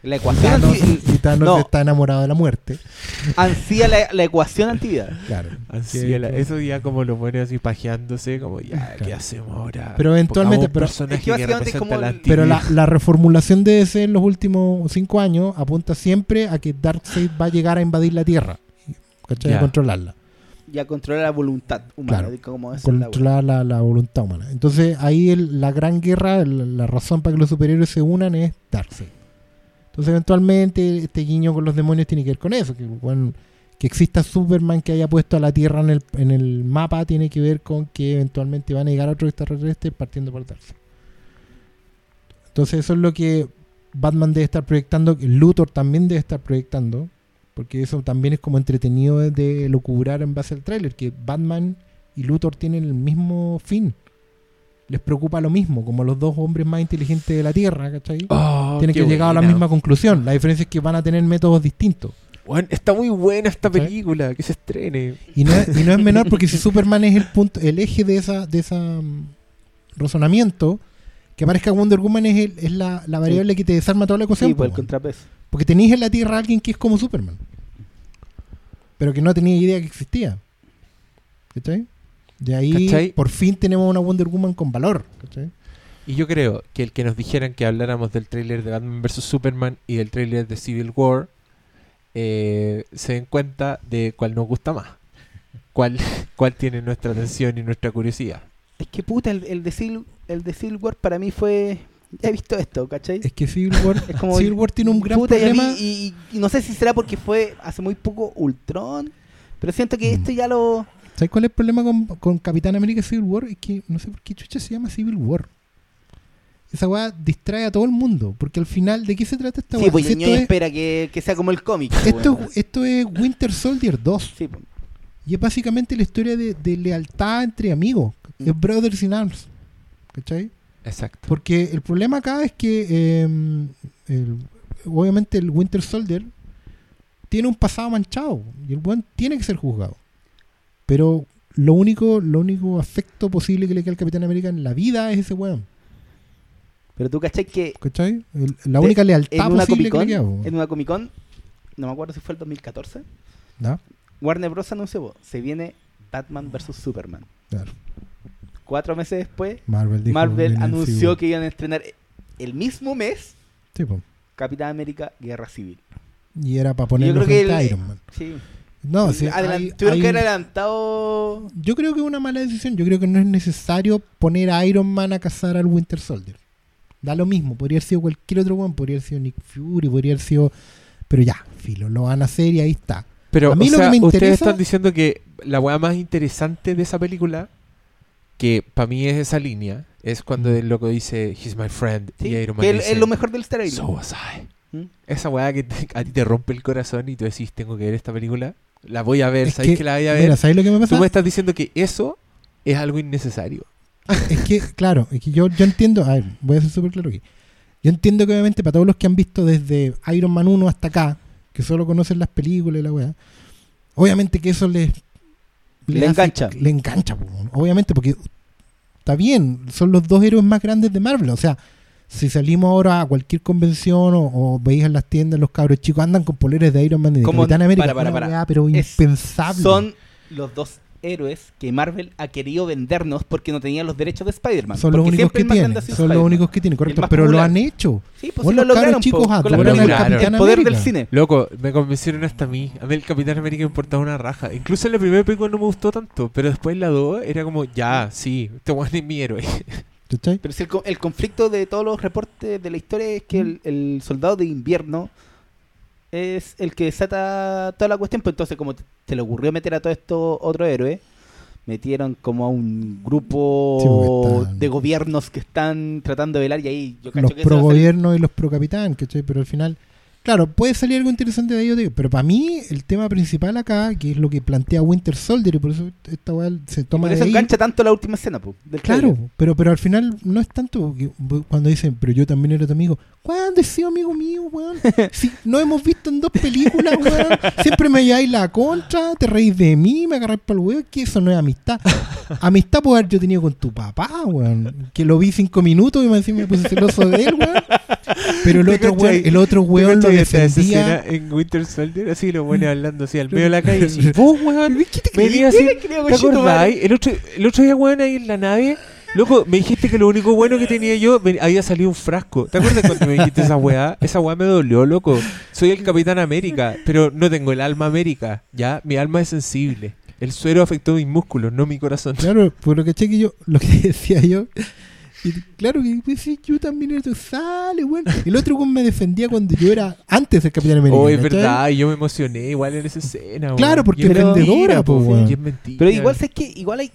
La ecuación Thanos, anti- y Thanos no. está enamorado de la muerte. ansía la, la ecuación antivida. Claro. Que- la- eso ya como lo pone así pajeándose, como ya, ¿qué Claro. hacemos ahora? Pero eventualmente- pero- Es que representa como la el- Pero la, la reformulación de DC en los últimos cinco años apunta siempre a que Darkseid va a llegar a invadir la Tierra. ¿Cachai? A controlarla. Ya controla la voluntad humana. Claro. wea. Controlar la, la voluntad humana. Entonces ahí el- la gran guerra, la razón para que los superhéroes se unan es Darkseid. Entonces eventualmente este guiño con los demonios tiene que ver con eso. Que, bueno, que exista Superman que haya puesto a la Tierra en el, en el mapa tiene que ver con que eventualmente van a llegar otros extraterrestres partiendo por Darkseid. Entonces eso es lo que Batman debe estar proyectando, que Luthor también debe estar proyectando, porque eso también es como entretenido de, de locubrar en base al tráiler, que Batman y Luthor tienen el mismo fin. Les preocupa lo mismo, como los dos hombres más inteligentes de la Tierra, ¿cachai? Oh, tienen que llegar a la misma conclusión. La diferencia es que van a tener métodos distintos. Está muy buena esta película, que se estrene. Y no, es, y no es menor *laughs* porque si Superman es el punto, el eje de esa, de esa mm, razonamiento, que aparezca Wonder Woman es, el- es la, la variable que te desarma toda la ecuación. Sí, por el contrapeso. Porque tenéis en la Tierra a alguien que es como Superman. Pero que no tenía idea que existía. ¿Cachai? De ahí, ¿Cachai? por fin tenemos una Wonder Woman con valor. ¿Cachai? Y yo creo que el que nos dijeran que habláramos del tráiler de Batman vs. Superman y del tráiler de Civil War, eh, se den cuenta de cuál nos gusta más. Cuál, *laughs* cuál tiene nuestra atención y nuestra curiosidad. Es que puta, el, el de Civil, el de Civil War para mí fue. Ya he visto esto, ¿cachai? Es que Civil War, *laughs* Es como- Civil War tiene un gran Puta, y problema. Y, y no sé si será porque fue hace muy poco Ultron. Pero siento que Mm. esto ya lo. ¿Sabes cuál es el problema con, con Capitán América Civil War? Es que no sé por qué chucha se llama Civil War. Esa weá distrae a todo el mundo. Porque al final, ¿de qué se trata esta Sí, weá? pues Si Ñoño esto, es, espera que, que sea como el cómic. pues, esto, esto es Winter Soldier 2. Sí, pues. Y es básicamente la historia de, de lealtad entre amigos. Mm. Es Brothers in Arms. ¿Cachai? Exacto. Porque el problema acá es que eh, el- obviamente el Winter Soldier tiene un pasado manchado y el buen tiene que ser juzgado. Pero lo único, lo único afecto posible que le queda al Capitán América en la vida es ese weón. Pero tú, ¿cachai? Que ¿Cachai? El- la única en lealtad una posible que le queda. en una Comic Con, no me acuerdo si fue el 2014, ¿No? Warner Bros. anunció, se viene Batman vs. Superman. Claro. Cuatro meses después, Marvel, anunció que iban a estrenar el mismo mes. Capitán América Guerra Civil. Y era para ponerlo que frente a Iron Man. Sí. No, sí, Adelan- hay- tuvieron hay que haber adelantado. Yo creo que es una mala decisión. Yo creo que no es necesario poner a Iron Man a cazar al Winter Soldier. Da lo mismo. Podría haber sido cualquier otro one. Podría haber sido Nick Fury. Podría haber sido. Pero ya, filo, lo van a hacer y ahí está. Pero, A mí o lo sea, que me ustedes están diciendo que la weá más interesante de esa película, que para mí es esa línea, es cuando el loco dice, He's my friend, Sí, y Iron Man que dice, es lo mejor del Star So was I. ¿Mm? Esa weá que te- a ti te rompe el corazón y tú decís, tengo que ver esta película, la voy a ver, ¿sabes que, que, la voy a ver? Mira, ¿sabes lo que me Tú pasa? me estás diciendo que eso es algo innecesario. Es que, *laughs* claro, es que yo, yo entiendo. A ver, voy a ser súper claro aquí. Yo entiendo que, obviamente, para todos los que han visto desde Iron Man 1 hasta acá, que solo conocen las películas y la weá, obviamente que eso les. Le hace- engancha. Le engancha, obviamente, porque está bien, son los dos héroes más grandes de Marvel. O sea, si salimos ahora a cualquier convención o, o veis en las tiendas, los cabros chicos andan con poleres de Iron Man y de Capitán América. para, para, para. weá, pero Es- impensable. Son los dos héroes que Marvel ha querido vendernos porque no tenían los derechos de Spider-Man. Son los únicos que tienen. Son los Spider-Man. únicos que tienen, correcto. Pero lo popular. han hecho. Sí, pues sí los lo cabros lograron chicos po, con la adoran al. Capitán El poder América. del cine. Loco, me convencieron hasta a mí. A mí el Capitán América me importaba una raja. Incluso en la primera película no me gustó tanto, pero después la 2 era como, ya, sí, este weón es mi héroe. *laughs* ¿Cachai? Pero si el, el conflicto de todos los reportes de la historia es que el, el soldado de invierno es el que desata toda la cuestión. Pues entonces, como te, le ocurrió meter a todo esto otro héroe, metieron como a un grupo Sí, de gobiernos que están tratando de velar y ahí yo cacho los que pro gobierno y los pro capitán, ¿cachai? Pero al final, claro, puede salir algo interesante de ello, pero para mí el tema principal acá, que es lo que plantea Winter Soldier, y por eso esta weá se toma Por de eso ahí. engancha tanto la última escena, po, del Claro, trailer. pero, pero al final no es tanto cuando dicen, pero yo también era tu amigo. ¿Cuándo he sido amigo mío, weón? *laughs* Si no hemos visto en dos películas, weón. Siempre me lleváis la contra, te reís de mí, me agarráis para el weón, que eso no es amistad. Amistad puedo haber yo tenido con tu papá, weón. Que lo vi cinco minutos y me, encima me puse celoso de él, weón. Pero el ¿Te otro weón, el otro ¿Te weón lo defendía. en Winter Soldier? Así lo pone hablando así al medio de la calle. Y vos, weón, ¿Qué te venía así. ¿Qué creo, ¿Te acordáis? El otro, el otro día, weón, ahí en la nave. Loco, me dijiste que lo único bueno que tenía yo había salido un frasco. ¿Te acuerdas cuando me dijiste esa weá? Esa weá me dolió, loco. Soy el Capitán América, pero no tengo el alma América. Ya, mi alma es sensible. El suero afectó mis músculos, no mi corazón. Claro, por lo que que yo, lo que *laughs* decía yo. Y claro que pues, sí, yo también era sale, weón. El otro weón me defendía cuando yo era antes del Capitán América. Oh, es verdad, y yo me emocioné igual en esa escena. Claro, porque es es vendedora, po, weón. es. Pero igual sé que igual hay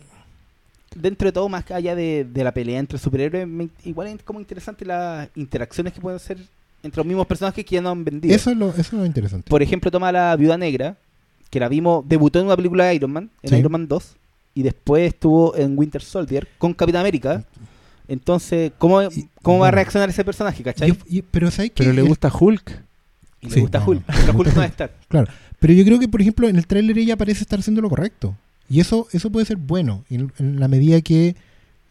dentro de todo más allá de, de la pelea entre superhéroes, me- igual es como interesante las interacciones que pueden ser entre los mismos personajes que ya no han vendido. Eso es lo, eso es lo interesante. Por ejemplo, toma a la Viuda Negra, que la vimos, debutó en una película de Iron Man, en Sí. Iron Man 2, y después estuvo en Winter Soldier con Capitán América. Entonces, ¿cómo, cómo va a reaccionar ese personaje, cachai? Yo- pero ¿sabes qué? Pero le gusta Hulk. y le sí, gusta no, Hulk. no. Pero Hulk no va a estar. *laughs* Pero yo creo que, por ejemplo, en el tráiler ella parece estar haciendo lo correcto. Y eso, eso puede ser bueno. En, en la medida que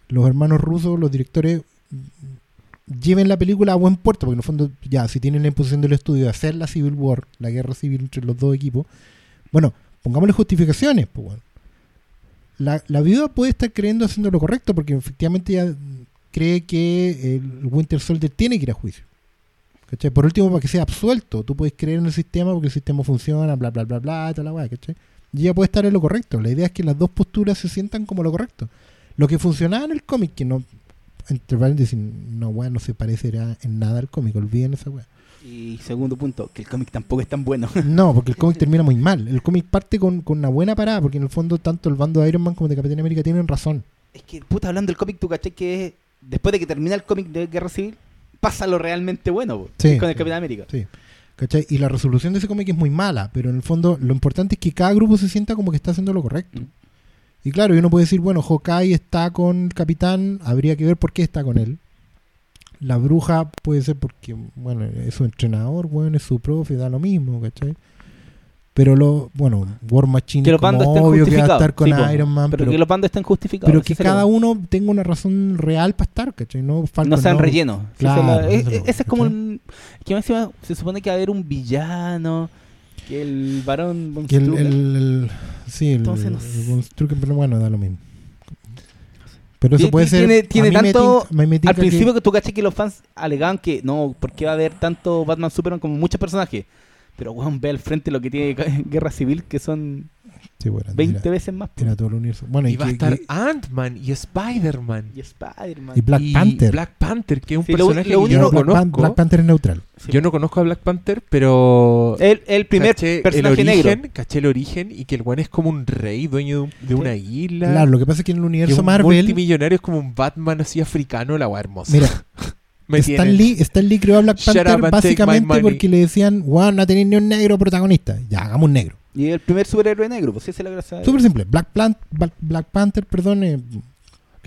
los hermanos rusos, los directores, mm, lleven la película a buen puerto. Porque en el fondo, ya, si tienen la imposición del estudio de hacer la Civil War, la guerra civil entre los dos equipos, bueno, pongámosle justificaciones. Pues, bueno. la, la viuda puede estar creyendo haciendo lo correcto porque efectivamente mm, cree que el Winter Soldier tiene que ir a juicio. ¿Cachai? Por último, para que sea absuelto, tú puedes creer en el sistema porque el sistema funciona, bla, bla, bla, bla, toda la weá, ¿cachai? Y ella puede estar en lo correcto. La idea es que las dos posturas se sientan como lo correcto. Lo que funcionaba en el cómic, que no, entre paréntesis, no, weá, no se parecerá en nada al cómic, olviden esa weá. Y segundo punto, que el cómic tampoco es tan bueno. *laughs* No, porque el cómic *laughs* termina muy mal. El cómic parte con, con una buena parada, porque en el fondo tanto el bando de Iron Man como de Capitán América tienen razón. es que, puta, hablando del cómic, tú cachai que es, después de que termina el cómic de Guerra Civil, pasa lo realmente bueno, Sí. con el Capitán América. Sí. ¿Cachai? Y la resolución de ese cómic es muy mala, pero en el fondo lo importante es que cada grupo se sienta como que está haciendo lo correcto. Mm. Y claro, uno puede decir, bueno, Hawkeye está con el capitán, habría que ver por qué está con él. La bruja puede ser porque, bueno, es su entrenador, bueno, es su profe, da lo mismo, ¿cachai? Pero lo, bueno, War Machine Que es como obvio que va a justificados. estar con sí. Iron Man, pero, pero, que los bandos estén justificados. pero que el- cada uno tenga una razón real para estar, ¿cachai? No, Falcon no sean no. rellenos. Claro, esa es la- e- es ese es como un. Que encima se supone que va a haber un villano. Que el varón. von Que el, el- el- sí, el, Entonces, el Strucker, pero bueno, da lo mismo. Pero eso Tiene- puede ser. tiene- me tanto- tinca- Al tinca que- principio que tú caché que los fans alegaban que no, porque va a haber tanto Batman Superman como muchos personajes. Pero weón, ve al frente lo que tiene *laughs* Guerra Civil, que son Sí, bueno, 20 tira- veces más. tira todo el universo. Bueno, y, Y va a que- estar que- Ant-Man y Spider-Man. Y Spider-Man. y Black y Panther. Black Panther, que es un Sí, lo- personaje lo que yo no Black, Pan- conozco. Black Panther es neutral. Sí. Yo no conozco a Black Panther, pero el, el primer caché personaje el negro. origen, caché el origen y que el one es como un rey, dueño de, un- de una isla. Claro, lo que pasa es que en el que universo un Marvel. multimillonario es como un Batman así africano, la weá hermosa. Mira, *laughs* Me Stan Lee, Stan Lee creó a Black Shut Panther básicamente porque le decían, wow, no tenéis ni un negro protagonista. Ya, hagamos un negro. Y el primer superhéroe negro, pues esa es la gracia. Súper simple. Black, Plant, Black, Black Panther, perdón. eh,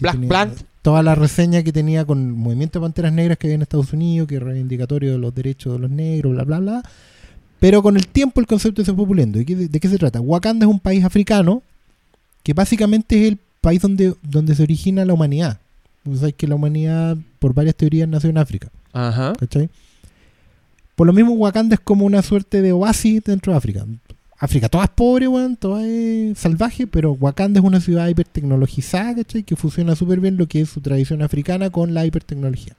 Black Plant. Toda la reseña que tenía con el movimiento de panteras negras que había en Estados Unidos, que es reivindicatorio de los derechos de los negros, bla, bla, bla. Pero con el tiempo el concepto se fue puliendo. ¿De qué, de qué se trata? Wakanda es un país africano que básicamente es el país donde, donde se origina la humanidad. Tú sabes que la humanidad, por varias teorías, nació en África. Ajá. ¿cachai? Por lo mismo, Wakanda es como una suerte de oasis dentro de África. África, toda es pobre, weón, toda es salvaje, pero Wakanda es una ciudad hipertecnologizada, ¿cachai? Que fusiona súper bien lo que es su tradición africana con la hipertecnología.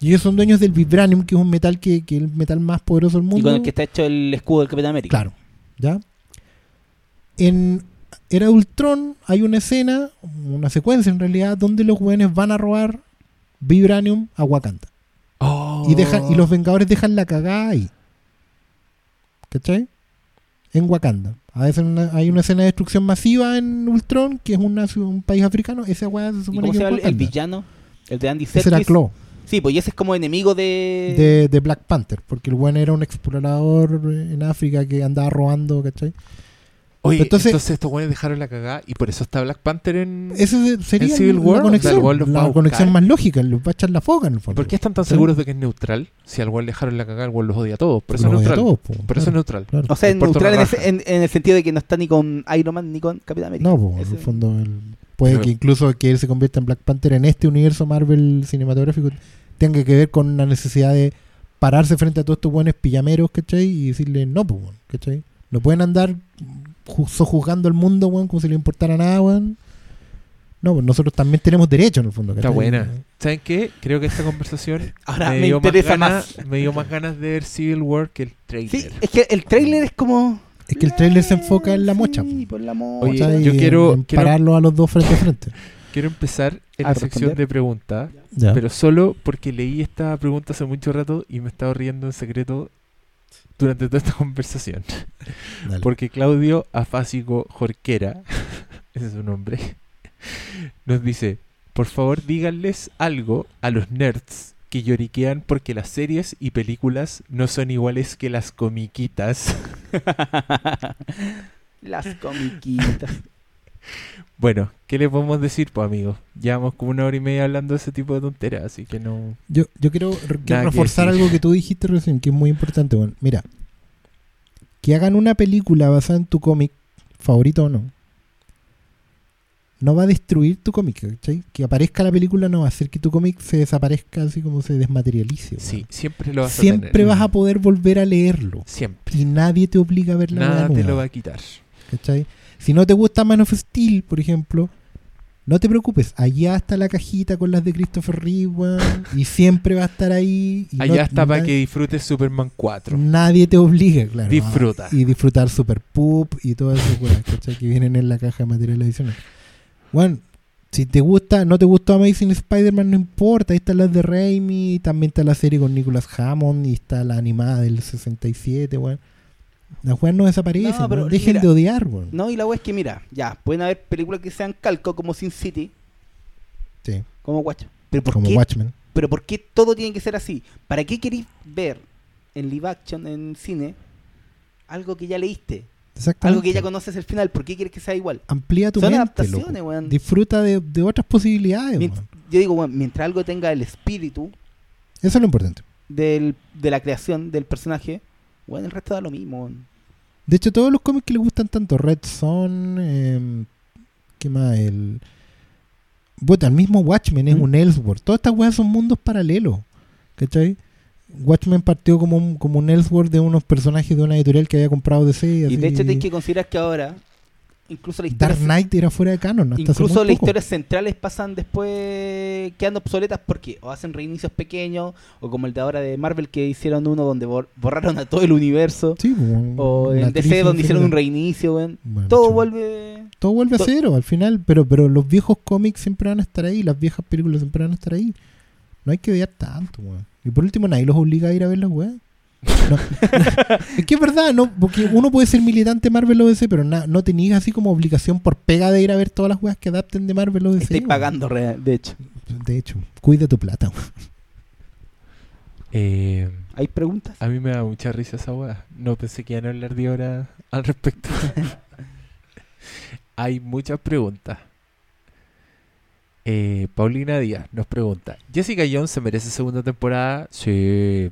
Y ellos son dueños del Vibranium, que es un metal que, que es el metal más poderoso del mundo. Y con el que está hecho el escudo del Capitán América. Claro, ¿ya? En Era Ultron hay una escena, una secuencia en realidad, donde los jóvenes van a robar Vibranium a Wakanda. Oh. Y, dejan, y los Vengadores dejan la cagada ahí. ¿Cachai? En Wakanda. A veces una- hay una escena de destrucción masiva en Ultron, que es una, un país africano. Esa weá se ¿Y supone cómo que se es el, villano? El de Andy Ese era Serkis. Claw, Sí, pues y ese es como enemigo de... de, de Black Panther. Porque el weón era un explorador en África que andaba robando, ¿cachai? Oye, Entonces- entonces, estos güeyes dejaron la cagada y por eso está Black Panther en. Ese sería ¿En Civil la War? conexión, World of la War, conexión más lógica. Le va a echar la foca en el fondo. ¿Por qué están tan ¿Sí? seguros de que es neutral? Si al güey le dejaron la cagada, el güey los odia a todos. Por eso es Los neutral. todos, po, Por eso es neutral. claro. O sea, es neutral en, ese- en- en el sentido de que no está ni con Iron Man ni con Capitán América. No, po, en el fondo el- puede que incluso que él se convierta en Black Panther en este universo Marvel cinematográfico tenga que ver con una necesidad de pararse frente a todos estos buenos pijameros, ¿cachai? Y decirle, no, pues, ¿cachai? No pueden andar sojuzgando el mundo, weón, como si le importara nada, weón. No, pues nosotros también tenemos derecho, en el fondo, Está buena. ¿Saben qué? Creo que esta conversación *laughs* Ahora me, me dio interesa ganas, más. me dio más ganas de ver Civil War que el trailer. Sí, es que el trailer es como. Es que el trailer se enfoca en la mocha, Sí, po, por la mocha. Oye, yo Y en- quiero- en quiero- pararlo a los dos frente a frente. *laughs* Quiero empezar en ¿A la sección responder? de preguntas, Ya. pero solo porque leí esta pregunta hace mucho rato y me estaba riendo en secreto durante toda esta *laughs* conversación. Dale. Porque Claudio Afásico Jorquera, *laughs* ese es su nombre, nos dice, por favor díganles algo a los nerds que lloriquean porque las series y películas no son iguales que las comiquitas. *laughs* Las comiquitas. Bueno, ¿qué le podemos decir, pues amigos? Llevamos como una hora y media hablando de ese tipo de tonteras, así que no... Yo, yo quiero, quiero Nada que reforzar algo que tú dijiste recién, que es muy importante. Bueno, mira, que hagan una película basada en tu cómic, favorito o no, no va a destruir tu cómic, ¿cachai? Que aparezca la película no va a hacer que tu cómic se desaparezca así como se desmaterialice. Sí, siempre lo vas a Siempre tener. vas a poder volver a leerlo. Siempre. Y nadie te obliga a ver la Nada te lo va a quitar. ¿cachai? Si no te gusta Man of Steel, por ejemplo, no te preocupes. Allá está la cajita con las de Christopher Reeve, weón, y siempre va a estar ahí. y Allá no- está para que disfrutes Superman 4. Nadie te obliga, claro. Disfruta. Y disfrutar Super Poop y todas esas cosas, ¿cachai? Que vienen en la caja de material adicional. Bueno, si te gusta, no te gustó Amazing Spider-Man, no importa. Ahí están las de Raimi, también está la serie con Nicholas Hammond y está la animada del 67, weón. Las weas no desaparecen, No, pero. Dejen mira, de odiar, weón. No, y la wea es que, mira, ya, pueden haber películas que sean calco como Sin City, Sí, como Watchmen. Pero ¿por, como qué, Watchmen. pero ¿por qué todo tiene que ser así? ¿Para qué queréis ver en live action, en cine, algo que ya leíste? Exactamente. Algo que ya conoces el final, ¿por qué quieres que sea igual? Amplía tu Son mente, adaptaciones, loco. weón. Disfruta de, de otras posibilidades, Mien- weón. Yo digo, weón, mientras algo tenga el espíritu Eso es lo importante. del, de la creación del personaje, bueno, el resto da lo mismo. De hecho, todos los cómics que le gustan tanto, Red Son, eh, ¿qué más? El, bueno, el mismo Watchmen es ¿Mm? un Elseworld. Todas estas weas son mundos paralelos. ¿Cachai? Watchmen partió como un, como un Elseworld de unos personajes de una editorial que había comprado DC. Y así. de hecho, tienes que considerar que ahora, incluso la historia Dark Knight era fuera de canon. Hasta Incluso las historias centrales pasan después quedando obsoletas porque o hacen reinicios pequeños o como el de ahora de Marvel que hicieron uno donde bor- borraron a todo el universo Sí, como o en DC donde hicieron un reinicio. Bueno, todo vuelve Todo vuelve a cero al final, pero pero los viejos cómics siempre van a estar ahí, las viejas películas siempre van a estar ahí. No hay que odiar tanto, weón. Y por último, nadie los obliga a ir a ver las weas. No. es *laughs* que es verdad, no, porque uno puede ser militante Marvel o DC, pero na- no tenías así como obligación por pega de ir a ver todas las weas que adapten de Marvel o DC. Estoy pagando, re- de hecho. De hecho, cuida tu plata. Eh, ¿Hay preguntas? a mí me da mucha risa esa weá. No pensé que iban a hablar de ahora al respecto. *laughs* Hay muchas preguntas. Eh, Paulina Díaz nos pregunta: ¿Jessica Jones se merece segunda temporada? Sí.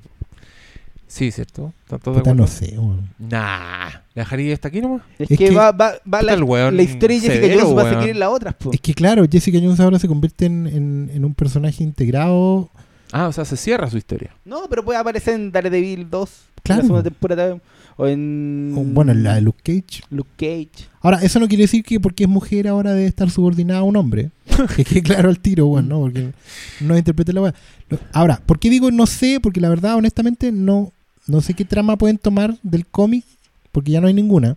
Sí, ¿cierto? ¿Están todos de Puta, acuerdo? no sé, weón. Nah. ¿La dejaría hasta aquí nomás? Es, Es que, que- va, va, va la, Puta, el weón la historia de Jessica severo, Jones va a weón. seguir en la otra. po. Es que claro, Jessica Jones ahora se convierte en, en- en un personaje integrado. Ah, o sea, se cierra su historia. No, pero puede aparecer en Daredevil 2, Claro. en la segunda temporada, o en o, Bueno, en la de Luke Cage. Luke Cage. Ahora, eso no quiere decir que porque es mujer ahora debe estar subordinada a un hombre. *laughs* que quede claro al tiro, bueno, ¿no? Porque no interprete la weá. Lo- Ahora, ¿por qué digo no sé? Porque la verdad, honestamente, no, no sé qué trama pueden tomar del cómic, porque ya no hay ninguna.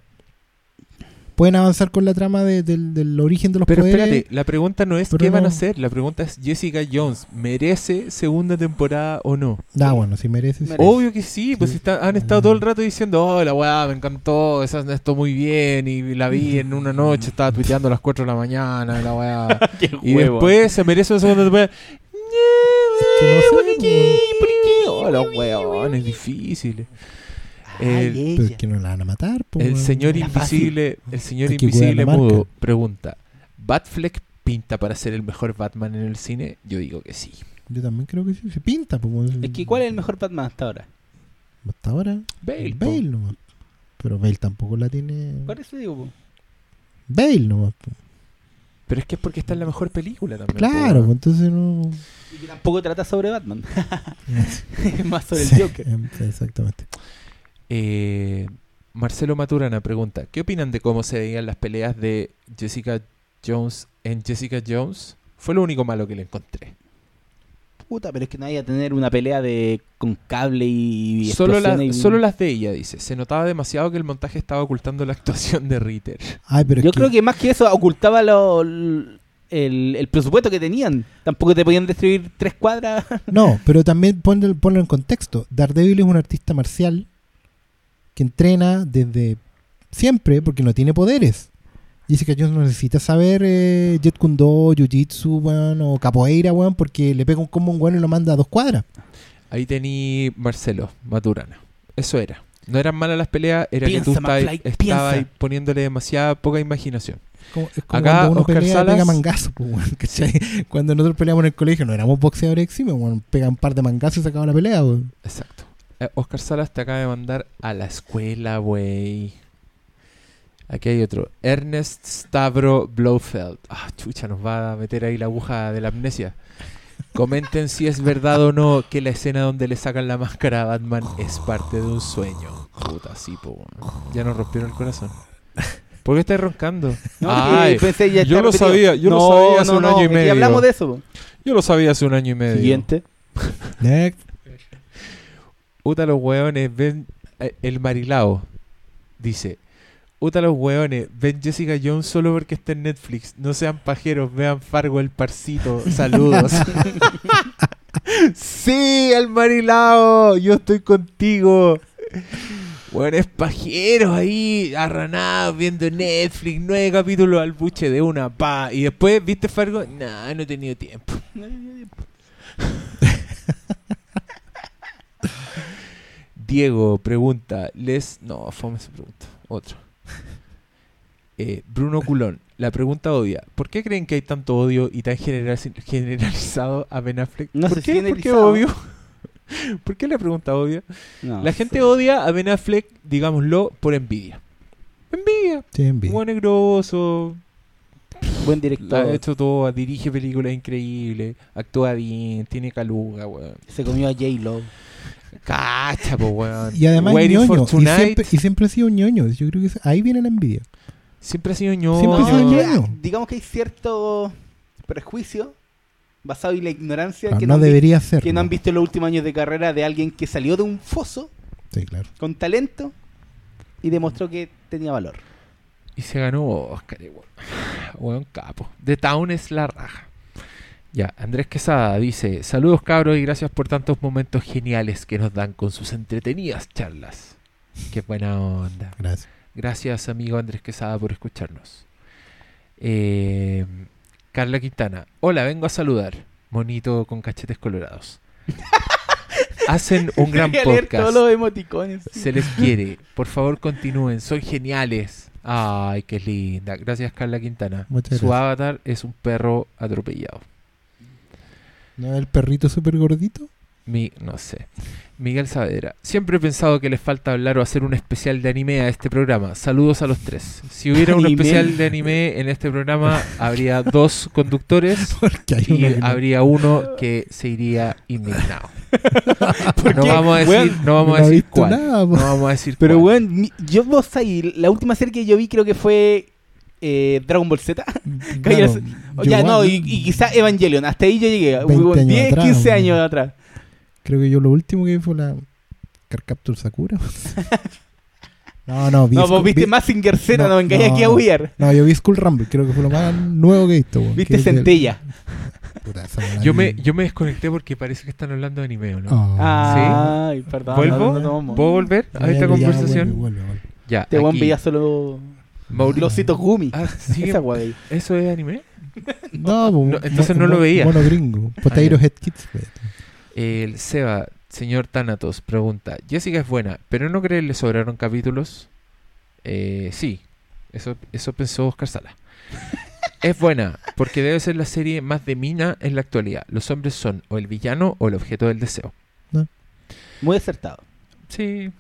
Pueden avanzar con la trama de- del, del origen de los Pero poderes. espérate, la pregunta no es pero qué van a hacer, la pregunta es Jessica Jones, ¿merece segunda temporada o no? Ah, bueno, si mereces. Merece. Obvio que sí, pues Sí. está- han estado todo el rato diciendo, oh, la weá me encantó, esa esto muy bien, y la vi *laughs* en una noche, estaba tuiteando a las 4 de la mañana, la weá. *laughs* y después se merece una segunda temporada. *laughs* no sé, ¿Por qué? ¿Por qué? Oh, los weones difíciles. El- Pero es que no la van a matar, po, El weón. señor Era invisible, el señor Hay que invisible mudo pregunta, ¿Batfleck pinta para ser el mejor Batman en el cine? Yo digo que sí. Yo también creo que sí. Se pinta, po, weón. Es que ¿cuál es el mejor Batman hasta ahora? Hasta ahora. Bale, po. Bale nomás. Pero Bale tampoco la tiene. Por eso digo, po. Bale nomás. po. Pero es que es porque está en la mejor película también. Claro, pues entonces no. Y que tampoco trata sobre Batman. Es *laughs* más sobre Sí, el Joker. em, Exactamente. Eh, Marcelo Maturana pregunta, ¿qué opinan de cómo se veían las peleas de Jessica Jones en Jessica Jones? Fue lo único malo que le encontré. Puta, pero es que no hay a tener una pelea de con cable y Solo, la- explosiones y- solo las de ella, dice. Se notaba demasiado que el montaje estaba ocultando la *laughs* actuación de Ritter. Ay, pero es Yo creo que más que eso ocultaba lo- el, el presupuesto que tenían. Tampoco te podían destruir tres cuadras. *laughs* No, pero también ponlo, ponlo en contexto. Daredevil es un artista marcial que entrena desde siempre porque no tiene poderes. Jessica Jones no necesita saber eh, Jet Kundo, Jiu-Jitsu, weón, o capoeira, weón, porque le pega un combo a un weón y lo manda a dos cuadras. Ahí tení Marcelo Maturana. Eso era. No eran malas las peleas, era que Piensa, tú estabas, McFly, poniéndole demasiada poca imaginación. Como- es como Acá, cuando uno Oscar pelea Salas- pega mangazo, pues, weón, ¿cachai? *laughs* Cuando nosotros peleamos en el colegio no éramos boxeadores eximios, weón, pega un par de mangazos y se acaba la pelea, weón. Exacto. Eh, Oscar Salas te acaba de mandar a la escuela, güey. Aquí hay otro. Ernest Stavro Blofeld. Ah, chucha, nos va a meter ahí la aguja de la amnesia. Comenten si es verdad o no que la escena donde le sacan la máscara a Batman es parte de un sueño. Puta, sí, po. Ya nos rompieron el corazón. ¿Por qué estás roncando? No, Ay, pensé ya yo lo repetido. sabía, yo lo sabía hace no, un no, año y medio. hablamos de eso. po. Yo lo sabía hace un año y medio. Siguiente. Next. Uta los hueones ven eh, el marilao. Dice, Uta los hueones ven Jessica Jones solo porque está en Netflix. No sean pajeros, vean Fargo el parcito. *laughs* Saludos. sí, el marilao. Yo estoy contigo. Hueones pajeros ahí, arranados, viendo Netflix, nueve capítulos al buche de una, pa. Y después, ¿viste Fargo? Nah, no he tenido tiempo. *laughs* Diego pregunta, les... No, fome esa pregunta. Otro. Eh, Bruno Culón, la pregunta obvia. ¿Por qué creen que hay tanto odio y tan general- generalizado a Ben Affleck? No ¿Por, sé si qué? ¿Por qué obvio? *laughs* ¿Por qué la pregunta obvia? No, La gente odia a Ben Affleck, digámoslo, por envidia. Envidia. Sí, envidia. Buen grosso, Buen ha director. hecho todo, dirige películas increíbles, actúa bien, tiene caluga, weón. Se comió a J-Lo. Cacha, po, weón. Y además Waiting for ñoño. Y Tonight. siempre, y siempre ha sido ñoño. Yo creo que ahí viene la envidia. Siempre ha sido ñoño. Siempre ha sido ñoño. digamos que hay cierto prejuicio basado en la ignorancia que, no, debería ser. que no han visto en los últimos años de carrera de alguien que salió de un foso Sí, claro. con talento y demostró que tenía valor. Y se ganó Oscar. *sighs* Weón capo. The Town es la raja. Ya, Andrés Quesada dice: Saludos cabros y gracias por tantos momentos geniales que nos dan con sus entretenidas charlas. Qué buena onda. Gracias. Gracias, amigo Andrés Quesada, por escucharnos. Eh, Carla Quintana. Hola, vengo a saludar. Monito con cachetes colorados. *laughs* Hacen un gran podcast. todos los emoticones. Se les quiere. Por favor, continúen. Son geniales. Ay, qué linda. Gracias, Carla Quintana. Muchas Su gracias. avatar es un perro atropellado. ¿No el perrito súper gordito? Mi, no sé. Miguel Saavedra. Siempre he pensado que les falta hablar o hacer un especial de anime a este programa. Saludos a los tres. Si hubiera un especial de anime en este programa, habría dos conductores *laughs* y habría uno que se iría indignado. *laughs* No vamos a decir, Weón, no vamos no a ha decir visto cuál. nada, No vamos a decir Pero cuál. mi- yo vos ahí, la última serie que yo vi creo que fue eh, Dragon Ball Z. *laughs* Claro, O ya, no, y, y quizá Evangelion. Hasta ahí yo llegué. 20 weón, años 10, atrás, 15 weón. años atrás. Creo que yo lo último que vi fue la Carcaptor Sakura. *laughs* no, no, vi No, vos viste vi- Mazinger Z, no, no, me engañé no, aquí a huyar. No, yo vi Skull Rumble, creo que fue lo más nuevo que he visto. weón, Viste Centella. Puta, Yo me, yo me desconecté porque parece que están hablando de anime, ¿o ¿no? Ah. Ay, perdón. ¿Vuelvo? no, no, no, no, ¿Puedo volver a Ya, esta ya, conversación? vuelve, vuelve, vuelve. Ya, Este weón aquí. veía solo Mauri- los ositos Gumi. Ah, sigue- Esa ahí. ¿Eso es anime? No, pues, No, entonces mo- no lo veía. Mono gringo. Potato ya. Head Kids. El Seba, señor Thanatos, pregunta: Jessica es buena, pero ¿no crees le sobraron capítulos? Eh, sí, eso, eso pensó Oscar Sala. *laughs* es buena, porque debe ser la serie más de mina en la actualidad. Los hombres son o el villano o el objeto del deseo. Muy acertado. Sí.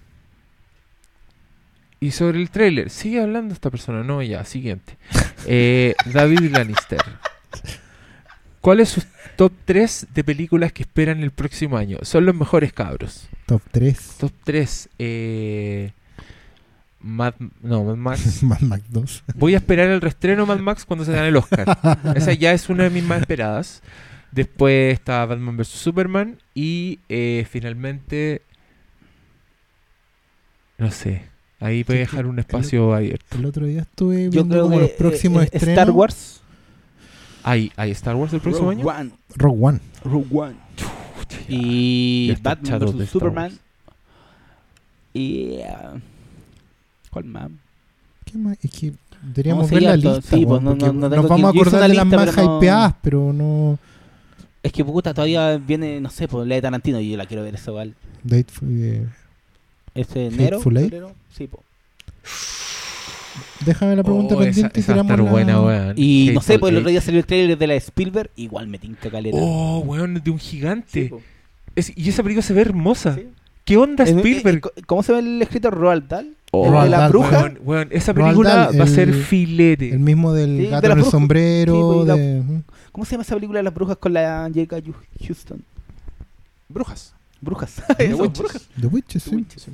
Y sobre el tráiler, sigue hablando esta persona, no, ya, siguiente. *laughs* Eh, David Lannister. ¿Cuál es su top 3 de películas que esperan el próximo año? Son los mejores cabros. Top 3. Top 3. Eh, Mad, no, Mad Max. *laughs* Mad Max 2. Voy a esperar el restreno Mad Max cuando se gane el Oscar. *laughs* Esa ya es una de mis más esperadas. Después está Batman vs. Superman. Y eh, finalmente. No sé. Ahí voy a dejar un espacio abierto. El otro día estuve Yo viendo creo como que los próximos eh, estrenos. Star Wars. ¿Hay, ¿Hay Star Wars el próximo Rogue año? One. Rogue One. Rogue One. Y Batman vs Superman. Y. ah, ¿Cuál más? ¿Qué más? Es que deberíamos No, ver la lista. sí, pues, no- porque no- no nos vamos a acordar de las más pero no- hypeadas, pero no. Es que puta, todavía viene, no sé, por la de Tarantino y yo la quiero ver eso igual. Date, eh, Este enero. Hateful Eight. febrero, Sí, po. Déjame la pregunta Oh, pendiente y esa estar buena, weón. Y no sé, pues el otro Eight. día salió el trailer de la de Spielberg, igual me tinca caleta. Oh, weón, de un gigante. Sí, po. Es- y esa película se ve hermosa. Sí. ¿Qué onda Spielberg? eh, ¿Cómo se ve el escritor Roald Dahl? Oh, el de la Dahl, bruja. Weón, weón, esa película Dahl, va a ser el- filete. El mismo del Sí, de gato la en el sombrero. Sí, pues, la- de-. ¿Cómo se llama esa película de las brujas con la Angelica Houston? Brujas. Brujas. *laughs* The Witches. brujas. The Witches, sí. Witches.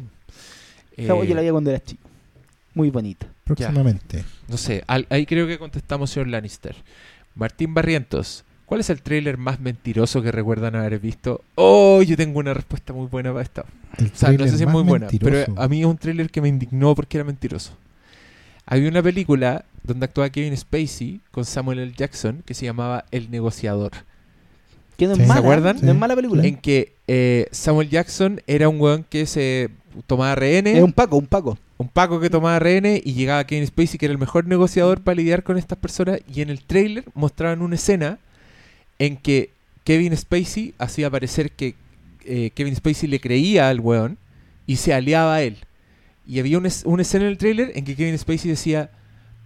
Eh, yo la vi cuando era chico. Muy bonita. Próximamente. no sé, al- ahí creo que contestamos señor Lannister. Martín Barrientos, ¿cuál es el tráiler más mentiroso que recuerdan haber visto? Oh, yo tengo una respuesta muy buena para esta. El O sea, no sé si es muy buena, mentiroso. pero a mí es un tráiler que me indignó porque era mentiroso. Había una película donde actuaba Kevin Spacey con Samuel L. Jackson que se llamaba El Negociador. Que no es Sí. ¿Se acuerdan? No es mala película. En que eh, Samuel Jackson era un weón que se tomaba rehenes, Es un Paco, un Paco. Un Paco que tomaba rehenes y llegaba Kevin Spacey que era el mejor negociador para lidiar con estas personas y en el trailer mostraban una escena en que Kevin Spacey hacía parecer que eh, Kevin Spacey le creía al weón y se aliaba a él. Y había una, una escena en el trailer en que Kevin Spacey decía,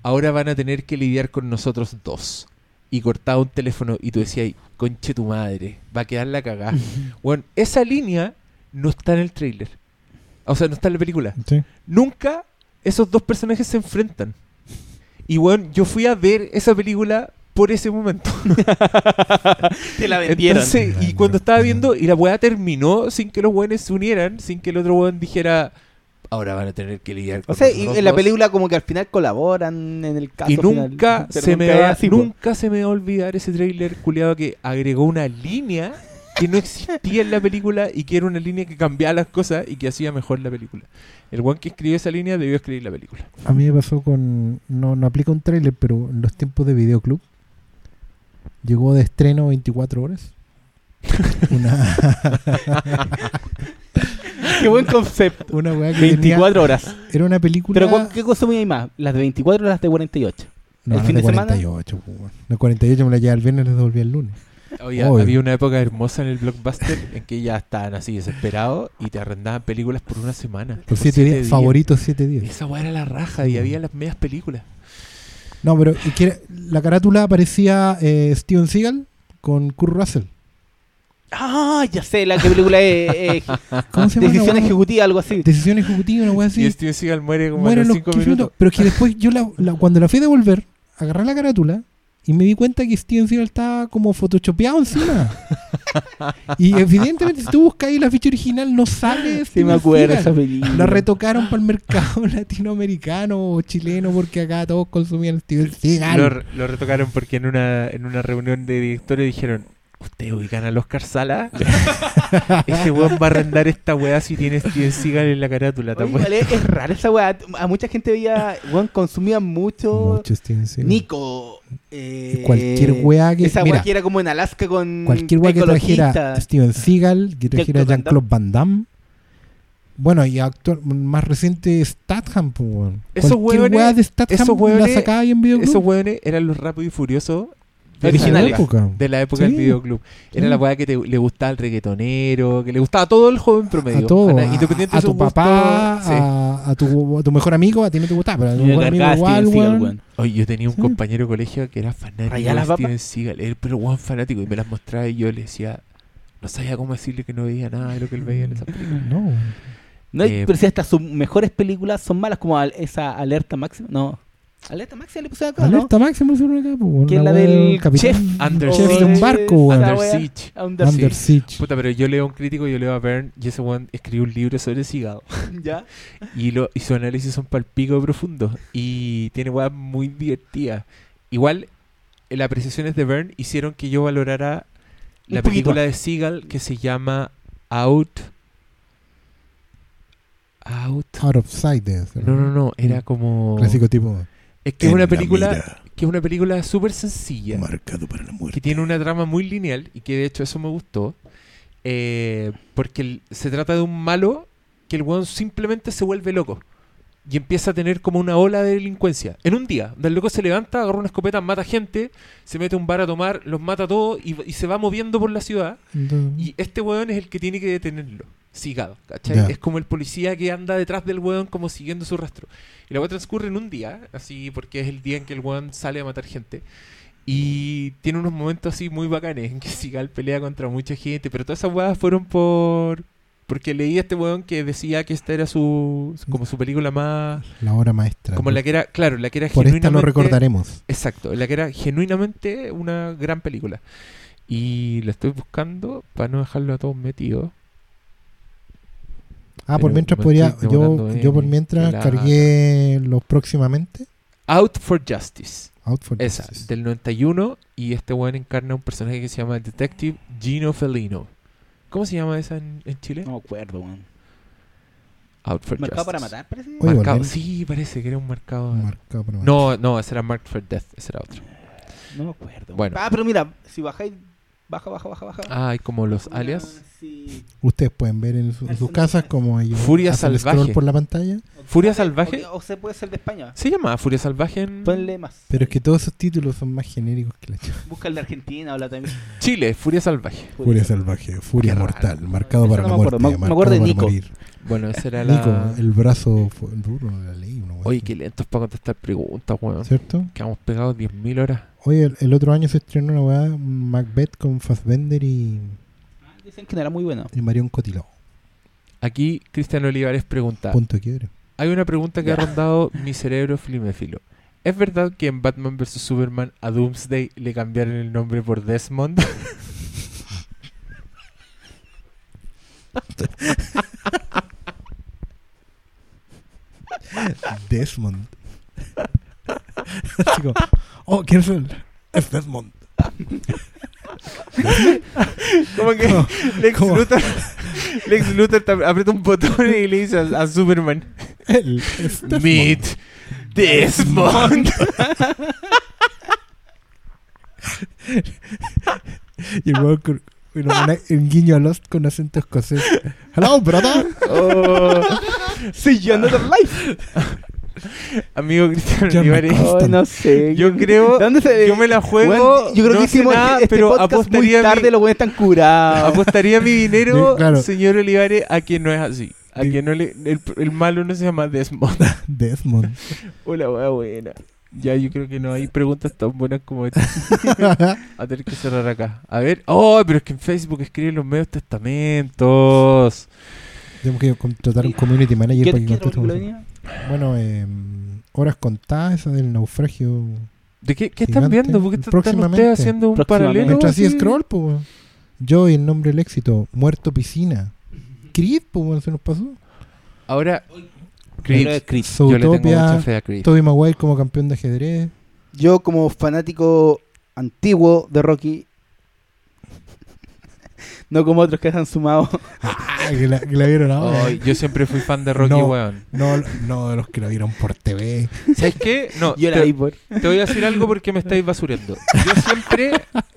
ahora van a tener que lidiar con nosotros dos. Y cortaba un teléfono y tú decías, conche tu madre, va a quedar la cagada. *laughs* bueno, esa línea no está en el trailer. O sea, no está en la película Sí. nunca esos dos personajes se enfrentan. Y bueno, yo fui a ver esa película por ese momento. *laughs* Te la vendieron. Entonces, y cuando estaba viendo, y la weá terminó sin que los weones se unieran, sin que el otro weón dijera, ahora van a tener que lidiar con o sea, y en la dos". película como que al final colaboran en el caso Y nunca se, me nunca va, así, nunca se me va a olvidar ese trailer culiado que agregó una línea que no existía en la película y que era una línea que cambiaba las cosas y que hacía mejor la película. El weón que escribió esa línea debió escribir la película. A mí me pasó con. No, no aplica un tráiler, pero en los tiempos de videoclub. Llegó de estreno 24 horas. *laughs* Una, Qué buen concepto. una weá que tenía- 24 horas. Era una película. Pero ¿cuál- ¿qué consumíais más? ¿Las de 24 o las de 48? no, el no, fin de semana? 48, pues, weón. La 48 me la llevé el viernes y la devolví el lunes. Oye, había una época hermosa en el blockbuster en que ya estaban así desesperados y te arrendaban películas por una semana. Por 7 días. Favoritos 7 días. Esa weá era la raja y había las medias películas. No, pero y que era- la carátula aparecía eh, Steven Seagal con Kurt Russell. Ah, ya sé, la que película es eh, *laughs* ¿Cómo se llama? Decisión? Ejecutiva, algo así. Decisión ejecutiva, una weá Y así. Steven Seagal muere como Muere a los los 5 15 minutos. minutos. Pero que después yo la, la- cuando la fui a devolver, agarré la carátula y me di cuenta que Steven Seagal estaba como photoshopeado encima. y evidentemente si tú buscas ahí la ficha original no sale Sí, me acuerdo Seagal. esa película. La retocaron para el mercado *laughs* latinoamericano o chileno porque acá todos consumían Steven Seagal. Lo, lo retocaron porque en una, en una reunión de directorio dijeron: ¿Ustedes ubican al Oscar Sala? *laughs* Ese weón va a arrendar esta weá si tiene Steven Seagal en la carátula. ¿te Oye, igual es, rara esa weá. A mucha gente veía, weón, consumía mucho. Mucho Steven Seagal. Nico. eh, Cualquier weá que- Esa mira, weá que era como en Alaska con. Cualquier weá que trajera. Steven Seagal, que trajera Jean-Claude Jean-Claude Van Damme. Bueno, y actual, más reciente Statham, pues, weón. Esos Cualquier weones- weá de Statham esos la weones- sacaba ahí en videoclub. Esos weones eran los rápidos y furiosos de Originales. la época. De la época Sí. del videoclub. Era Sí. la weá que te- le gustaba el reggaetonero, que le gustaba a todo el joven promedio. a todo, a, independiente a de tu papá, a, a tu, a tu mejor amigo, a ti no te gustaba, pero a tu mejor amigo igual, weón. weón. Oye, yo tenía un Sí. compañero de colegio que era fanático ¿Rayá de? Steven Seagal, él, pero weón fanático, y me las mostraba y yo le decía, no sabía cómo decirle que no veía nada de lo que él veía en esa película. No, No, Eh, pero si hasta sus mejores películas son malas, como al- esa alerta máxima. No. Alerta máxima le pusieron acá, ¿no? Alerta máxima pusieron acá, pues, Que es la del capitán. chef. Under chef de un Siege. barco, weón. Under wea. Siege. Under Under Siege. Siege. Puta, pero yo leo a un crítico, yo leo a Bern y ese weón escribió un libro sobre Seagal. *laughs* ¿Ya? Y, lo, y sus análisis son palpico profundos. Y tiene weas muy divertidas. Igual, las apreciaciones de Bern hicieron que yo valorara Un la poquito. película de Seagal que se llama Out. Out. Out of Sight. No, no, no, era como. Clásico tipo. Es que es una la película que es una película súper sencilla. marcado para la que muerte. tiene una trama muy lineal y que de hecho eso me gustó eh, porque el- se trata de un malo que el weón simplemente se vuelve loco y empieza a tener como una ola de delincuencia en un día donde el loco se levanta agarra una escopeta mata gente se mete a un bar a tomar los mata a todos y, y se va moviendo por la ciudad y este weón es el que tiene que detenerlo Sigado, ¿cachai? Ya. Es como el policía que anda detrás del weón como siguiendo su rastro. Y la weá transcurre en un día, así porque es el día en que el weón sale a matar gente. Y tiene unos momentos así muy bacanes en que *laughs* Sigal pelea contra mucha gente, pero todas esas weas fueron por... Porque leí a este weón que decía que esta era su... como su película más... La obra maestra. Como la que era, claro, la que era Por esta lo genuinamente- recordaremos. Exacto, la que era genuinamente una gran película. Y la estoy buscando para no dejarlo a todos metidos. Ah, por mientras podría. Yo, yo por en mientras la- cargué los próximamente. Out for Justice. Out for Esa, Justice. del 91. Y este weón encarna un personaje que se llama Detective Gino Felino. ¿Cómo se llama esa en, en Chile? No me acuerdo, weón. Out for ¿Marcado Justice. para matar, parece? Oye, Marcado- sí, parece que era un marcado. Marcado para matar. No, no, ese era Marked for Death. Ese era otro. No me acuerdo. Bueno. Ah, pero mira, si bajáis, baja, baja, baja, baja. Ah, hay como los alias. sí. Ustedes pueden ver en, su- en sus casas como ellos Furia salvaje. por la pantalla. ¿Furia O- Salvaje? O, o se puede ser de España. ¿Se llama Furia Salvaje en Ponle más. Pero es que todos esos títulos son más genéricos que la ch- Busca el de Argentina, habla también. Chile? Furia Salvaje. Furia salvaje, furia Qué mortal, raro. marcado Eso para no la me acuerdo. muerte, Me- me acuerdo de Nico. morir. Bueno, esa era la... Nico, el brazo fu- duro de la ley. wea Oye, qué lentos para contestar preguntas, weón. ¿Cierto? Quedamos pegados 10.000 horas. Oye, el, el otro año se estrenó una weá, un Macbeth con Fassbender y, Dicen que no era muy bueno. y Marion Cotillard. Aquí Cristian Olivares pregunta. Punto de quiebre. Hay una pregunta que ha rondado mi cerebro filiméfilo. ¿Es verdad que en Batman vs. Superman a Doomsday le cambiaron el nombre por Desmond? *laughs* *laughs* Desmond. Así como, oh, ¿quién es él? Es Desmond. Como que ¿Cómo? Lex ¿Cómo? Luthor, Lex Luthor ta- aprieta un botón y le dice a, a Superman, Él es Desmond. Meet Desmond. *laughs* Y el un guiño a Lost con acento escocés. Hello, brother. Oh, Sí, yo Another Life. amigo Cristian Olivares. Oh, no sé. yo creo, ¿De dónde se yo me la juego, yo creo no que hicimos nada, este pero podcast muy apostaría tarde, mi, los buenos están curados. apostaría mi dinero, claro. señor Olivares, a que no es así. A que no le, el, el malo no se llama Desmond. *laughs* Desmond. Hola, buena. Ya, yo creo que no hay preguntas tan buenas como esta. *laughs* A tener que cerrar acá. A ver. Oh, pero es que en Facebook escriben los medios testamentos. Tenemos que contratar un community manager ¿Qué, para que conteste. Bueno, eh, horas contadas, esa del naufragio. ¿De qué, qué están viendo? ¿Por qué están ustedes haciendo un paralelo? Mientras así scroll, pues. Yo y el nombre del éxito, Muerto Piscina. Creed, pues, se nos pasó. Ahora, Zootopia. Tobey Maguire como campeón de ajedrez. Yo, como fanático antiguo de Rocky, no como otros que se han sumado. *laughs* Ah, que la, que la vieron ahora. Yo siempre fui fan de Rocky, No. weón. No, no de los que la vieron por TV. ¿Sabes qué? No, Yo la te, vi por. te voy a decir algo porque me estáis basurando. Yo siempre,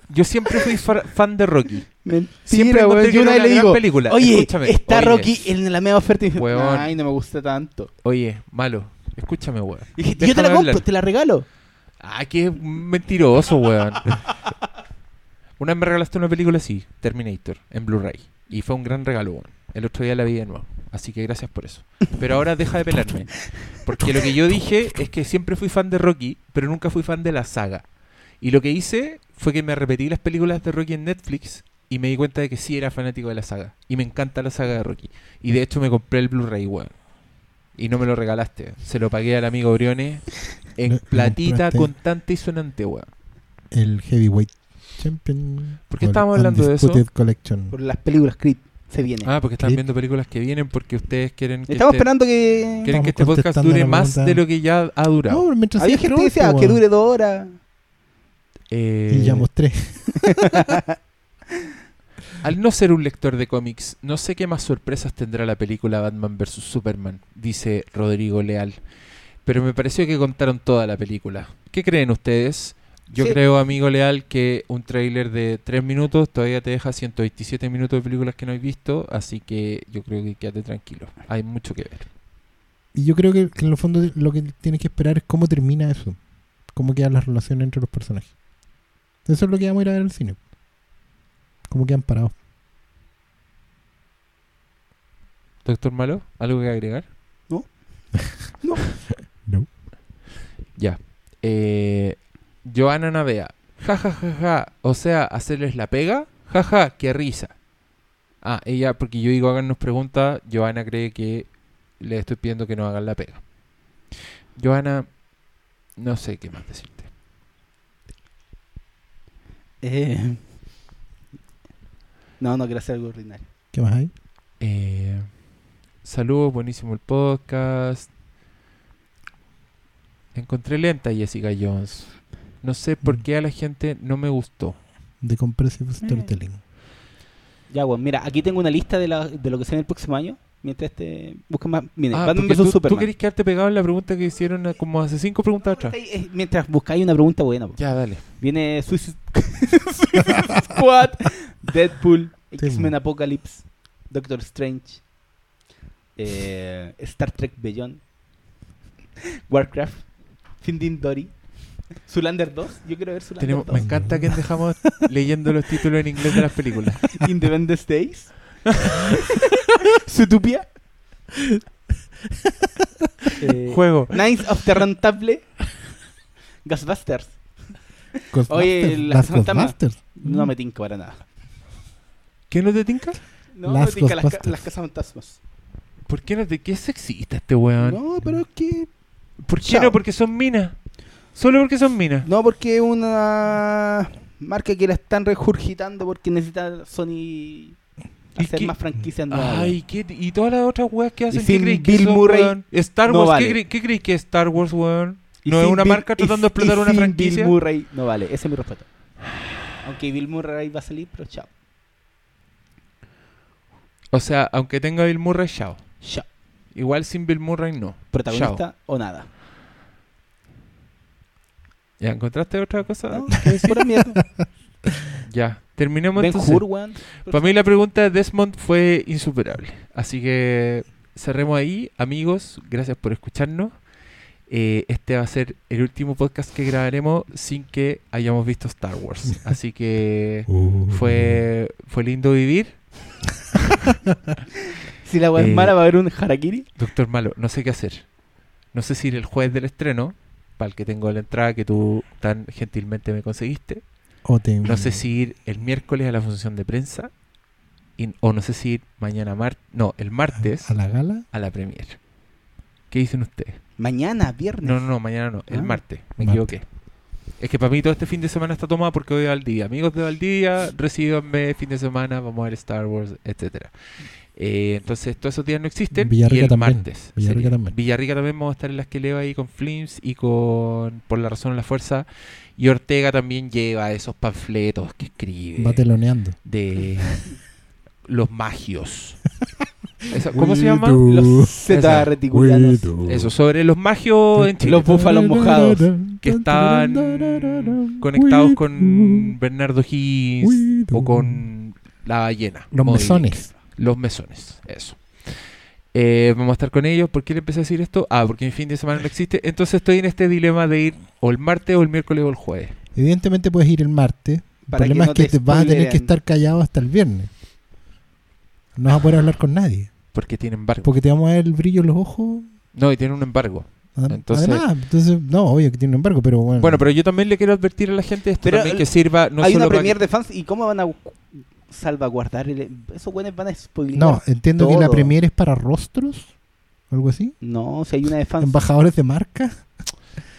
yo siempre fui fa- fan de Rocky. Mentira, Siempre weón. encontré que Yo una le digo, película. oye, Escúchame, está oye, Rocky en la media oferta y dice, Weón. ay, no me gusta tanto. Oye, malo. Escúchame, weón. Y dije, yo te la compro, hablar. te la regalo. Ah, que mentiroso, weón. *laughs* Una vez me regalaste una película así, Terminator, en Blu-ray. Y fue un gran regalo, weón. El otro día la vi de nuevo. Así que gracias por eso. Pero ahora deja de pelarme. Porque lo que yo dije es que siempre fui fan de Rocky, pero nunca fui fan de la saga. Y lo que hice fue que me repetí las películas de Rocky en Netflix y me di cuenta de que sí era fanático de la saga. Y me encanta la saga de Rocky. Y de hecho me compré el Blu-ray, weón. Y no me lo regalaste. Se lo pagué al amigo Briones en platita, contante y sonante, weón. El Heavyweight Champion. ¿Por qué estábamos hablando de eso? Collection. Por las películas Creed se viene. Ah, porque están viendo películas que vienen porque ustedes quieren que, Estamos este, esperando que. quieren que este podcast dure más de lo que ya ha durado. No, mientras Había gente que decía pronto, que dure dos horas. Eh, Y ya mostré. *laughs* Al no ser un lector de cómics, no sé qué más sorpresas tendrá la película Batman vs. Superman, dice Rodrigo Leal. Pero me pareció que contaron toda la película. ¿Qué creen ustedes? Yo Sí. creo, amigo Leal, que un tráiler de 3 minutos todavía te deja 127 minutos de películas que no he visto, así que yo creo que quédate tranquilo. Hay mucho que ver. Y yo creo que, que en el fondo lo que tienes que esperar es cómo termina eso. Cómo quedan las relaciones entre los personajes. Eso es lo que vamos a ir a ver al cine. Cómo quedan parados. Doctor Malo, ¿algo que agregar? No. *laughs* No. Ya. Eh, Joana Navea. Ja, ja, ja, ja. O sea, hacerles la pega. Ja, ja, qué risa. Ah, ella, porque yo digo háganos preguntas, Joana cree que le estoy pidiendo que no hagan la pega. Joana, no sé qué más decirte. Eh, No, no quiero hacer algo ordinario. ¿Qué más hay? Eh, saludos, buenísimo el podcast. Encontré lenta Jessica Jones. No sé por qué a la gente no me gustó. De Compressive Storytelling. Ya, bueno, mira, aquí tengo una lista de, la- de lo que se viene el próximo año. Mientras este. Busca más. Miren, Ah, Batman tú, tú Superman. querés quedarte pegado en la pregunta que hicieron eh, como hace cinco preguntas atrás. Ahí, eh, Mientras buscáis una pregunta buena. po. Ya, dale. Viene Suicide *laughs* Squad, Deadpool, X-Men. Apocalypse, Doctor Strange, eh, Star Trek Beyond, *laughs* Warcraft, Finding Dory, Zulander 2. Yo quiero ver Zulander Tenemos, 2. me encanta que dejamos *laughs* leyendo los títulos en inglés de las películas. Independence Days, *laughs* Zootopia, eh, Juego. Knights of the Rentable, Ghostbusters. Oye, las. Ghostbusters. No me tinca para nada. ¿Qué no te tinca? No, Las me tinca las, ca- Ghostbusters. las casas fantasmas. ¿Por qué no te qué sexista este weón? No, pero es que. ¿Por qué Chao. no? Porque son minas. Solo porque son minas. No, porque es una marca que la están regurgitando porque necesita Sony ¿Y hacer qué? más franquicias nuevas. Ay, ¿qué? ¿y todas las otras weas que hacen? ¿Qué creéis que Bill son, Murray, weón? Star no Wars, vale. ¿qué, creéis, ¿qué creéis que es Star Wars, weón? ¿No es una Bill- marca tratando de explotar una franquicia? Bill Murray, no vale, ese es mi respeto. Aunque Bill Murray va a salir, pero chao. O sea, aunque tenga Bill Murray, chao. Chao. Igual sin Bill Murray, no. Protagonista Chao. o nada. ¿Ya encontraste otra cosa? No, es pura mierda. *laughs* Ya, terminemos Ben entonces. Hur, weón. Para mí la pregunta de Desmond fue insuperable. Así que cerremos ahí, amigos. Gracias por escucharnos. Eh, este va a ser el último podcast que grabaremos sin que hayamos visto Star Wars. *laughs* Así que Uh. fue, fue lindo vivir. *laughs* Si la weá Eh, es mala, va a haber un Harakiri. Doctor Malo, no sé qué hacer. No sé si ir el jueves del estreno, para el que tengo la entrada que tú tan gentilmente me conseguiste. O te- No sé si ir el miércoles a la función de prensa. y- o no sé si ir mañana martes. No, el martes a la gala. a la premier. ¿Qué dicen ustedes? Mañana, viernes. No, no, no, mañana no, el Ah. martes. Me Martes. equivoqué. Es que para mí todo este fin de semana está tomado porque voy a Valdivia. Amigos de Valdivia, recíbanme fin de semana, vamos a ver Star Wars, etcétera. Eh, entonces, todos esos días no existen. Villarrica y el también. martes. Villarrica sería. también. Villarrica también vamos a estar en las que leo ahí con Flims y con Por la razón o la fuerza. Y Ortega también lleva esos panfletos que escribe Va teloneando. de *laughs* los magios. *laughs* ¿Cómo se llama? Los Z reticulanos. Eso, sobre los magios en Chile. Los búfalos mojados. que están conectados con Bernardo Higgins o con la ballena. Los móvil. mesones. Los mesones, eso. Eh, vamos a estar con ellos. ¿Por qué le empecé a decir esto? Ah, porque mi fin de semana no existe. Entonces estoy en este dilema de ir o el martes o el miércoles o el jueves. Evidentemente puedes ir el martes. El Para problema que no es que te vas a tener que estar callado hasta el viernes. No vas a poder hablar con nadie. Porque tiene embargo. Porque te vamos a ver el brillo en los ojos. No, y tiene un embargo. Entonces- Además, entonces, no, obvio que tiene un embargo, pero bueno. Bueno, pero yo también le quiero advertir a la gente esto Pero también el- que sirva no Hay solo una premier que- de fans y cómo van a salvaguardar el... esos buenos van a spoiler. No, entiendo que la premier es para rostros. Algo así. No, si hay una de fans. Embajadores de marca.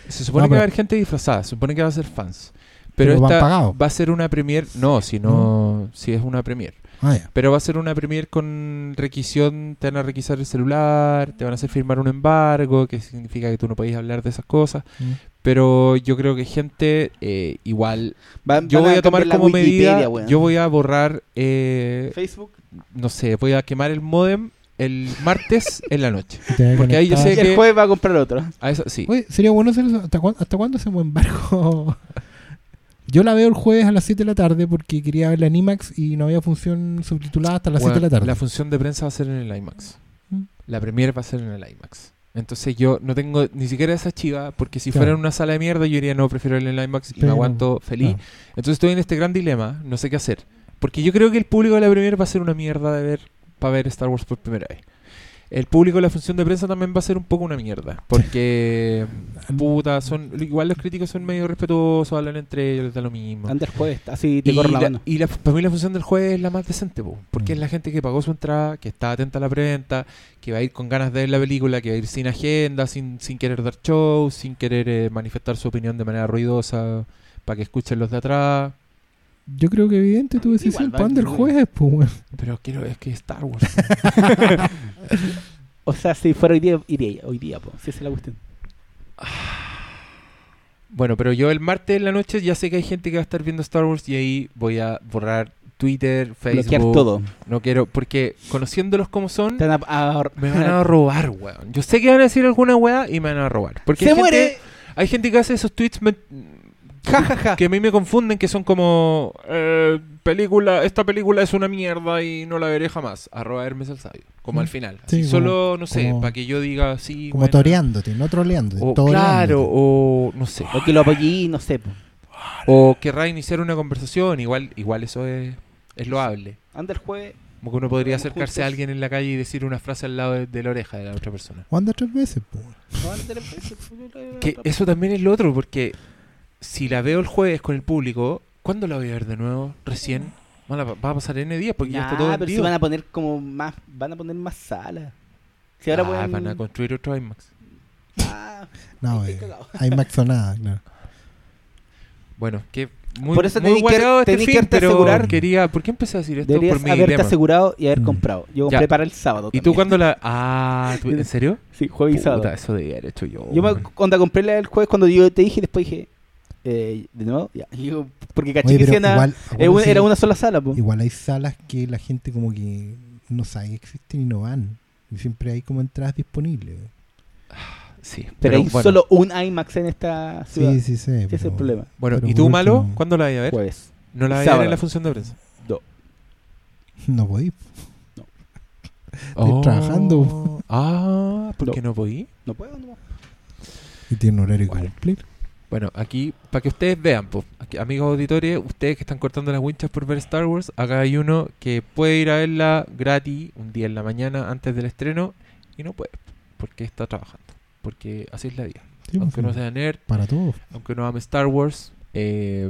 se supone No, que pero- va a haber gente disfrazada, se supone que va a ser fans. Pero, Pero esta va a ser una premier, no, si no, si es una premier. Ah. Pero va a ser una premier con requisición, te van a requisar el celular, te van a hacer firmar un embargo, que significa que tú no podéis hablar de esas cosas. Mm. Pero yo creo que gente, eh, igual, Van- yo van voy a tomar como medida, weón. yo voy a borrar, eh, Facebook. no sé, voy a quemar el modem el martes *laughs* en la noche. Porque ahí yo sé Y el que- jueves va a comprar otro. A eso sí. Oye, sería bueno hacer eso. ¿Hasta, cuándo, ¿Hasta cuándo hacemos embargo? *laughs* Yo la veo el jueves a las 7 de la tarde porque quería verla en IMAX y no había función subtitulada hasta las Bueno, 7 de la tarde. La función de prensa va a ser en el IMAX. Mm. La premier va a ser en el IMAX. Entonces yo no tengo ni siquiera esa chiva, porque si Claro. fuera en una sala de mierda yo diría no, prefiero verla en el IMAX y me aguanto feliz. claro. Entonces estoy en este gran dilema, no sé qué hacer. Porque yo creo que el público de la premier va a ser una mierda de ver para ver Star Wars por primera vez. El público de la función de prensa también va a ser un poco una mierda. Porque, *laughs* puta, son igual los críticos son medio respetuosos, hablan entre ellos, les da lo mismo. Anda el jueves, así te Y, corro la, la, mano. y la- para mí la función del jueves es la más decente, po, porque Mm. es la gente que pagó su entrada, que está atenta a la preventa, que va a ir con ganas de ver la película, que va a ir sin agenda, sin, sin querer dar show, sin querer eh, manifestar su opinión de manera ruidosa, para que escuchen los de atrás. Yo creo que evidente ¿Para dónde el jueves? Pues, weón? Pero quiero, es que Star Wars. *laughs* O sea, si fuera hoy día, iría hoy día, po. Si esa es la cuestión. *sighs* bueno, pero yo el martes en la noche ya sé que hay gente que va a estar viendo Star Wars y ahí voy a borrar Twitter, Bloquear Facebook. todo. No quiero, porque conociéndolos como son, Te van a- a- me van a robar, weón. Yo sé que van a decir alguna weá y me van a robar. Porque ¡Se hay gente- muere! Hay gente que hace esos tweets me- Ja, ja, ja. que a mí me confunden, que son como eh, película, esta película es una mierda y no la veré jamás. Arroba Hermes el Sabio, como Mm. al final. Sí, Así, como- solo, no sé, para que yo diga sí. Como buena. toreándote, no troleándote. O, toreándote. claro, o no sé. O que lo apoyé, no sé. O querrá iniciar una conversación, igual, igual eso es, es loable. Anda el jueves. Como que uno podría acercarse a alguien en la calle y decir una frase al lado de, de la oreja de la otra persona. O anda tres veces, pues. Po, la- Que eso también es lo otro, porque si la veo el jueves con el público, ¿cuándo la voy a ver de nuevo? ¿Recién? Va a pasar N días porque ya Nah, está todo pero si van a poner como más, van a poner más salas. Si ahora Ah, pueden... van a construir otro IMAX. Ah, No, *laughs* eh, cagado. hay Max o nada, claro. Bueno, que muy, Por eso muy tenés que- este tenés que fin, haberte pero asegurar- quería... ¿Por qué empecé a decir esto? Deberías Por mi haberte dilema. asegurado y haber Mm. comprado. Yo Ya. compré para el sábado. ¿Y tú cuándo la...? *laughs* Ah, ¿tú- ¿en serio? Sí, jueves y sábado. eso debía haber hecho yo. Yo me cuando compré la del jueves, cuando yo te dije, después dije, eh, de nuevo, ya. *laughs* Yo, porque caché Oye, que era- igual, una, sí, era una sola sala, po. igual hay salas que la gente como que no sabe que existen y no van. Y siempre hay como entradas disponibles. *sighs* Sí, Pero, hay bueno. solo un IMAX en esta ciudad. Sí, sí, sí. Ese es el problema. Bueno, pero ¿y tú, Malo? último, ¿Cuándo la vas a ver? Jueves. ¿No la vas a ver en la función de prensa? No podí. Oh. trabajando. Ah, ¿por No. qué no podí? No puedo, no. Y tiene un horario que Bueno. cumplir. Bueno, aquí, para que ustedes vean, pues, aquí, amigos auditores, ustedes que están cortando las winchas por ver Star Wars, acá hay uno que puede ir a verla gratis un día en la mañana antes del estreno y no puede, porque está trabajando. Porque así es la vida. Sí, aunque pues, no sea nerd, Para todos. aunque no ame Star Wars, eh,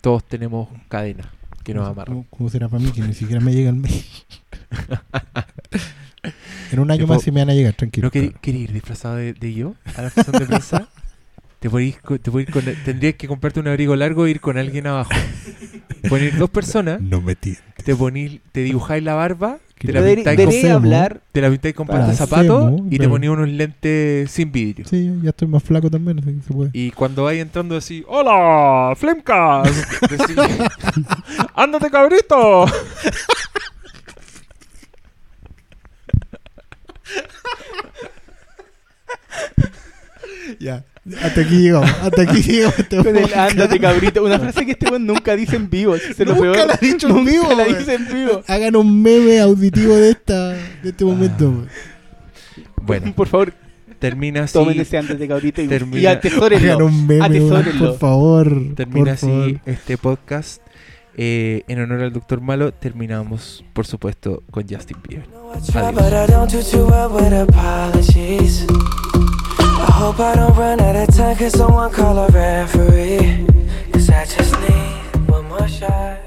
todos tenemos cadenas que nos ¿Cómo- amarran. ¿Cómo, será para mí que ni siquiera me llega el mail? *laughs* en un año más sí me van a llegar, tranquilo. ¿No querí, querí ir disfrazado de, de yo a la función de prensa? *laughs* Te co- te con- tendrías que comprarte un abrigo largo e ir con alguien abajo. Ir dos personas, No me tientes. te ponís, te dibujáis la barba, te la pintáis debería hacemos? hablar. te la pintáis con Para pasta de zapato y te ponías unos lentes sin vidrio. Sí, ya estoy más flaco también, así que se puede. Y cuando vais entrando así, ¡Hola! ¡Flemcast! Decís, ¡Ándate, cabrito! Ya, hasta aquí llegamos, hasta aquí *laughs* llegamos. este Con el ándate, cabrito. Una frase que este weón nunca dice en vivo. Lo Nunca peor. la ha dicho en Nunca vivo, la dice en vivo. Hagan un meme auditivo de esta de este momento. weón. Bueno, Por favor, termina así, tomen ese ándate, cabrito. Y, y Hagan Termina- atesórenlo. un meme, weón, Atesórenlo. por favor. termina por favor. así este podcast. Eh, en honor al Doctor Malo, terminamos, por supuesto, con Justin Bieber. I try, but I don't do too well with apologies. I hope I don't run out of time. Cause someone call a referee. Cause I just need one more shot.